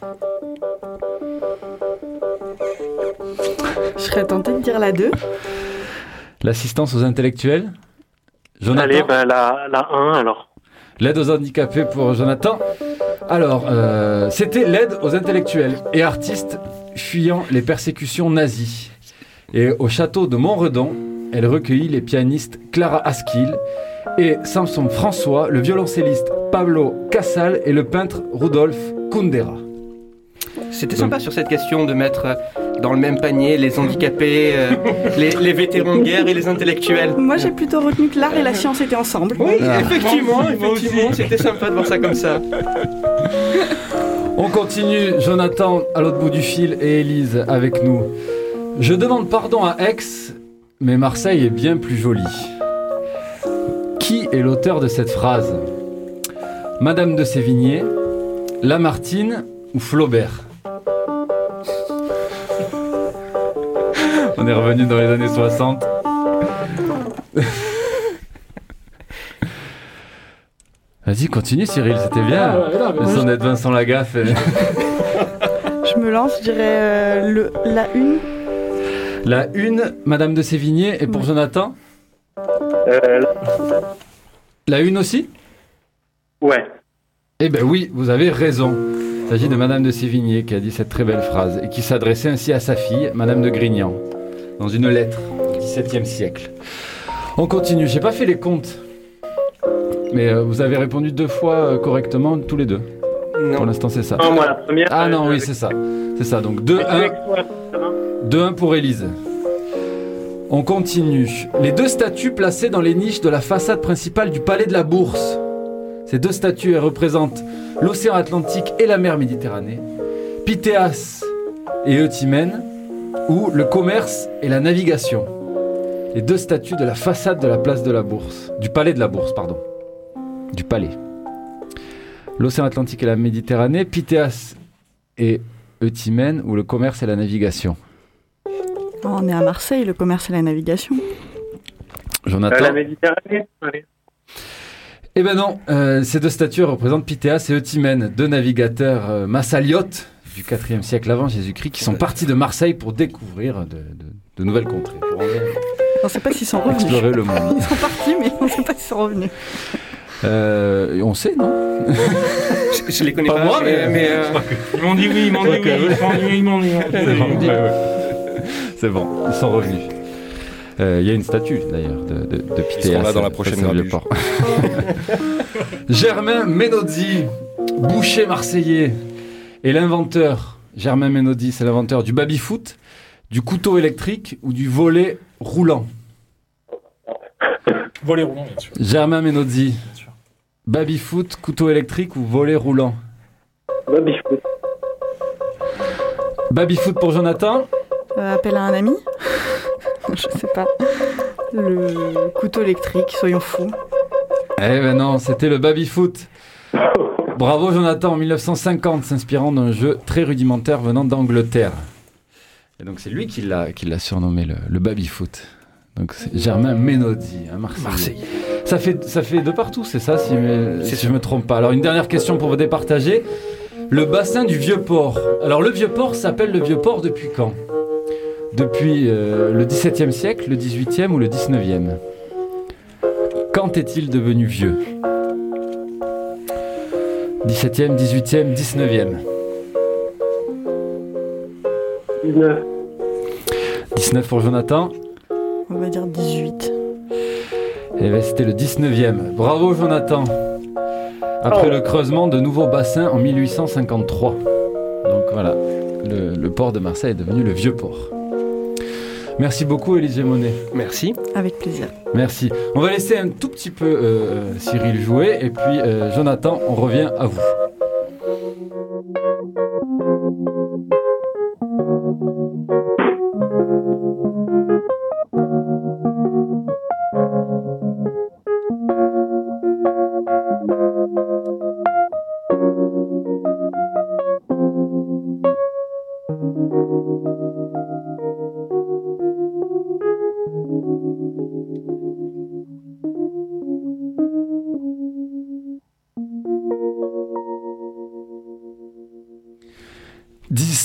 Je serais tentée de dire la 2. L'assistance aux intellectuels? Jonathan Allez, ben la, la 1 alors. L'aide aux handicapés pour Jonathan. Alors, euh, c'était l'aide aux intellectuels et artistes fuyant les persécutions nazies. Et au château de Montredon, elle recueillit les pianistes Clara Askill et Samson François, le violoncelliste Pablo Casal et le peintre Rudolf Kundera. C'était sympa sur cette question de mettre dans le même panier les handicapés, euh, <laughs> les, les vétérans de guerre et les intellectuels. Moi, j'ai plutôt retenu que l'art et la science étaient ensemble. Oui, Ah. effectivement, effectivement, c'était sympa de voir ça comme ça. <laughs> On continue, Jonathan à l'autre bout du fil et Élise avec nous. Je demande pardon à Aix, mais Marseille est bien plus jolie. Qui est l'auteur de cette phrase? Madame de Sévigné, Lamartine ou Flaubert? On est revenu dans les années 60. Vas-y, continue Cyril, c'était bien. Ah je- d'être Vincent Lagaffe. et- <laughs> Je me lance, je dirais euh, le, la 1. La une, Madame de Sévigné, et pour Jonathan Euh, La une aussi ouais. Eh ben oui, vous avez raison. Il s'agit de Madame de Sévigné qui a dit cette très belle phrase et qui s'adressait ainsi à sa fille, Madame de Grignan, dans une lettre du XVIIe siècle. On continue, j'ai pas fait les comptes. Mais euh, vous avez répondu deux fois euh, correctement, tous les deux. Non. Pour l'instant, c'est ça. Non, moi la première. Ah non, euh, oui, c'est ça. C'est ça. Donc 2-1 2-1 pour Élise. On continue. Les deux statues placées dans les niches de la façade principale du palais de la Bourse. Ces deux statues elles représentent l'océan Atlantique et la mer Méditerranée, Pythéas et Eutimène, ou le commerce et la navigation. les deux statues de la façade de la place de la Bourse, du palais de la Bourse, pardon. Du palais. L'océan Atlantique et la Méditerranée, Pythéas et Eutimène, ou le commerce et la navigation. Oh, on est à Marseille, le commerce et la navigation. Jonathan. la Méditerranée allez. Eh ben non, euh, ces deux statues représentent Pythéas et Eutimène, deux navigateurs euh, massaliotes du 4e siècle avant Jésus-Christ qui sont partis de Marseille pour découvrir de, de- de nouvelles contrées, pour en- On ne sait pas s'ils sont revenus. explorer le monde. <laughs> Ils sont partis, mais on ne sait pas s'ils sont revenus. Euh, on sait, non Je, je les connais Pas pas, moi, mais, mais- mais, euh, Ils m'ont dit oui, ils m'ont dit oui, ils m'ont dit oui, ils m'ont dit oui. C'est bon, ouais, ouais. C'est bon, ils sont revenus. Euh, Il y a une statue d'ailleurs de, de, de là dans la euh, prochaine. <laughs> Germain Menozzi, boucher marseillais, est l'inventeur. Germain Menozzi, c'est l'inventeur du baby-foot, du couteau électrique ou du volet roulant? Volet roulant, bien sûr. Germain Menozzi, baby-foot, couteau électrique ou volet roulant? Baby-foot. Baby-foot pour Jonathan Euh, appel à un ami <laughs> Je sais pas. Le couteau électrique, soyons fous. Eh ben non, c'était le baby-foot. <laughs> Bravo Jonathan, en 1950, s'inspirant d'un jeu très rudimentaire venant d'Angleterre. Et donc c'est lui qui l'a, qui l'a surnommé le, le baby-foot. Donc c'est Germain Menozzi, un Marseillais. Ça fait, ça fait de partout, c'est ça, si, si je me trompe pas. Alors une dernière question pour vous départager. Le bassin du Vieux-Port. Alors le Vieux-Port s'appelle le Vieux-Port depuis quand? Depuis euh, le XVIIe siècle, le XVIIIe ou le XIXe Quand est-il devenu vieux? 17e, 18e, 19e 19. 19 pour Jonathan. On va dire 18. Et ben, c'était le 19e. Bravo Jonathan. Après le creusement de nouveaux bassins en 1853. Donc voilà, le, le port de Marseille est devenu le vieux port. Merci beaucoup Élisée Monet. Merci. Avec plaisir. Merci. On va laisser un tout petit peu euh, Cyril jouer et puis euh, Jonathan, on revient à vous. «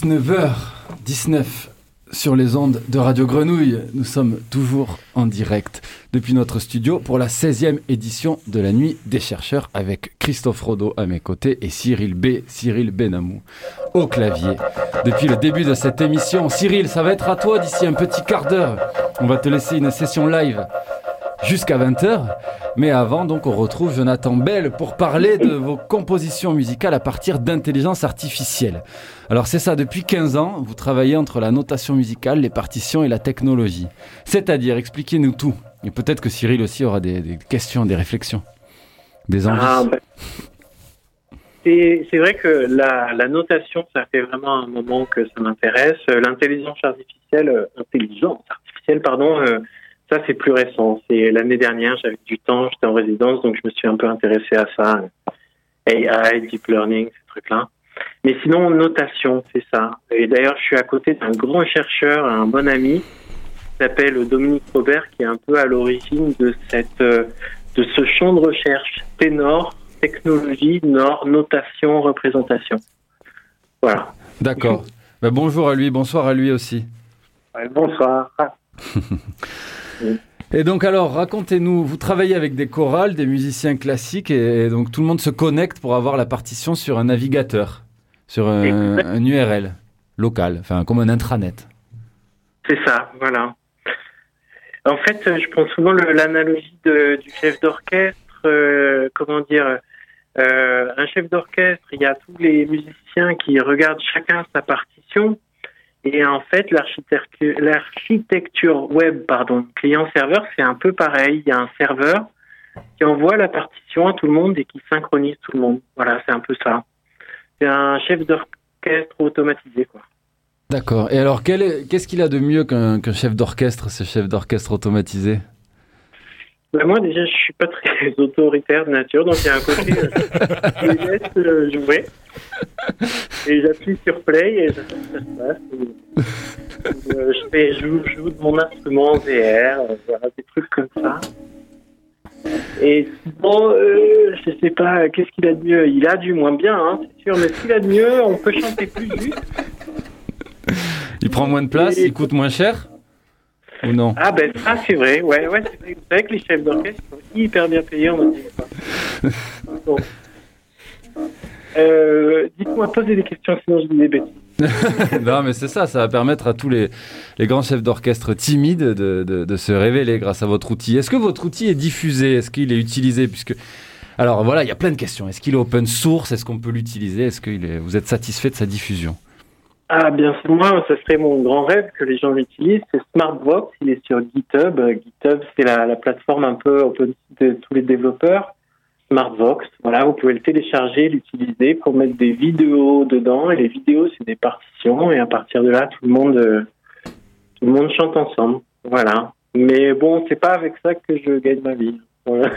19h19 sur les ondes de Radio Grenouille. Nous sommes toujours en direct depuis notre studio pour la 16e édition de la Nuit des chercheurs avec Christophe Rodeau à mes côtés et Cyril B, Cyril Benamou au clavier. Depuis le début de cette émission, Cyril, ça va être à toi d'ici un petit quart d'heure. On va te laisser une session live jusqu'à 20h. Mais avant, donc, on retrouve Jonathan Bell pour parler de vos compositions musicales à partir d'intelligence artificielle. Alors, c'est ça, depuis 15 ans, vous travaillez entre la notation musicale, les partitions et la technologie. C'est-à-dire, expliquez-nous tout. Et peut-être que Cyril aussi aura des, questions, des réflexions, des envies. Ah, bah, c'est vrai que la, la notation, ça fait vraiment un moment que ça m'intéresse. Euh, L'intelligence artificielle, euh, intelligence artificielle, pardon, euh, ça c'est plus récent. C'est l'année dernière, j'avais du temps, j'étais en résidence, donc je me suis un peu intéressé à ça. AI, deep learning, ces trucs-là. Mais sinon, notation, c'est ça. Et d'ailleurs, je suis à côté d'un grand chercheur, un bon ami, qui s'appelle Dominique Robert, qui est un peu à l'origine de cette, euh, de ce champ de recherche ténor, technologie, nord, notation, représentation. Voilà. D'accord. <laughs> Ben, bonjour à lui, bonsoir à lui aussi. Ouais, bonsoir. <laughs> Et donc alors, racontez-nous, vous travaillez avec des chorales, des musiciens classiques, et, et donc tout le monde se connecte pour avoir la partition sur un navigateur, sur un, un URL local, enfin comme un intranet. C'est ça, voilà. En fait, je prends souvent l'analogie du chef d'orchestre. euh, comment dire euh, Un chef d'orchestre, il y a tous les musiciens qui regardent chacun sa partition. Et en fait, l'architecture web, pardon, client-serveur, c'est un peu pareil. Il y a un serveur qui envoie la partition à tout le monde et qui synchronise tout le monde. Voilà, c'est un peu ça. C'est un chef d'orchestre automatisé, quoi. D'accord. Et alors, qu'est-ce qu'il a de mieux qu'un chef d'orchestre, ce chef d'orchestre automatisé? Bah, moi, déjà, je suis pas très <laughs> autoritaire de nature, donc il y a un côté, euh, je les laisse euh, jouer. Et j'appuie sur play et ça se passe. Et, euh, je, fais, je, joue, je joue de mon instrument en VR, voilà, des trucs comme ça. Et bon, euh, je sais pas, qu'est-ce qu'il a de mieux? Il a du moins bien, hein, c'est sûr, mais ce qu'il a de mieux, on peut chanter plus juste. Il prend moins de place, il coûte moins cher? Ou non Ah ben ça c'est vrai, ouais, ouais, c'est vrai. Que les chefs d'orchestre sont hyper bien payés en. <laughs> Bon. Euh, Dites-moi, posez des questions, sinon je dis des bêtises. <laughs> non, mais c'est ça, ça va permettre à tous les, les grands chefs d'orchestre timides de, de- de se révéler grâce à votre outil. Est-ce que votre outil est diffusé? Est-ce qu'il est utilisé? Puisque, alors voilà, il y a plein de questions. Est-ce qu'il est open source? Est-ce qu'on peut l'utiliser? Est-ce que est- vous êtes satisfait de sa diffusion? Ah bien sûr, moi, ça serait mon grand rêve que les gens l'utilisent. C'est SmartVox, il est sur GitHub. Euh, GitHub, c'est la, la plateforme un peu open de tous les développeurs. SmartVox, voilà, vous pouvez le télécharger, l'utiliser pour mettre des vidéos dedans. Et les vidéos, c'est des partitions. Et à partir de là, tout le monde, euh, tout le monde chante ensemble. Voilà. Mais bon, c'est pas avec ça que je gagne ma vie. Voilà.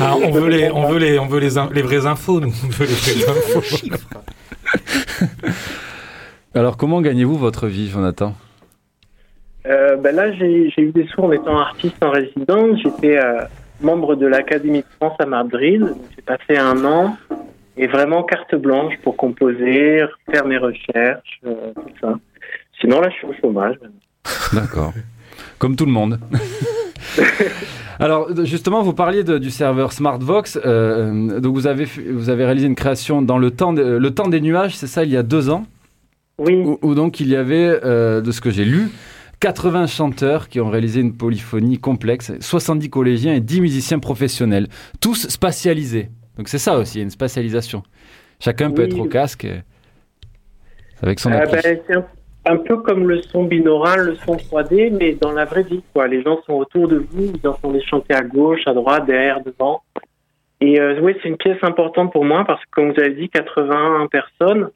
Ah, on veut les, on veut les, on veut les vraies infos, nous. On veut les vraies infos. Alors, comment gagnez-vous votre vie, Jonathan? Euh, ben là, j'ai eu des sous en étant artiste en résidence. J'étais euh, membre de l'Académie de France à Madrid. J'ai passé un an et vraiment carte blanche pour composer, faire mes recherches, euh, tout ça. Sinon, là, je suis au chômage. D'accord. Comme tout le monde. <laughs> Alors justement, vous parliez de- du serveur SmartVox. euh, donc vous avez, vous avez réalisé une création dans le temps, de- le temps des nuages, c'est ça, il y a deux ans? Oui. Où, où donc il y avait, euh, de ce que j'ai lu, 80 chanteurs qui ont réalisé une polyphonie complexe, 70 collégiens et 10 musiciens professionnels, tous spatialisés. Donc c'est ça aussi, il y a une spatialisation. Chacun peut être au casque euh, avec son Euh, ben, c'est un, un peu comme le son binaural, le son 3D, mais dans la vraie vie. Quoi. Les gens sont autour de vous, vous entendez chanter à gauche, à droite, derrière, devant. Et euh, oui, c'est une pièce importante pour moi parce que, comme vous avez dit, 81 personnes.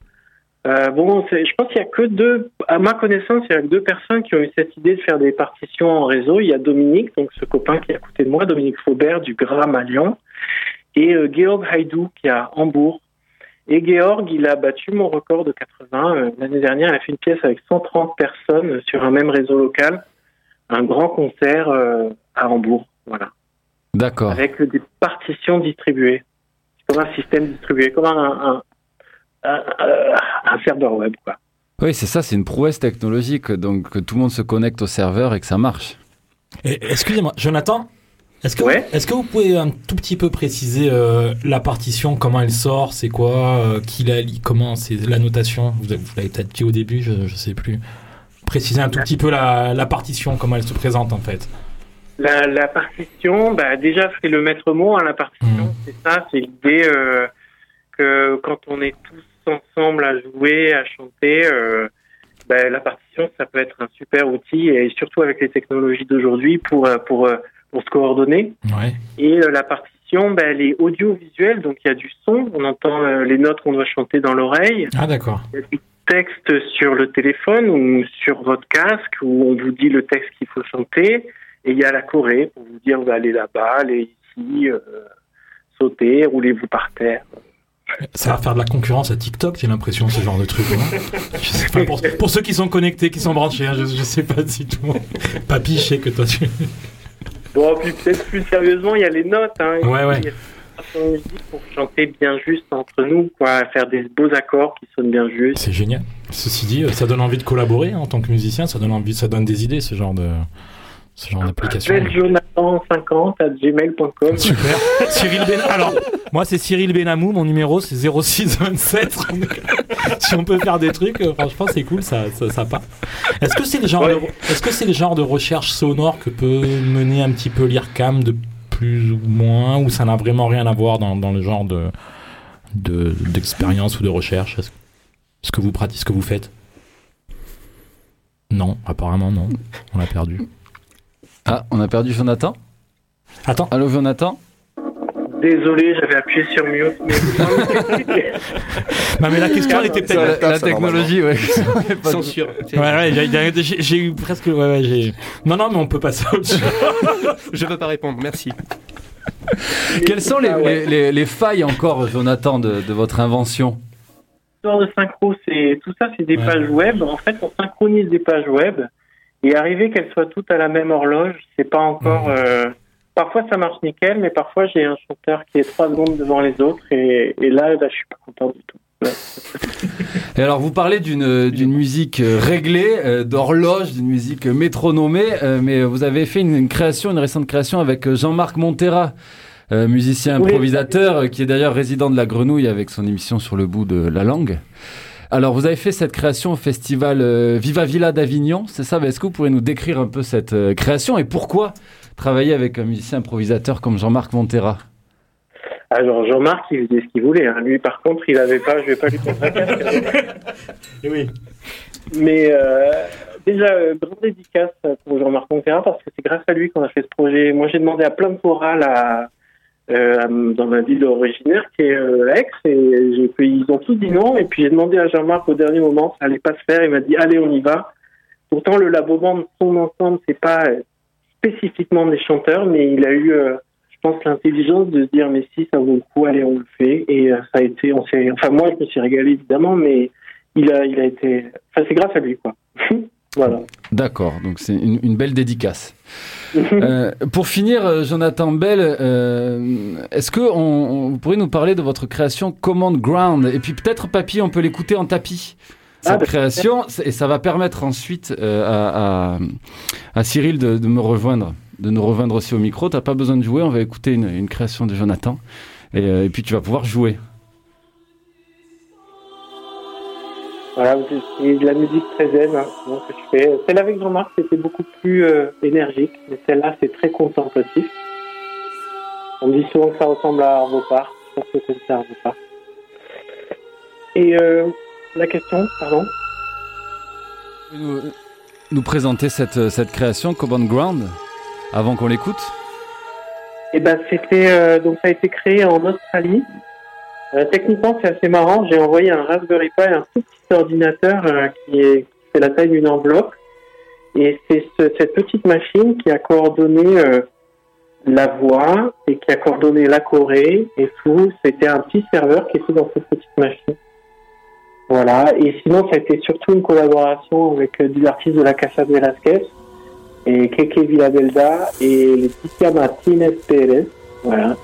Euh, bon, je pense qu'il y a que deux, à ma connaissance, il y a que deux personnes qui ont eu cette idée de faire des partitions en réseau. Il y a Dominique, donc ce copain qui est à côté de moi, Dominique Faubert du Gram à Lyon, et euh, Georg Haidou qui est à Hambourg. Et Georg, il a battu mon record de 80. Euh, L'année dernière, il a fait une pièce avec 130 personnes sur un même réseau local, un grand concert à Hambourg, voilà, D'accord. avec des partitions distribuées, C'est comme un système distribué, comme un, un, un, serveur web, quoi. Oui, c'est ça, c'est une prouesse technologique, donc que tout le monde se connecte au serveur et que ça marche. Excusez-moi, Jonathan, est-ce que, est-ce que vous pouvez un tout petit peu préciser euh, la partition, comment elle sort, c'est quoi, euh, qui la lit, comment c'est la notation Vous, avez- vous l'avez peut-être dit au début, je, je sais plus. Préciser un tout petit peu la, la partition, comment elle se présente en fait. La, la partition, bah, déjà, c'est le maître mot, hein, la partition, c'est ça, c'est l'idée euh, que quand on est tous ensemble à jouer, à chanter, euh, bah, la partition, ça peut être un super outil, et surtout avec les technologies d'aujourd'hui, pour, euh, pour, euh, pour se coordonner. Ouais. Et euh, la partition, bah, elle est audiovisuelle, donc il y a du son, on entend euh, les notes qu'on doit chanter dans l'oreille. Ah d'accord. Il y a du texte sur le téléphone ou sur votre casque où on vous dit le texte qu'il faut chanter. Et il y a la choré pour vous dire, vous allez là-bas, allez ici, sauter, roulez-vous par terre. Ça va faire de la concurrence à TikTok, j'ai l'impression, ce genre de truc. hein. <laughs> Je sais pas, pour, pour ceux qui sont connectés, qui sont branchés, hein, je, je sais pas si tout le monde. Papy, je sais que toi tu. Bon, puis peut-être plus sérieusement, il y a les notes. Hein. Ouais, ouais. Il y a certaines musiques pour chanter bien juste entre nous, quoi, faire des beaux accords qui sonnent bien juste. C'est génial. Ceci dit, euh, ça donne envie de collaborer hein, en tant que musicien, ça donne envie, ça donne des idées, ce genre de, ce genre d'application. Appelle Jonathan50 à gmail.com. <laughs> Super. Cyril Ben. Alors, moi c'est Cyril Benamou, mon numéro c'est 0627. <laughs> si on peut faire des trucs, euh, franchement c'est cool, ça, ça, ça part. Est-ce que c'est le genre, de, est-ce que c'est le genre de recherche sonore que peut mener un petit peu l'IRCAM de plus ou moins, ou ça n'a vraiment rien à voir dans, dans le genre de, de d'expérience ou de recherche? Est-ce ce que vous pratiquez, ce que vous faites? Non, apparemment non. On l'a perdu. Ah, on a perdu Jonathan Attends. Allô Jonathan désolé, j'avais appuyé sur mute. Mais... <laughs> Non, mais la question, elle était peut-être. la, la technologie, ouais. <laughs> Censure. Ouais, ouais, j'ai- eu presque. Ouais, ouais, j'ai. Non, non, mais on peut passer chose. Je veux pas répondre, merci. Quelles sont les, Ah ouais. les- les- les failles encore, Jonathan, de, de votre invention L'histoire de synchro, c'est tout ça, c'est des Ouais. pages web. En fait, on synchronise des pages web et arriver qu'elles soient toutes à la même horloge, c'est pas encore. euh, Parfois, ça marche nickel, mais parfois, j'ai un chanteur qui est trois secondes devant les autres et, et là, là, je suis pas content du tout. <laughs> Et alors, vous parlez d'une d'une musique euh, réglée, euh, d'horloge, d'une musique métronomée, euh, mais vous avez fait une, une création, une récente création avec euh, Jean-Marc Montera, euh, musicien improvisateur, euh, qui est d'ailleurs résident de la Grenouille avec son émission sur le bout de la langue. Alors, vous avez fait cette création au festival euh, Viva Villa d'Avignon, c'est ça? Est-ce que vous pourriez nous décrire un peu cette euh, création et pourquoi travailler avec un musicien improvisateur comme Jean-Marc Montera? Alors, Jean-Marc, il faisait ce qu'il voulait. hein. Lui, par contre, il avait pas, je vais pas lui mettre un casque. oui. Mais euh, déjà, euh, grande dédicace pour Jean-Marc Montera parce que c'est grâce à lui qu'on a fait ce projet. Moi, j'ai demandé à plein de chorales à, euh, dans ma ville originaire qui est euh, Aix et j'ai- ils ont tous dit non. Et puis j'ai demandé à Jean-Marc au dernier moment, ça allait pas se faire. Il m'a dit allez, on y va. Pourtant, le Labo Band, son ensemble, c'est pas euh, spécifiquement des chanteurs, mais il a eu, euh, je pense, l'intelligence de se dire mais si ça vaut le coup, allez, on le fait. Et ça a été, on s'est, enfin moi, je me suis régalé évidemment, mais il a, il a été, enfin c'est grâce à lui quoi. <laughs> voilà. D'accord, donc c'est une belle dédicace. Euh, <laughs> pour finir, euh, Jonathan Bell, euh, est-ce que on, on- vous pourriez nous parler de votre création Command Ground Et puis peut-être, Papy, on peut l'écouter en tapis. Cette Ah, bah, création, et ça va permettre ensuite euh, à, à- à Cyril de, de me rejoindre, de nous rejoindre aussi au micro. T'as pas besoin de jouer, on va écouter une, une création de Jonathan. Et, euh, et puis tu vas pouvoir jouer. Voilà, c'est de la musique très zen hein, donc, que je fais. Celle avec Jean-Marc, c'était beaucoup plus euh, énergique, mais celle-là, c'est très contemplatif. On me dit souvent que ça ressemble à Arvo Part. Je pense que c'est ça. Et euh, la question, pardon Nous, nous présenter cette, cette création Command Ground avant qu'on l'écoute? Eh ben, c'était euh, donc ça a été créé en Australie. Euh, techniquement, c'est assez marrant. J'ai envoyé un Raspberry Pi, un tout petit ordinateur euh, qui est la taille d'une enveloppe, et c'est ce- cette petite machine qui a coordonné euh, la voix et qui a coordonné la Corée et tout. C'était un petit serveur qui était dans cette petite machine. Voilà. Et sinon, ça a été surtout une collaboration avec des artistes de la Casa Velasquez et Keke Villalda et Laetitia Martinez Pérez. Voilà.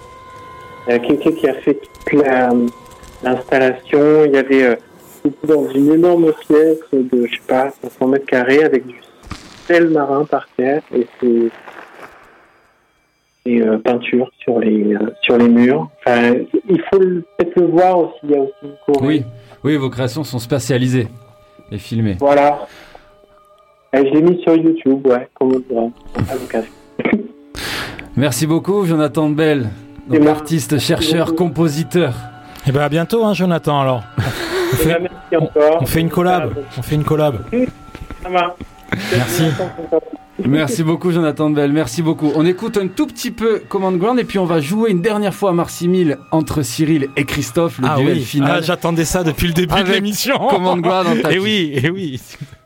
Euh, Keke qui a fait toute la- l'installation. Il y avait euh, dans une énorme pièce de, je sais pas, 500 mètres carrés avec du sel marin par terre et et euh, peinture sur les euh, sur les murs. Enfin, il faut peut-être le voir aussi. Il y a aussi une Corée. Oui, oui, vos créations sont spatialisées et filmées. Voilà. Et je l'ai mis sur YouTube, ouais, comme on dirait. <laughs> Merci beaucoup, Jonathan Bell, donc artiste, chercheur, compositeur. Et ben à bientôt, hein, Jonathan. Alors, on <laughs> fait, Merci encore. on fait une collab. On fait une collab. Ça va. Merci. Merci beaucoup, Jonathan Bell. Merci beaucoup. On écoute un tout petit peu Command Ground et puis on va jouer une dernière fois Marcy Mill entre Cyril et Christophe, le Ah duel oui, final. Ah, j'attendais ça depuis le début de l'émission. Command Ground en <laughs> tapis. Et oui, et oui. –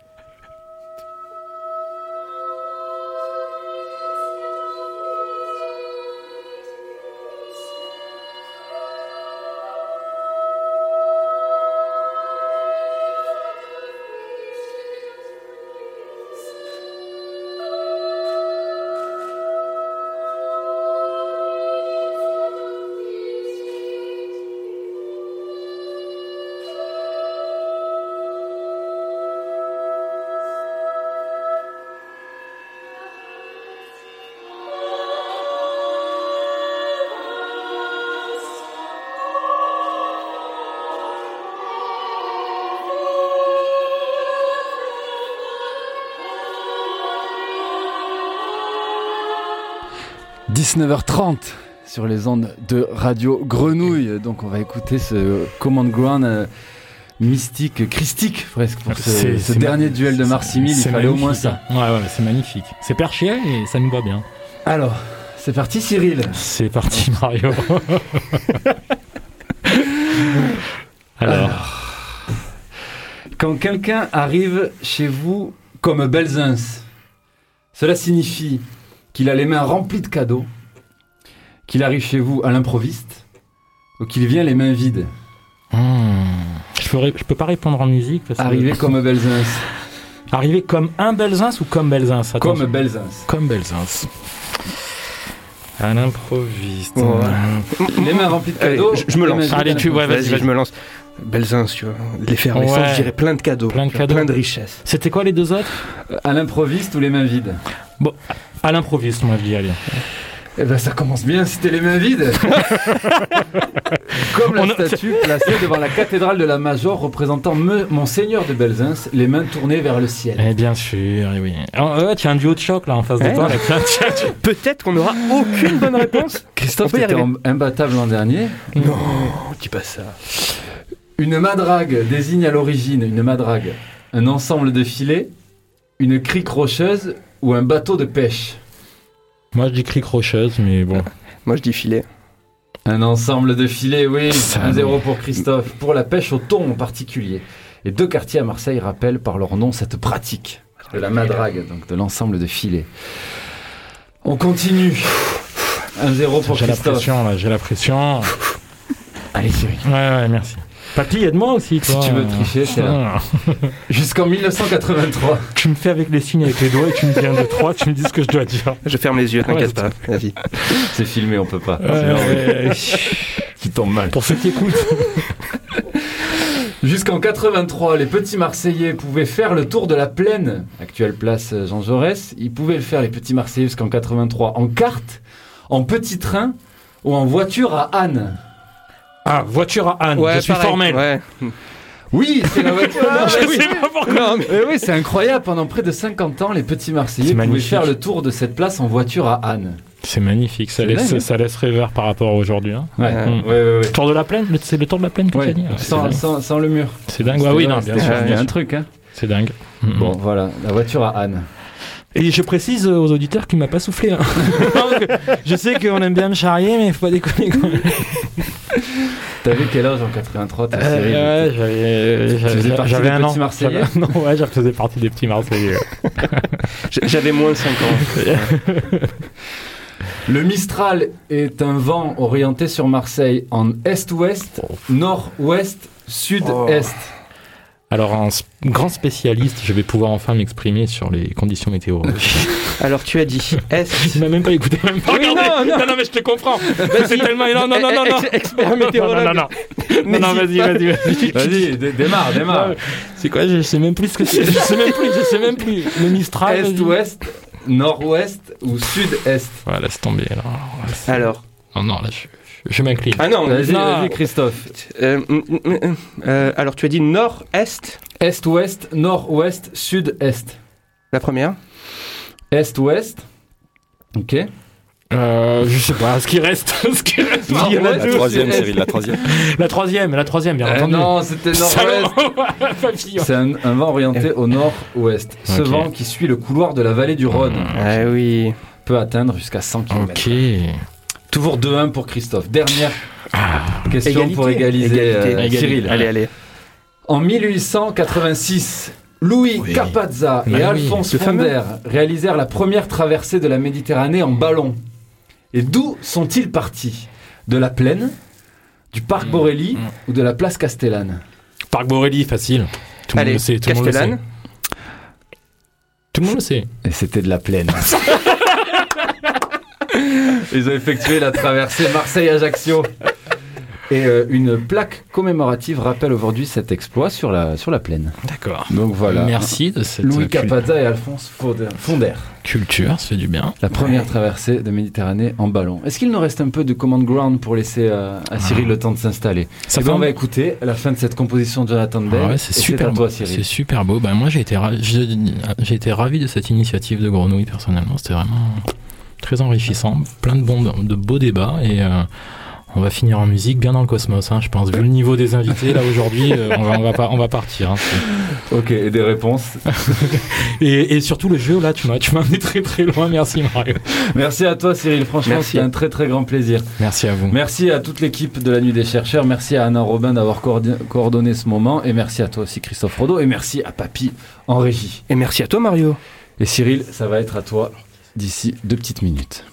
19h30 sur les ondes de Radio Grenouille. Donc on va écouter ce Command Ground euh, mystique, christique presque pour ce, dernier duel de Marcy Mill. Il c'est fallait au moins ça. Ouais, ouais, c'est magnifique. C'est perché et ça nous va bien. Alors, C'est parti Cyril. C'est parti Mario. <laughs> Alors, Quand quelqu'un arrive chez vous comme Belzins, cela signifie qu'il a les mains remplies de cadeaux, qu'il arrive chez vous à l'improviste, ou qu'il vient les mains vides. hmm, je, peux, je peux pas répondre en musique. Parce que- Arriver comme Belzins. Arriver comme un Belzins ou comme Belzins Attends, Comme Belzins. Comme Belzins. À l'improviste. Ouais. Les mains remplies de Allez, cadeaux. je, je me les lance. Allez, tu- l'improviste. vas-y, je me lance. Belzins, tu vois. L'effervescence, Ouais. je dirais plein de cadeaux. Plein de vois, cadeaux. Plein de richesses. C'était quoi les deux autres? À l'improviste ou les mains vides? À l'improviste, moi je dis, allez. Eh ben ça commence bien, c'était les mains vides. <laughs> Comme la On a- statue placée devant la cathédrale de la Major représentant me- Monseigneur de Belzins, les mains tournées vers le ciel. Eh bien sûr, eh oui. Ouais, tu as un duo de choc là en face de Eh toi. Tiens, tiens, tiens. Peut-être qu'on n'aura aucune bonne réponse. Christophe, en- imbattable l'an dernier. Non, dis pas ça. Une madrague désigne à l'origine une madrague, un ensemble de filets, une crique rocheuse ou un bateau de pêche. Moi je dis cric rocheuse, mais bon. <laughs> Moi, je dis filet. Un ensemble de filets, oui. Ça, 1-0 pour Christophe. Pour la pêche au thon en particulier. Les deux quartiers à Marseille rappellent par leur nom cette pratique de la madrague, donc de l'ensemble de filets. On continue. 1-0 pour J'ai la Christophe. pression là, j'ai la pression. Allez, Cyril. Ouais, ouais, merci. Papy, aide-moi aussi, toi. Si tu veux tricher, c'est là. <laughs> Jusqu'en 1983. Tu me fais avec les signes avec les doigts et tu me dis un, deux, trois, tu me dis ce que je dois dire. Je ferme les yeux, t'inquiète Ouais, pas. Vas-y. C'est filmé, on peut pas. Ouais, ouais, ouais. <laughs> Tu tombes mal. Pour ceux qui écoutent. <laughs> Jusqu'en 83, les petits Marseillais pouvaient faire le tour de la plaine, actuelle place Jean Jaurès. Ils pouvaient le faire, les petits Marseillais, jusqu'en 83, en carte, en petit train ou en voiture à âne. Ah, voiture à Anne, Ouais, je suis pareil, formel. Ouais. <laughs> Oui, c'est la voiture à <laughs> âne. Je oui. sais pas pourquoi. Non, mais- Eh oui, c'est incroyable. Pendant près de 50 ans, les petits Marseillais pouvaient magnifique. faire le tour de cette place en voiture à âne. C'est magnifique, ça laisse, dingue. ça laisse rêveur par rapport à aujourd'hui. Hein. Ouais, ouais, ouais, ouais. Tour de la plaine, c'est le tour de la plaine que tu as dit. C'est sans, dingue. sans- sans le mur. C'est dingue, ah oui, non, bien sûr. Il y bien a un truc, hein. C'est dingue. Mhm. Bon, voilà, la voiture à âne. Et je précise aux auditeurs qu'il m'a pas soufflé. hein. <laughs> Je sais qu'on aime bien me charrier, mais faut pas déconner. Quand même. <laughs> T'avais quel âge en 83, toi, Cyril Euh, ouais, j'avais, faisais j'avais, partie j'avais des un petits an. Marseillais Non, ouais, je faisais partie des petits Marseillais. <laughs> J'avais moins de 5 ans. <laughs> Le Mistral est un vent orienté sur Marseille en est-ouest, nord-ouest, sud-est. Alors, en s- grand spécialiste, je vais pouvoir enfin m'exprimer sur les conditions météorologiques. Alors, tu as dit Est. <laughs> Tu m'as même pas écouté, même pas Oui, regardé. non, non. non, mais je te comprends. C'est tellement. Non, non, non, non, non. Expert Non, non, météorologue. non, non. Non, non, vas-y, vas-y, vas-y. Vas-y, dé- démarre, démarre. Non, C'est quoi Je sais même plus ce que c'est. Je sais même plus. Je sais même plus. Le Mistral. vas-y. Est-ouest, nord-ouest ou sud-est? Ouais, laisse tomber. Alors. Non, non, là, je, je, m'incline. Ah non, Vas-y, vas-y, Christophe. Euh, euh, alors, tu as dit nord-est, Est-ouest, nord-ouest, sud-est. la première? Est-ouest. Ok. Euh, je sais pas, ce qui reste. <laughs> ce qui reste. Non, Il y en a La deux. troisième, c'est- Cyril, la troisième. La troisième, la troisième, bien Euh, entendu. non, c'était nord-ouest. <laughs> C'est un, un vent orienté au nord-ouest. Ce vent qui suit le couloir de la vallée du Rhône Ah oui. peut atteindre jusqu'à 100 km. Ok. Toujours 2-1 pour Christophe. Dernière question Égalité. pour égaliser Égalité. euh, Égalité. Cyril. Allez, allez. En 1886, Louis Oui. Carpazza et Bah oui, Alphonse le fameux. Fonder réalisèrent la première traversée de la Méditerranée en ballon. Et d'où sont-ils partis? De la plaine, du parc Borély Mm. ou de la place Castellane? Parc Borelli, facile. Tout le monde Allez, le sait. Tout le monde le sait. Castellane. Tout le monde le sait. Et c'était de la plaine. <laughs> Ils ont effectué la traversée Marseille-Ajaccio. Et euh, une plaque commémorative rappelle aujourd'hui cet exploit sur la, sur la plaine. D'accord. Donc voilà. Merci de cette Louis Capazza et Alphonse Fonder. Fonder. culture, ça fait du bien. La première traversée de Méditerranée en ballon. Est-ce qu'il nous reste un peu de command ground pour laisser euh, à Cyril le temps de s'installer? Ça Eh ben, fait On va écouter la fin de cette composition de Jonathan Bell. Ah ouais, c'est super beau. toi, C'est Cyril. super beau. Bah, moi, j'ai été, ra- j'ai été ravi de cette initiative de Grenouille, personnellement. C'était vraiment très enrichissant. Plein de, bons, de beaux débats. Et euh, on va finir en musique, bien dans le cosmos, hein, je pense. Vu le niveau des invités, là aujourd'hui, euh, on, va, on, va pas, on va partir. Hein. Ok, et des réponses <laughs> et, et, surtout le jeu, là, tu m'as, tu m'as amené très très loin. Merci Mario. Merci à toi Cyril, franchement, c'est un très très grand plaisir. Merci à vous. Merci à toute l'équipe de la Nuit des chercheurs. Merci à Anna Robin d'avoir coordonné ce moment. Et merci à toi aussi Christophe Rodo. Et merci à Papy en régie. Et merci à toi Mario. Et Cyril, ça va être à toi d'ici deux petites minutes.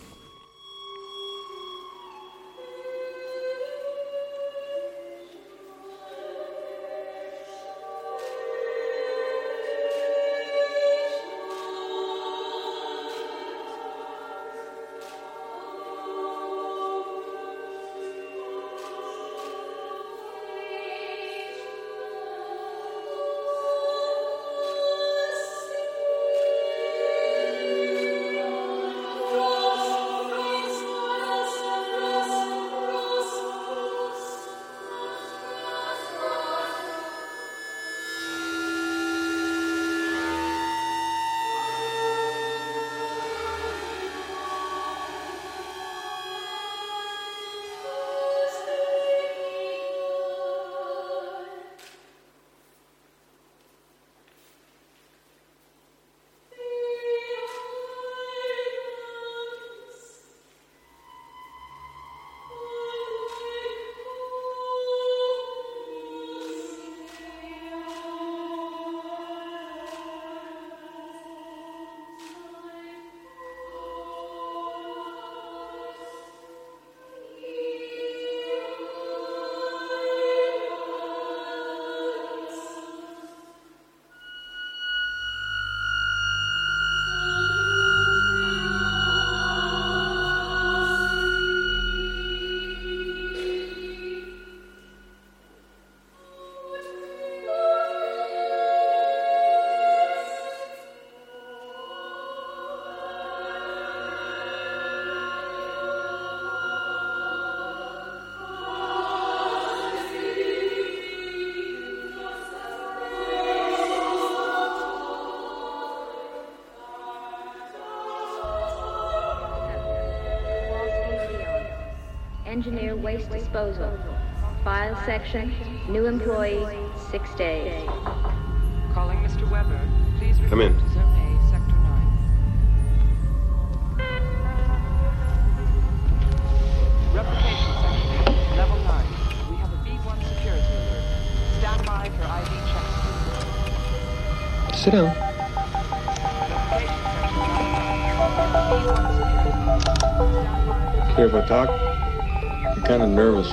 Section, new employee,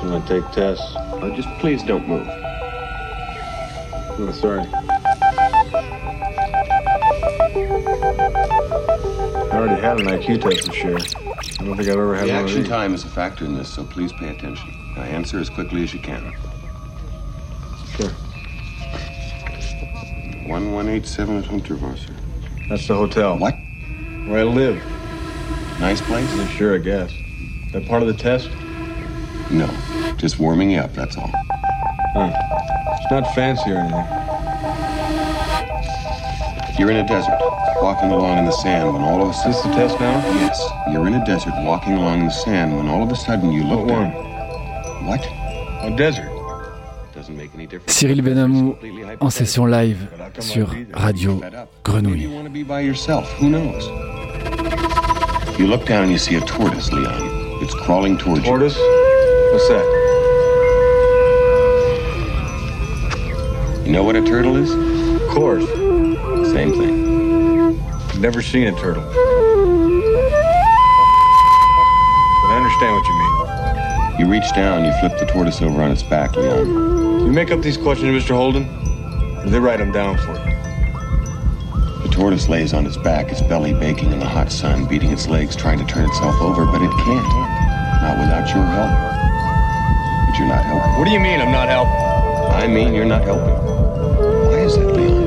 kind of nervous when I take tests. Uh, just please don't move. Oh, sorry. I already had an IQ test this year. I don't think I've ever had The one action time is a factor in this, so please pay attention. Now answer as quickly as you can. Sure. 1187 at Unterwasser. That's the hotel. What? Where I live. Nice place? Sure, I guess. That part of the test? No. Just warming you up, that's all. Huh. It's not fancy or anything. You're in a desert, walking along in the sand when all of a sudden. Is this the test now? Yes. You're in a desert, walking along in the sand when all of a sudden you look What one? down. What? A desert. Doesn't make any difference. Cyril Benamou Completely en session live sur Radio Grenouille. you want to be by yourself. Who knows? You look down and you see a tortoise, Leon. It's crawling towards you. Tortoise? What's that? you. Know what a turtle is? Of course. Same thing. Never seen a turtle. But I understand what you mean. You reach down, you flip the tortoise over on its back, Leon. You make up these questions, Mr. Holden? Or they write them down for you? The tortoise lays on its back, its belly baking in the hot sun, beating its legs, trying to turn itself over, but it can't. Not without your help. You're not helping. What do you mean I'm not helping? I mean, you're not helping. Why is that, Leon?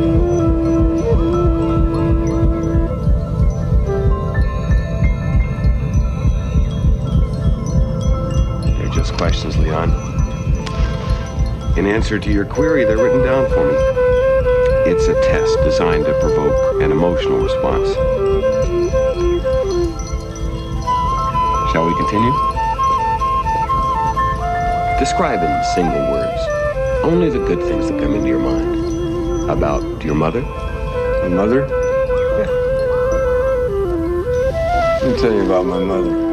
They're just questions, Leon. In answer to your query, they're written down for me. It's a test designed to provoke an emotional response. Shall we continue? Describe in single words only the good things that come into your mind. About your mother? My mother? Yeah. Let me tell you about my mother.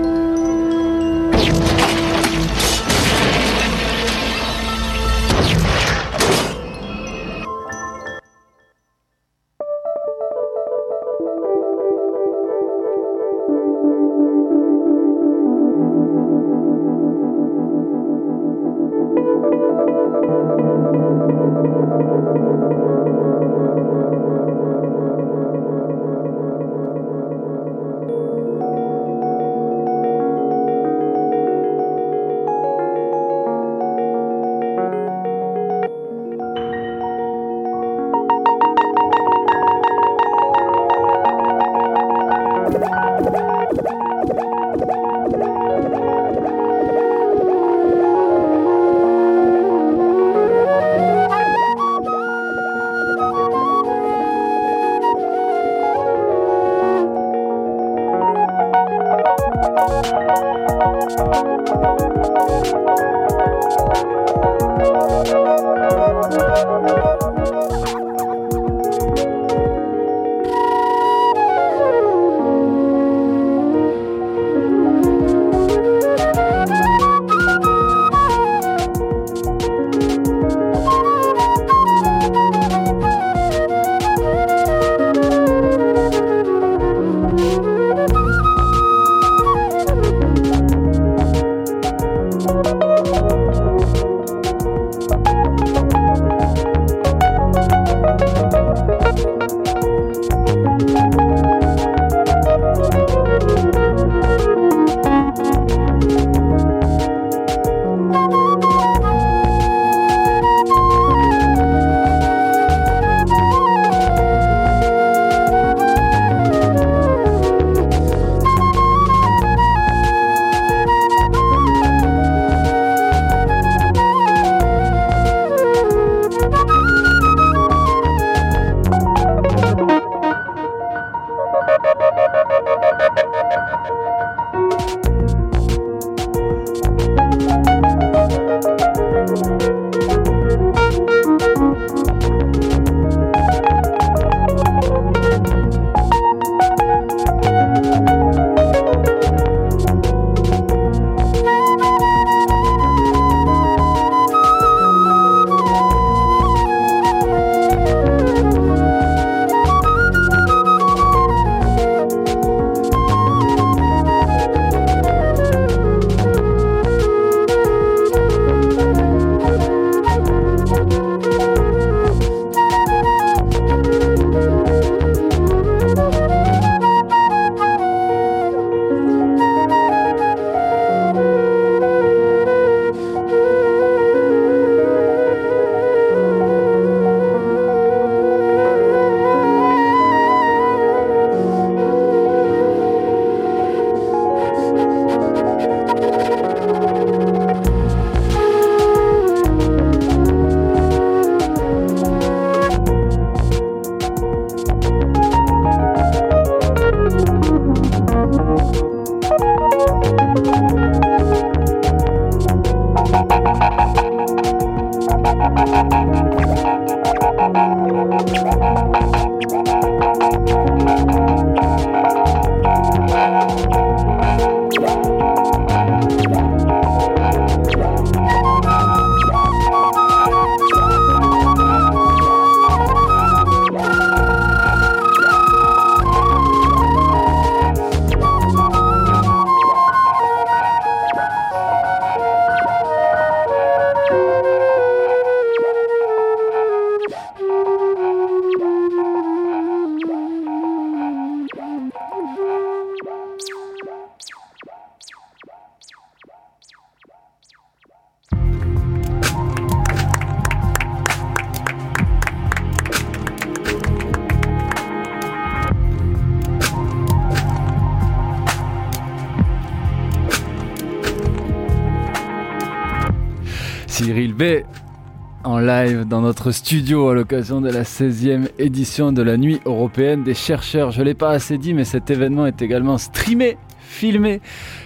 Live dans notre studio à l'occasion de la 16e édition de la Nuit européenne des chercheurs. Je ne l'ai pas assez dit, mais cet événement est également streamé, filmé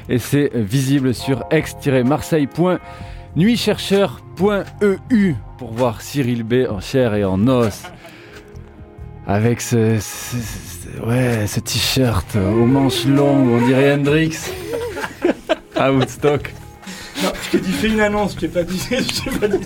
et c'est visible sur ex-marseille.fr. nuitchercheur.eu pour voir Cyril B en chair et en os. Avec ce, ce- ce- ouais, ce t-shirt aux manches longues, on dirait Hendrix. à <laughs> Woodstock. Non, je t'ai dit fais une annonce, je t'ai pas dit. <laughs> je t'ai pas dit.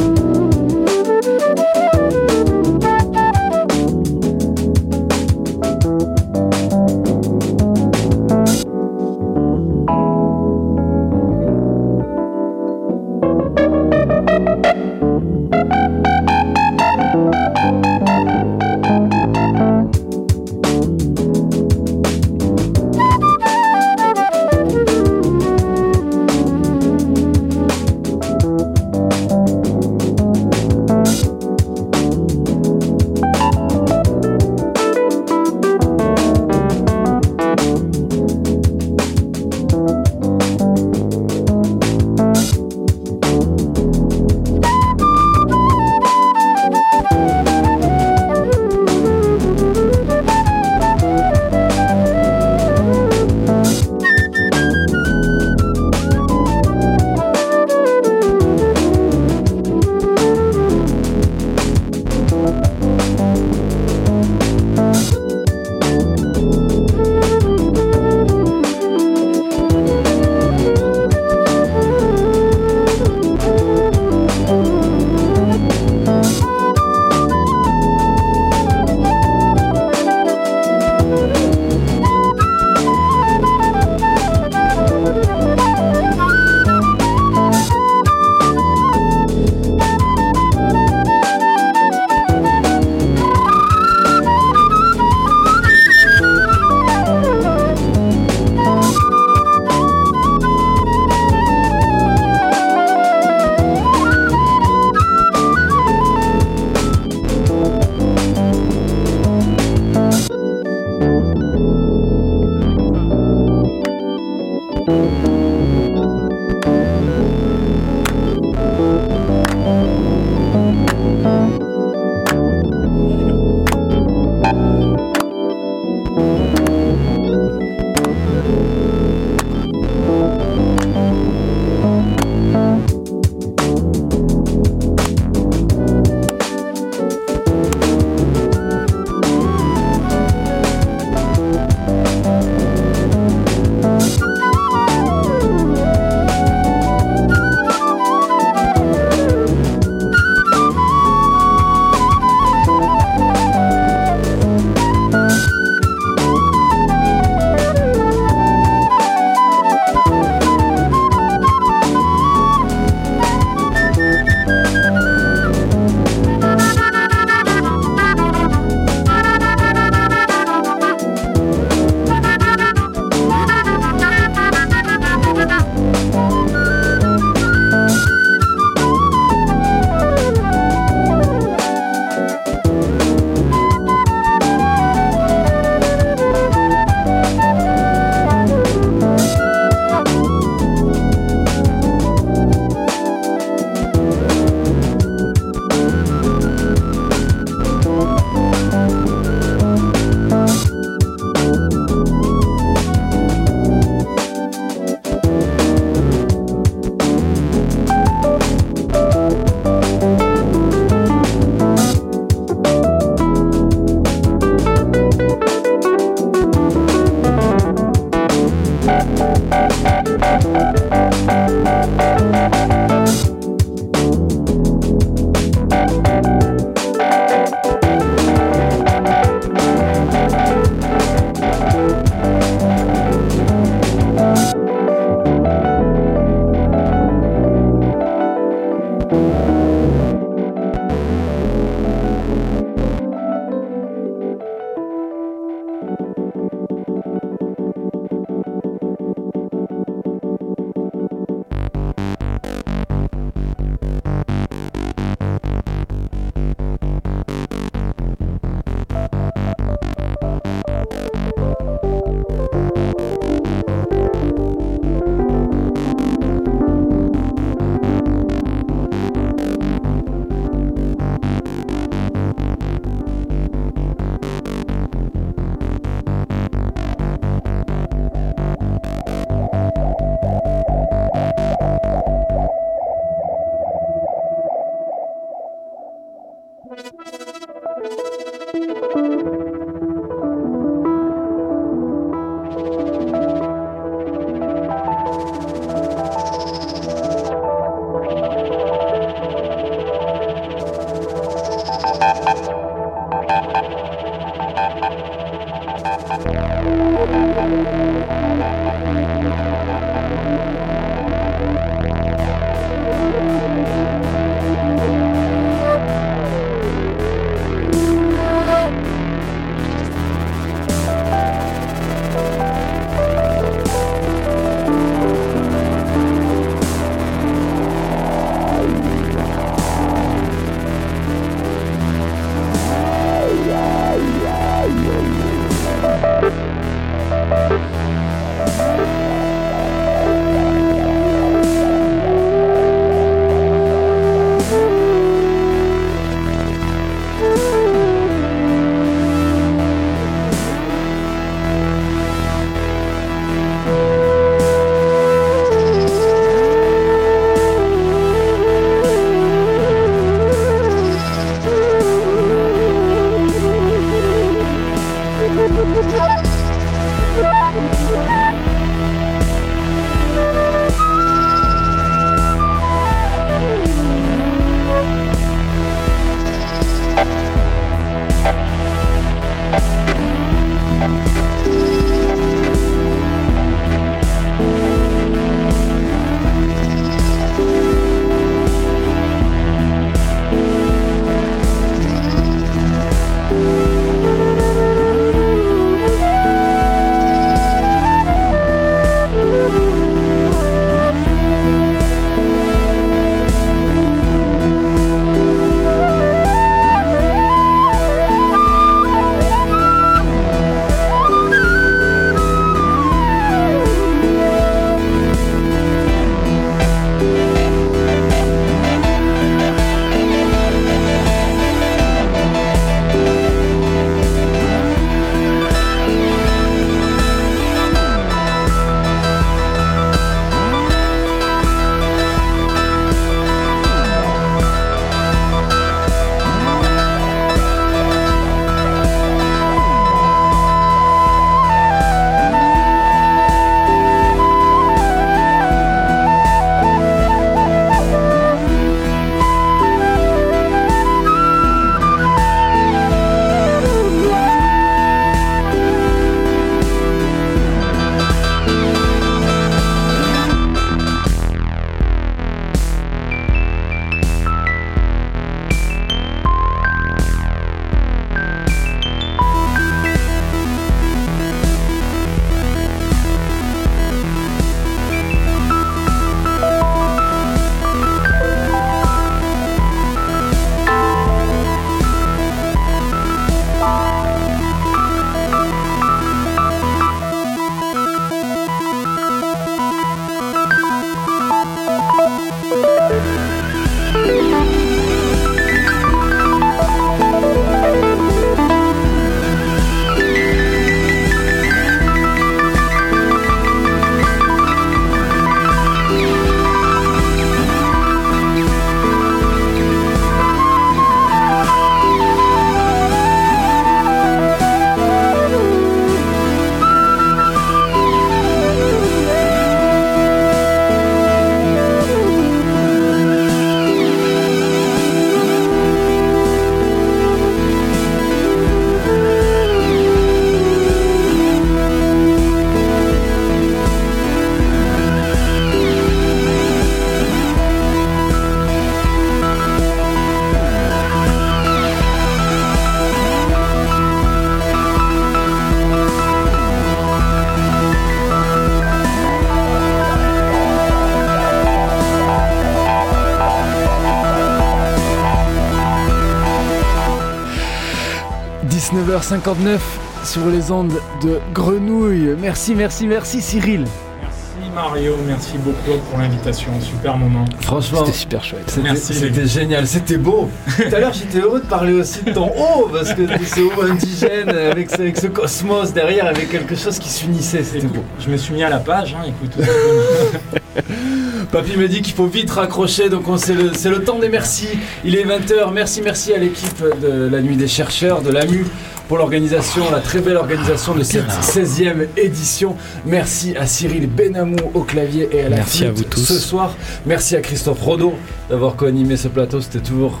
19h59 sur les ondes de Grenouille. Merci, merci, merci Cyril. Merci Mario, merci beaucoup pour l'invitation, super moment. Franchement, C'était super chouette. C'était Merci, c'était les- génial, c'était beau. Tout à l'heure, j'étais heureux de parler aussi de ton haut, parce que ce haut indigène, avec ce, avec ce cosmos derrière, avec quelque chose qui s'unissait, c'était beau. Je me suis mis à la page, hein, écoute. <laughs> Papy me dit qu'il faut vite raccrocher, donc on- c'est le, c'est le temps des merci. Il est 20h, merci, merci à l'équipe de la Nuit des chercheurs, de l'AMU, pour l'organisation, la très belle organisation de cette 16e édition. Merci à Cyril Benamou au clavier et à la Merci à vous tous. ce soir. Merci à Christophe Rodeau d'avoir co-animé ce plateau, c'était toujours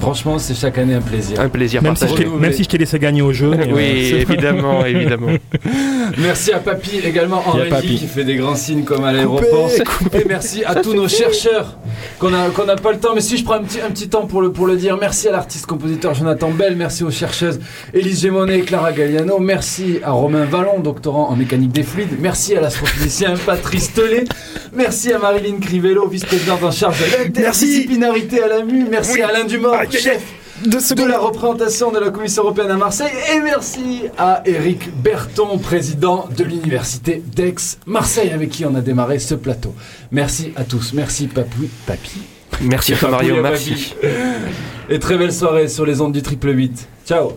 Franchement, c'est chaque année un plaisir. Un plaisir Même si, je même si je t'ai laissé gagner au jeu. Oui, euh, évidemment, <laughs> évidemment. Merci à Papy également en régie Papy. qui fait des grands signes comme à l'aéroport. Et merci à tous nos chercheurs qu'on a qu'on n'a pas le temps. Mais si je prends un petit un petit temps pour le pour le dire. Merci à l'artiste compositeur Jonathan Bell. Merci aux chercheuses Élise Gémonet et Clara Galliano. Merci à Romain Vallon, doctorant en mécanique des fluides. Merci à l'astrophysicien <laughs> Patrice Tellet. Merci à Marilyn Crivello, vice-présidente en charge de l'interdisciplinarité à la MU. Merci à Alain Dumont, chef de la représentation de la Commission européenne à Marseille. Et merci à Eric Berton, président de l'Université d'Aix-Marseille, avec qui on a démarré ce plateau. Merci à tous. Merci Papou, Papy. Merci à toi, Papouille Mario, merci. Et très belle soirée sur les ondes du triple 8. Ciao